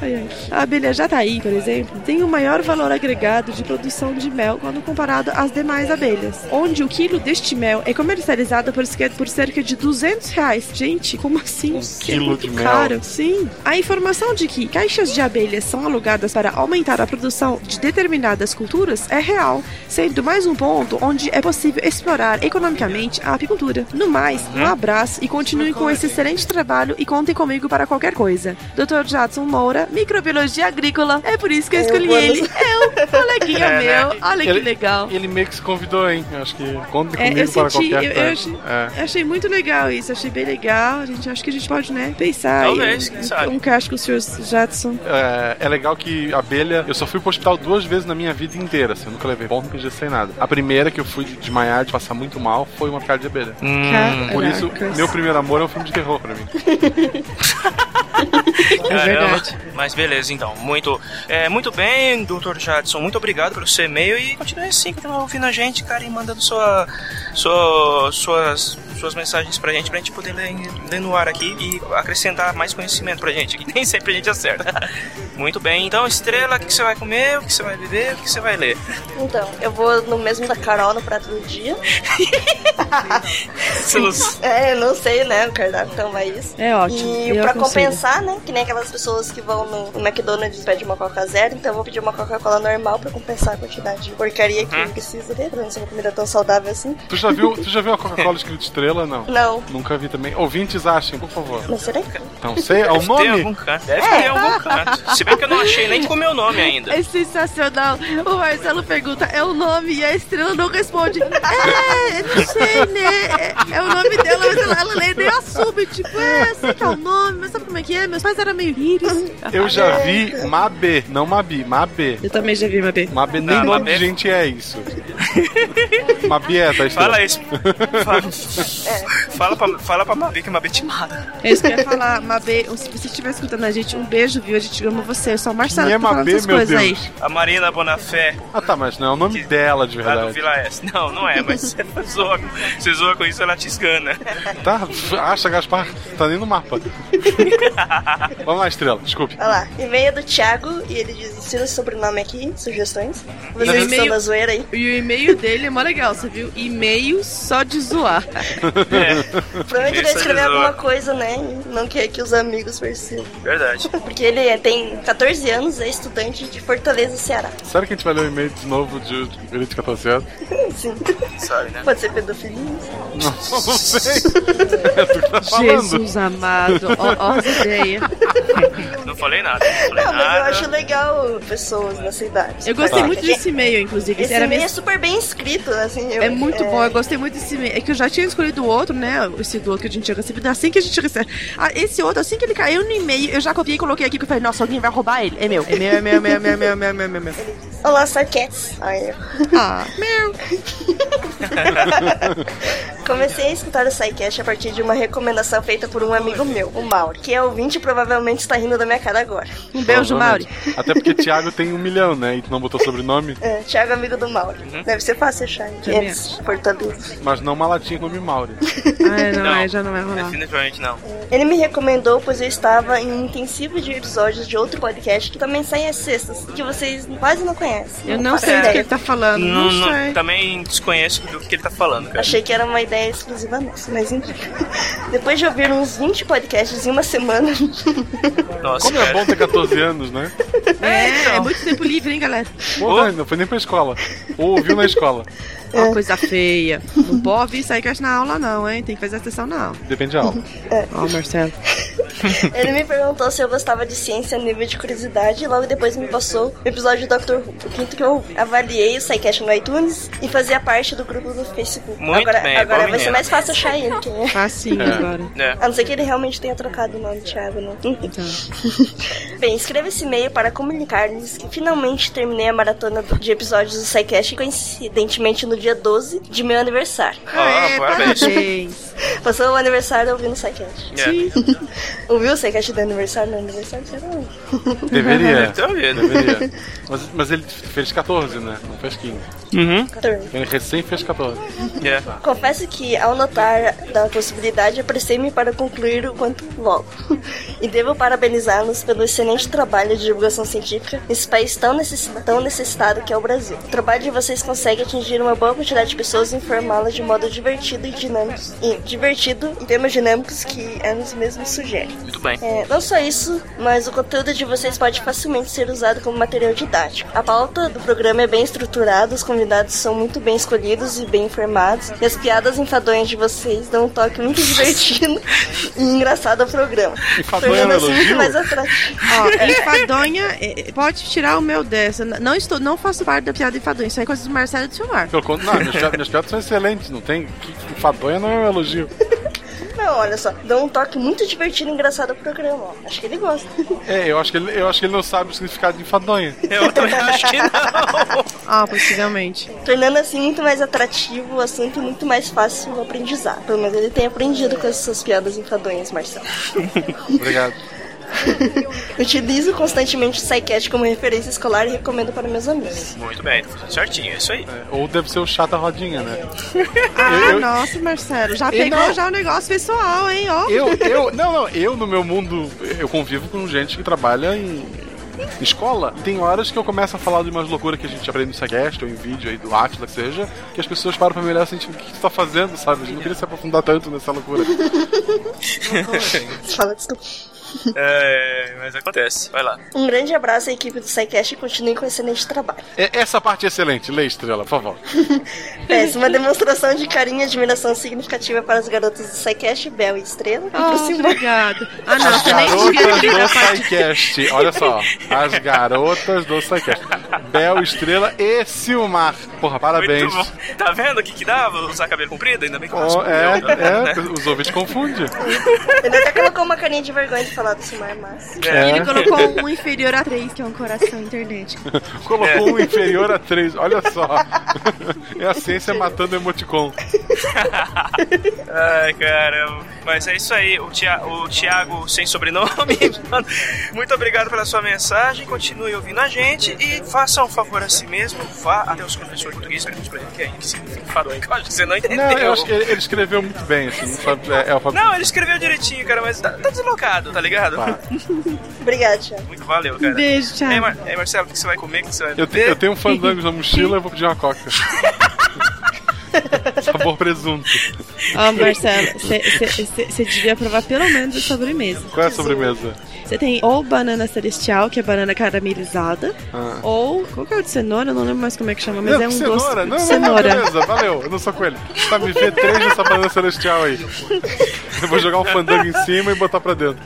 Ai, ai. A abelha jataí, por exemplo, tem o maior valor agregado de produção de mel quando comparado às demais abelhas, onde o quilo deste mel é comercializado por, cerca- por cerca de 200 reais. Gente, como assim? Que é quilo muito de mel. caro. Sim. A informação de que caixas de abelhas são alugadas para aumentar a produção de determinadas culturas é real, sendo mais um ponto onde é possível explorar economicamente a apicultura. No mais, um abraço e continue com esse excelente trabalho e contem comigo para qualquer coisa. Dr. Jadson Moura, microbiologia agrícola. É por isso que eu escolhi vou ele. É um coleguinha É, né? meu. Olha que Ele- legal. Ele meio que se convidou, hein? Acho que conta É, comigo eu para senti, eu, qualquer eu coisa. achei, É. eu achei muito legal isso, achei bem legal. A gente acho que a gente pode, né, pensar Talvez, em quem um, sabe. um cast com o Sr. Jadson. É, é legal que abelha. Eu só fui pro hospital duas vezes na minha vida inteira. Assim, eu nunca levei ponto, nunca sem nada. A primeira que eu fui desmaiar, de passar muito mal, foi uma picada de abelha. Hum. Por isso, Meu primeiro amor é um filme de terror pra mim. Caramba. verdade. Mas beleza, então. Muito, é, muito bem, Dr. Jadson. Muito obrigado pelo seu e-mail e continue assim, continue ouvindo a gente, cara, e mandando sua, sua, suas, suas mensagens pra gente, pra gente poder ler, ler no ar aqui e acrescentar mais conhecimento pra gente, que nem sempre a gente acerta. Muito bem, então, Estrela, o que que você vai comer, o que você vai beber, o que você vai ler? Então, eu vou no mesmo da Carol no prato do dia. É, eu não sei, né? O cardápio então vai isso. É ótimo, E eu pra compensar, né? Que nem aquelas pessoas que vão no, McDonald's e pedem uma Coca Zero, então eu vou pedir uma Coca-Cola normal pra compensar a quantidade de porcaria que eu preciso ter, pra não ser uma comida tão saudável assim. Tu já viu, tu já viu a Coca-Cola escrito estrela? Não. Não. Nunca vi também. Ouvintes achem, por favor. Não será que Não sei, é o Deve ter nome? algum canto. Deve ter em algum canto. Se bem que eu não achei nem com o meu nome ainda. É sensacional. O Marcelo pergunta, é o nome? E a estrela não responde. É, eu não sei, né? É, é o nome dela, mas ela, ela nem nem assume. Tipo, é, sei que é o nome, mas sabe como é que é? Meus pais eram meio íris. Eu já vi Mabê, não Mabi, Mabê. Eu também já vi Mabê. Mabê nem Não, nome Mabê. de gente é isso. Mabê é, tá estrela. Fala isso. Fala, fala, pra, fala pra Mabi que Mabi te mata. É isso que eu ia falar, Mabê. Se você estiver escutando a gente, um beijo, viu? A gente ama você. Eu sou o Marcelo Quem é que tá Mabê, essas meu coisas aí. Deus? A Marina Bonafé, Ah tá, mas não é o nome dela de lá do verdade. Vila S. Não, não é, mas você zoa, você zoa com isso, ela te esgana. Tá, acha Gaspar, tá nem no mapa. Vamos lá, estrela, desculpe. Olha lá, e-mail do Thiago e ele diz: ensina o sobrenome aqui, sugestões. Vocês estão e-mail- da zoeira aí. E o e-mail dele é mó legal, você viu? E-mail só de zoar. Provavelmente ele escrever é de alguma coisa, né? E não quer que os amigos percebam. Verdade. Porque ele é- tem 14 anos, é estudante de Fortaleza, Ceará. Sério que a gente vai ler o e-mail de novo de de Elite 14 anos? Sim. Sabe, né? Pode ser pedofilia. Não, não sei. É que tá falando. Jesus amado, ó, ó as ideias. Não falei nada. Não falei Não, mas eu nada. acho legal pessoas nessa idade. Eu gostei Tá. muito desse e-mail, inclusive. Esse Era e-mail é super bem escrito, assim. eu- É muito bom, eu gostei muito desse e-mail. É que eu já tinha escolhido do outro, né? Esse do outro que a gente tinha recebido, né? assim que a gente recebe. Ah, esse outro, assim que ele caiu no e-mail, eu já copiei e coloquei aqui, que eu falei, nossa, alguém vai roubar ele. É meu. É meu, é meu, é meu, é meu, é meu, é meu, é meu. É meu, é meu. Olá, Sarkets. Ah, meu. Comecei a escutar o SciCast a partir de uma recomendação feita por um amigo meu, o Mauri, que é ouvinte e provavelmente está rindo da minha cara agora. Um beijo, Mauri. Até porque Thiago tem um milhão, né? E tu não botou sobrenome. É, Thiago é amigo do Mauri. Uhum. Deve ser fácil achar, é Yes, português. Mas não uma latinha com o nome Mauri. Ah, é, não, Não. é, já não vai rolar. Definitivamente não. Ele me recomendou, pois eu estava em um intensivo de episódios de outro podcast que também sai às sextas, que vocês quase não conhecem. Eu não faço sei do que ele tá falando. Não, Não, não- sei. também desconheço do que ele tá falando, cara. Achei que era uma ideia exclusiva nossa, mas enfim. Depois de ouvir uns 20 podcasts em uma semana, Nossa, Como é cara. bom ter 14 anos, né? É, é muito tempo livre, hein, galera? Porra, não foi nem pra escola. Ou ouviu na escola. Ó, coisa feia. Não pode ouvir SciCast na aula, não, hein? Tem que fazer atenção na aula. Depende da aula. Ó, Marcelo. ele me perguntou se eu gostava de ciência a nível de curiosidade e logo depois me passou o episódio do Dr. Who, o quinto que eu. Avaliei o SciCast no iTunes e fazia parte do grupo do Facebook. Muito agora bem, agora vai ser mais fácil achar ele. Quem é. Facinho É. agora. É. A não ser que ele realmente tenha trocado o nome, Thiago, não. Enfim. Então. Bem, escreva esse e-mail para comunicar-lhes que finalmente terminei a maratona de episódios do SciCast, coincidentemente no dia 12 de meu aniversário. Ó, parabéns. Parabéns. Passou o aniversário ouvindo o SciCast. Sim. Ouviu o SciCast do aniversário? No aniversário você não. Deveria. Deveria. Mas, mas ele fez 14, né? Não fez 15. Uhum. Ele recém fez 14. É. Confesso que, ao notar da possibilidade, apressei-me para concluir o quanto logo. E devo parabenizá-los pelo excelente trabalho de divulgação científica nesse país tão, necessi- tão necessitado que é o Brasil. O trabalho de vocês consegue atingir uma boa quantidade de pessoas e informá-las de modo divertido e dinâmico, e divertido em temas dinâmicos que elas mesmos sugerem. Muito bem. É, não só isso, mas o conteúdo de vocês pode facilmente ser usado como material didático. A pauta do programa é bem estruturada, os convidados são muito bem escolhidos e bem informados, e as piadas enfadonhas de vocês dão um toque muito divertido e engraçado ao programa. Enfadonha Tornando é assim muito mais atrativo. Ó, enfadonha, é, pode tirar o meu dessa. Não estou, não faço parte da piada enfadonha. Isso aí é coisa do Marcelo e do Silmar. Pelo contrário, não, minhas piadas, minhas piadas são excelentes, não tem. Enfadonha não é um elogio. Não, olha só, dão um toque muito divertido e engraçado ao programa. Ó. Acho que ele gosta. É, eu acho que ele, eu acho que ele não sabe o significado de enfadonha. Eu também acho que não. Ah, possivelmente. Tornando assim muito mais atrativo o assunto e muito mais fácil o aprendizado. Pelo menos ele tem aprendido com essas piadas enfadonhas, Marcelo. Obrigado. Utilizo constantemente o SciCast como referência escolar e recomendo para meus amigos. Muito bem, tá certinho, é isso aí. Ou deve ser o chato da rodinha, né? Ah, eu- nossa, Marcelo. Já Eu pegou não. já o negócio pessoal, hein? Ó. Eu, eu, não, não, eu no meu mundo, eu convivo com gente que trabalha em escola. Tem horas que eu começo a falar de umas loucuras que a gente aprende no Sagast ou em vídeo aí do Atlas, que seja, que as pessoas param pra me olhar assim, tipo, o que você tá fazendo, sabe? A gente não queria se aprofundar tanto nessa loucura. Fala, desculpa. É, mas acontece. Vai lá. Um grande abraço à equipe do SciCast e continue com excelente trabalho. É- Essa parte é excelente, lê estrela, por favor. Peço uma demonstração de carinho e admiração significativa para as garotas do SciCast, Bel e Estrela. Oh, obrigado. Ah, não, As garotas do. SciCast, olha só. As garotas do SciCast. Bel, Estrela e Silmar. Porra, parabéns. Tá vendo o que que dava usar cabelo comprido? Ainda bem que eu Oh, é, né? é, os ouvintes confundem. Ele até colocou uma carinha de vergonha falar do Silmar, mas. É. Ele colocou um inferior a 3, que é um coração internet. Colocou um inferior a 3, olha só. É a ciência matando emoticon. Ai, caramba. Mas é isso aí. O, Tia, o Thiago sem sobrenome. Muito obrigado pela sua mensagem. Continue ouvindo a gente e faça um favor a si mesmo. Vá até os professores português que é que fadonha. que eu acho que você não entendeu. Não, eu acho que ele, escreveu muito bem, assim? É, é. Não, ele escreveu direitinho, cara, mas tá, tá deslocado, tá ligado? Tá. Obrigado, Thiago. Muito valeu, cara. Beijo, Thiago. Ei, Mar- ei, Marcelo, o que você vai comer? O que você vai Eu, eu tenho um fandangos na mochila, eu vou pedir uma coca. Sabor presunto. Ó, Marcelo, você devia provar pelo menos a sobremesa. Qual é a sobremesa? Você tem ou banana celestial, que é banana caramelizada, Ah. ou. Qual que é o de cenoura? Eu não lembro mais como é que chama, mas não, é um cenoura. doce. Não, de não, cenoura. não, beleza, valeu. Eu não sou coelho. Tá, me vê três dessa banana celestial aí. Eu vou jogar um fandango em cima e botar pra dentro.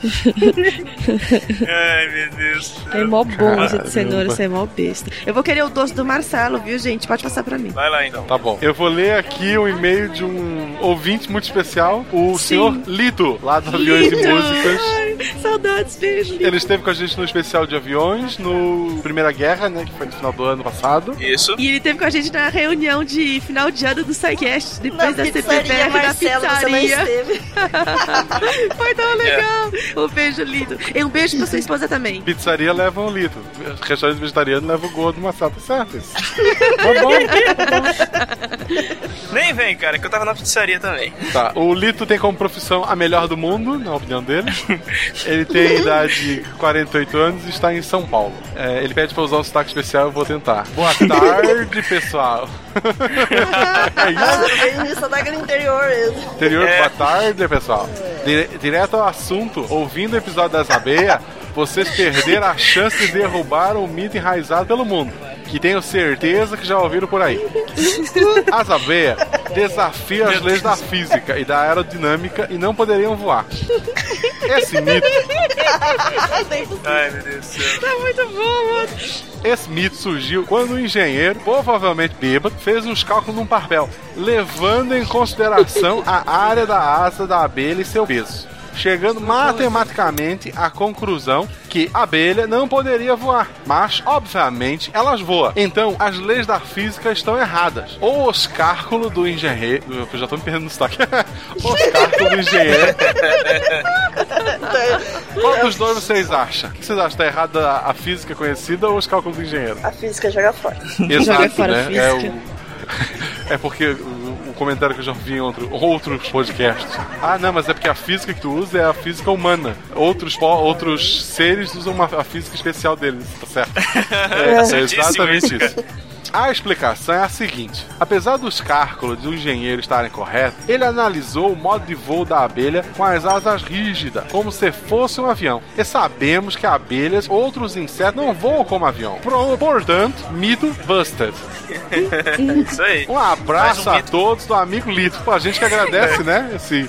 Ai, meu Deus. É mó bom esse de cenoura, você é mó besta. Eu vou querer o doce do Marcelo, viu, gente? Pode passar pra mim. Vai lá então. Tá bom. Eu vou ler aqui um e-mail de um ouvinte muito especial, o senhor Lito, lá do Aviões e Músicas. Ai, saudades, beijo. Ele esteve com a gente no especial de aviões, no Primeira Guerra, né? Que foi no final do ano passado. Isso. E ele teve com a gente na reunião de final de ano do SciCast, depois Na da CPBR da Marcelo, não pizzaria. esteve. Foi tão legal. Um beijo lindo. E um beijo pra sua esposa também. Pizzaria leva um litro. Restaurante vegetariano leva o gordo do Massata, certo? Isso. Tá. Nem vem, cara, que eu tava na pizzaria também. Tá, o Lito tem como profissão a melhor do mundo, na opinião dele. Ele tem idade de 48 anos e está em São Paulo. É, ele pede pra usar o sotaque especial, eu vou tentar. Boa tarde, pessoal. é isso? Isso, da no interior mesmo. Interior, boa tarde, pessoal. Dire- direto ao assunto, ouvindo o episódio das abelhas, vocês perderam a chance de derrubar um mito enraizado pelo mundo, que tenho certeza que já ouviram por aí. As abelhas desafiam as leis da física e da aerodinâmica e não poderiam voar. Esse mito, Ai, meu Deus do céu. Tá muito bom, mano. esse mito surgiu quando um engenheiro, provavelmente bêbado, fez uns cálculos num papel, levando em consideração a área da asa da abelha e seu peso. Chegando matematicamente à conclusão que a abelha não poderia voar, mas obviamente elas voam. Então as leis da física estão erradas. O cálculos do engenheiro, eu já tô me perdendo no sotaque. Os cálculos do engenheiro. Qual dos dois vocês acham? O que vocês acham? Tá errada a física conhecida ou os cálculos do engenheiro? A física joga fora. Exato, né? É, o- é porque o comentário que eu já vi em outro- outros podcasts. Ah, não, mas é porque a física que tu usa é a física humana. Outros, outros seres usam uma, a física especial deles, tá certo? É, é Certíssimo exatamente isso. A explicação é a seguinte: apesar dos cálculos do engenheiro estarem corretos, ele analisou o modo de voo da abelha com as asas rígidas, como se fosse um avião. E sabemos que abelhas, outros insetos, não voam como avião. Pro- Portanto, mito busted. Isso aí. Um abraço um a mito. todos do amigo Lito. Pô, a gente que agradece, né? Esse,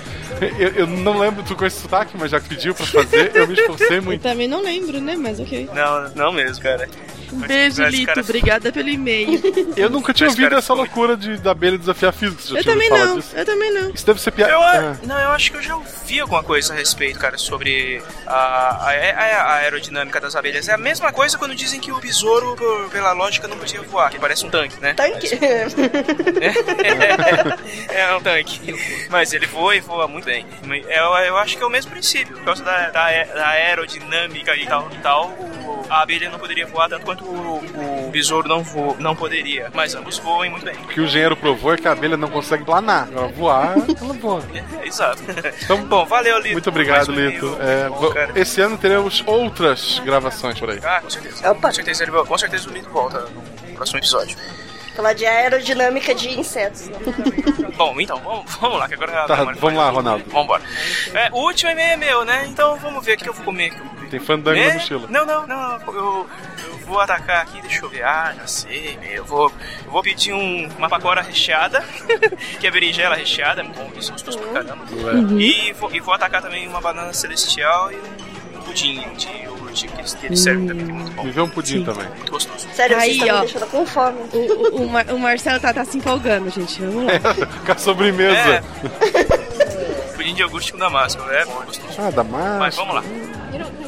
eu, eu não lembro tu com esse sotaque, mas já que pediu pra fazer, eu me esforcei Eu muito. também não lembro, né? Mas ok. Não, não mesmo, cara. Um beijo, Lito. cara- Obrigada pelo e-mail. Eu nunca tinha ouvido essa loucura de, da abelha desafiar física. Já Eu também não. disso? Eu também não. Isso deve ser piada. Ah. Não, eu acho que eu já ouvi alguma coisa a respeito, cara, sobre a, a- a- a aerodinâmica das abelhas. É a mesma coisa quando dizem que o besouro, por- pela lógica, não podia voar, que parece um tanque, né? Tanque? é um tanque. Mas ele voa e voa muito bem. Eu, eu acho que é o mesmo princípio. Por causa da, da, da aerodinâmica e tal, e tal o- a abelha não poderia voar tanto quanto o, o besouro não, vo, não poderia. Mas ambos voam muito bem. O que o engenheiro provou é que a abelha não consegue planar. Ela voar, ela voa. É, exato. Então, bom, valeu, Lito. Muito obrigado, um Lito. É, Bom, esse ano teremos outras gravações por aí. Ah, com certeza. Com certeza, ele, com certeza o Lito volta no próximo episódio. Falar de aerodinâmica de insetos. né? Bom, então, vamos, vamos lá, que agora... Tá, vamos lá, Ronaldo. Vambora. É, o último e-mail é meu, né? Então vamos ver o que eu vou comer aqui. Tem fandango Né? na mochila. Não, não, não. Eu, eu vou atacar aqui, deixa eu ver. Ah, já sei. Eu vou, eu vou pedir um, uma pacora recheada, que é berinjela recheada, é bom, isso gostoso pra caramba. Uhum. E, vou, e vou atacar também uma banana celestial e um pudim de iogurte que eles, que eles servem também, que é muito bom. Me vê um pudim também. Muito gostoso. Sério, Aí, ó. me deixando com fome. O, o, o Mar- o Marcelo tá, tá se empolgando, gente. Vamos lá. Com a sobremesa. Pudim de iogurte com damasco, é bom, é gostoso. Ah, Damasco. Mas vamos lá.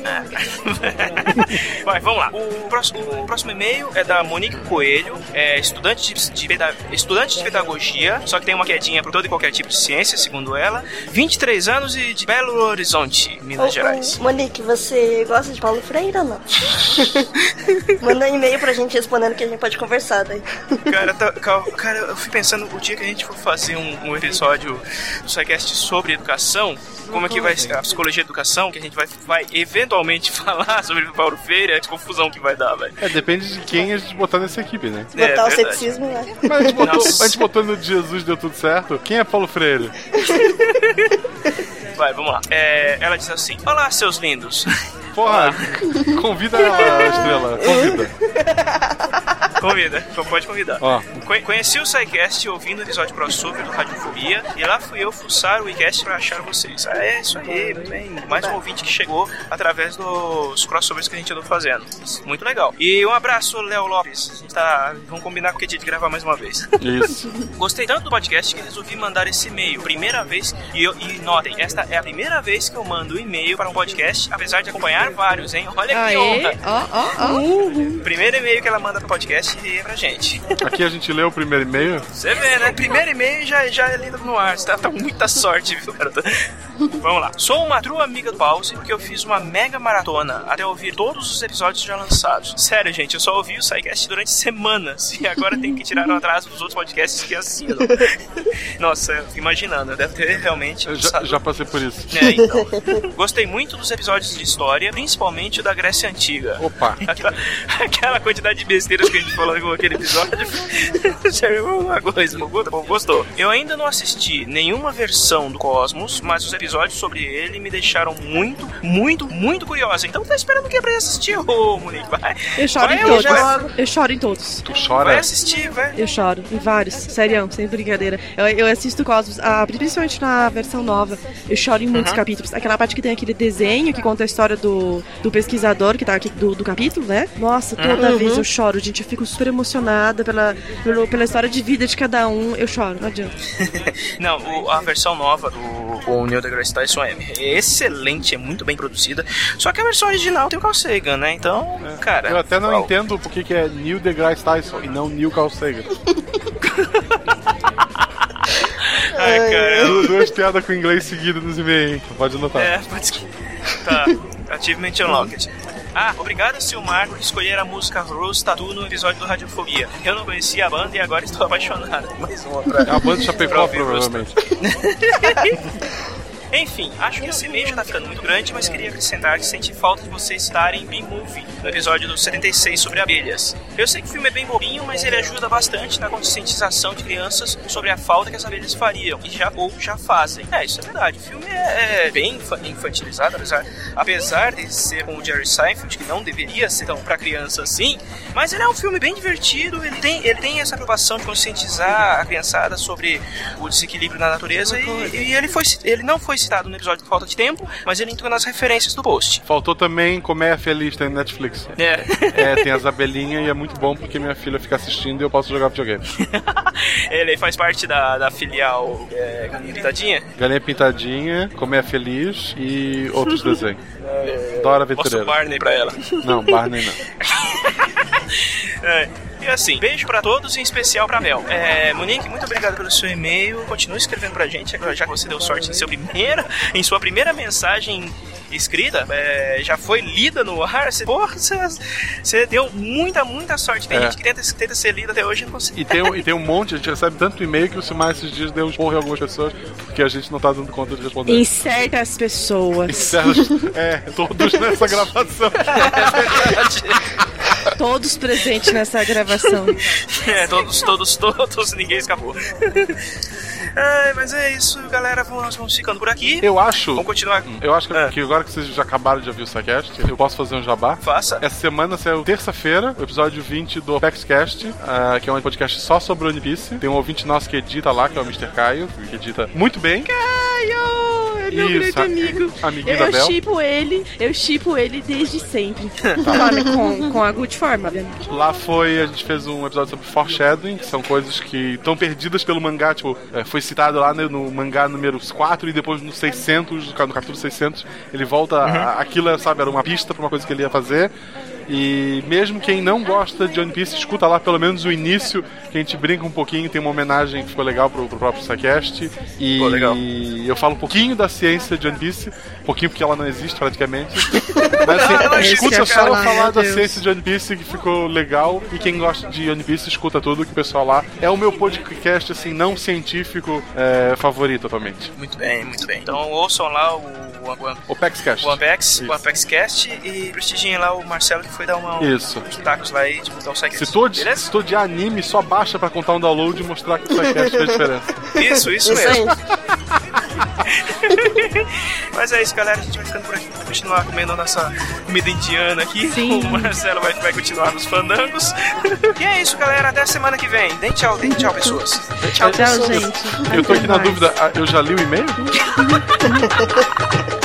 Vai, vamos lá. O próximo, o próximo e-mail é da Monique Coelho, é estudante de, de estudante de pedagogia, só que tem uma quedinha por todo e qualquer tipo de ciência, segundo ela. 23 anos e de Belo Horizonte, Minas Ô, Gerais. ô, Monique, você gosta de Paulo Freire ou não? Manda um e-mail pra gente respondendo que a gente pode conversar daí. Cara, tá- cal- cara, eu fui pensando, o dia que a gente for fazer um, um episódio do SciCast sobre educação, como é que vai ser a psicologia da educação, que a gente vai, vai eventualmente falar sobre o Paulo Freire, a confusão que vai dar, velho. É, depende de quem a gente botar nessa equipe, né? É, Botar o verdade. ceticismo lá. Mas a gente, botou, a gente botou no Jesus deu tudo certo. Quem é Paulo Freire? Vai, vamos lá. É, ela diz assim: Olá, seus lindos. Porra, convida a estrela. Convida. Convida, pode convidar. Ó. Conhe- Conheci o SciCast ouvindo o episódio crossover do Radiofobia e lá fui eu fuçar o iCast pra achar vocês. Ah, é isso aí, bem. Mais um ouvinte que chegou através dos crossovers que a gente andou fazendo. Muito legal. E um abraço, Léo Lopes. A gente tá. Vamos combinar com o dia de gravar mais uma vez. Isso. Gostei tanto do podcast que resolvi mandar esse e-mail. Primeira vez, e, eu- e notem, esta é a primeira vez que eu mando um e-mail para um podcast, apesar de acompanhar vários, hein? Olha que Aê, honra. ó, ó, ó. Primeiro e-mail que ela manda pro podcast e é pra gente. Aqui a gente leu o primeiro e-mail. Você vê, né? Primeiro e-mail já, já é lido no ar. Você tá, tá com muita sorte, viu, garota? Vamos lá. Sou uma true amiga do Pause porque eu fiz uma mega maratona até ouvir todos os episódios já lançados. Sério, gente, eu só ouvi o SciCast durante semanas e agora tenho que tirar o atraso dos outros podcasts que assinam. Nossa, eu fico imaginando, deve ter realmente. Eu já, já passei por isso. É, então. Gostei muito dos episódios de história, principalmente o da Grécia Antiga. Opa. Aquela, aquela quantidade de besteiras que a gente falou com aquele episódio. Sério, uma coisa, bom, gostou. Eu ainda não assisti nenhuma versão do Cosmos, mas os episódios sobre ele me deixaram muito, muito, muito curiosa. Então tá esperando que pra assistir, ô Monique? Vai. Eu choro vai, em todos. vai. Eu choro em todos. Tu Vai chora? assistir, vai. Eu choro em vários, sério, sem brincadeira. Eu, eu assisto Cosmos, ah, principalmente na versão nova. Eu choro em muitos Uhum. capítulos. Aquela parte que tem aquele desenho que conta a história do, do pesquisador que tá aqui do, do capítulo, né? Nossa, toda Uhum. vez eu choro, gente. Eu fico super emocionada pela, pelo- pela história de vida de cada um. Eu choro, não adianta. Não, o- a versão nova do o Neil deGrasse Tyson é excelente, é muito bem produzida. Só que a versão original tem o Carl Sagan, né? Então, cara. Eu até não entendo por que que é Neil deGrasse Tyson e não Neil Carl Sagan. Ai, cara. Du- Duas piadas com inglês seguidas nos e-mails? Pode anotar. É, pode que. Tá. Achievement Unlocked. Ah, obrigado, Silmar, por escolher a música Rose Tattoo no episódio do Radiofobia. Eu não conhecia a banda e agora estou apaixonado. Mais uma pra. É a banda de Chapecó, provavelmente. Enfim, acho que esse e-mail já tá ficando muito grande, mas queria acrescentar que senti falta de vocês estarem em B-Movie, no episódio do 76 sobre abelhas. Eu sei que o filme é bem bobinho, mas ele ajuda bastante na conscientização de crianças sobre a falta que as abelhas fariam, e já ou já fazem. É, isso é verdade. O filme é, é bem infa- infantilizado, apesar, apesar de ser com o Jerry Seinfeld, que não deveria ser tão pra criança assim, mas ele é um filme bem divertido, ele tem, ele tem essa preocupação de conscientizar a criançada sobre o desequilíbrio na natureza e, e ele, foi, ele não foi citado no episódio por falta de tempo, mas ele entrou nas referências do post. Faltou também Comer Feliz, tem Netflix. É. É, tem as abelhinhas e é muito bom porque minha filha fica assistindo e eu posso jogar videogame. Ele faz parte da, da filial é, Galinha Pintadinha. Galinha Pintadinha, Comer Feliz e outros desenhos. Dora Mostra o Aventureira. Barney pra ela. Não, Barney não. É, E assim, beijo pra todos, em especial pra Mel. É, Monique, muito obrigado pelo seu e-mail. Continue escrevendo pra gente, agora já que você deu sorte em, seu primeira, em sua primeira mensagem escrita, é, já foi lida no ar. Você, porra, você, você deu muita, muita sorte. Tem É. gente que tenta, tenta ser lida até hoje e não consegue. E tem, um- e tem um monte, a gente recebe tanto e-mail que o Silmar esses dias deu um porro em algumas pessoas porque a gente não tá dando conta de responder. Em certas pessoas. Certas- É, todos nessa gravação. Todos presentes nessa gravação. É, todos, todos, todos, ninguém escapou. Ai, mas é isso, galera. Vamos, vamos ficando por aqui. Eu acho. Vamos continuar. Eu acho que, que agora que vocês já acabaram de ouvir o SciCast, eu posso fazer um jabá. Faça. Essa semana saiu terça-feira, o episódio 20 do ApexCast, ah, que é um podcast só sobre One Piece. Tem um ouvinte nosso que edita lá, que é o Mr. Caio, que edita muito bem. Caio! É meu Isso, grande amigo. amiguinho da Eu chipo ele, eu chipo ele desde sempre. Olha, com, com a good forma. Lá foi, a gente fez um episódio sobre foreshadowing, que são coisas que estão perdidas pelo mangá, tipo, é, foi citado lá né, no mangá número 4 e depois no 600, no capítulo 600, ele volta, a- aquilo, sabe, era uma pista pra uma coisa que ele ia fazer. E mesmo quem não gosta de One Piece, escuta lá pelo menos o início, que a gente brinca um pouquinho, tem uma homenagem que ficou legal pro, pro próprio Psycast. E Ficou legal. eu falo um pouquinho da ciência de One Piece, um pouquinho porque ela não existe praticamente. Mas assim, Não, não existe, escuta só eu falar da Deus. ciência de One Piece que ficou legal. E quem gosta de One Piece escuta tudo que o pessoal lá. É o meu podcast, assim, não científico é, favorito atualmente. Muito bem, muito bem. Então ouçam lá o, o, O PEXCast. o Apex, Isso. o ApexCast e prestigiem lá o Marcelo que foi dar uma, Isso. uns tacos lá e tipo, dar um segue. Se tô, de, se tô de anime, só baixa pra contar um download e mostrar que o SciCast fez diferença. Isso, isso, Isso mesmo. Mas é isso, galera. A gente vai ficando por aqui. Vamos continuar comendo a nossa comida indiana aqui. Sim. O Marcelo vai, vai continuar nos fandangos. e é isso, galera. Até a semana que vem. Deem tchau, deem tchau, pessoas. Tchau, Tchau, pessoas. gente. Eu tô aqui na mais. dúvida, ah, eu já li o e-mail?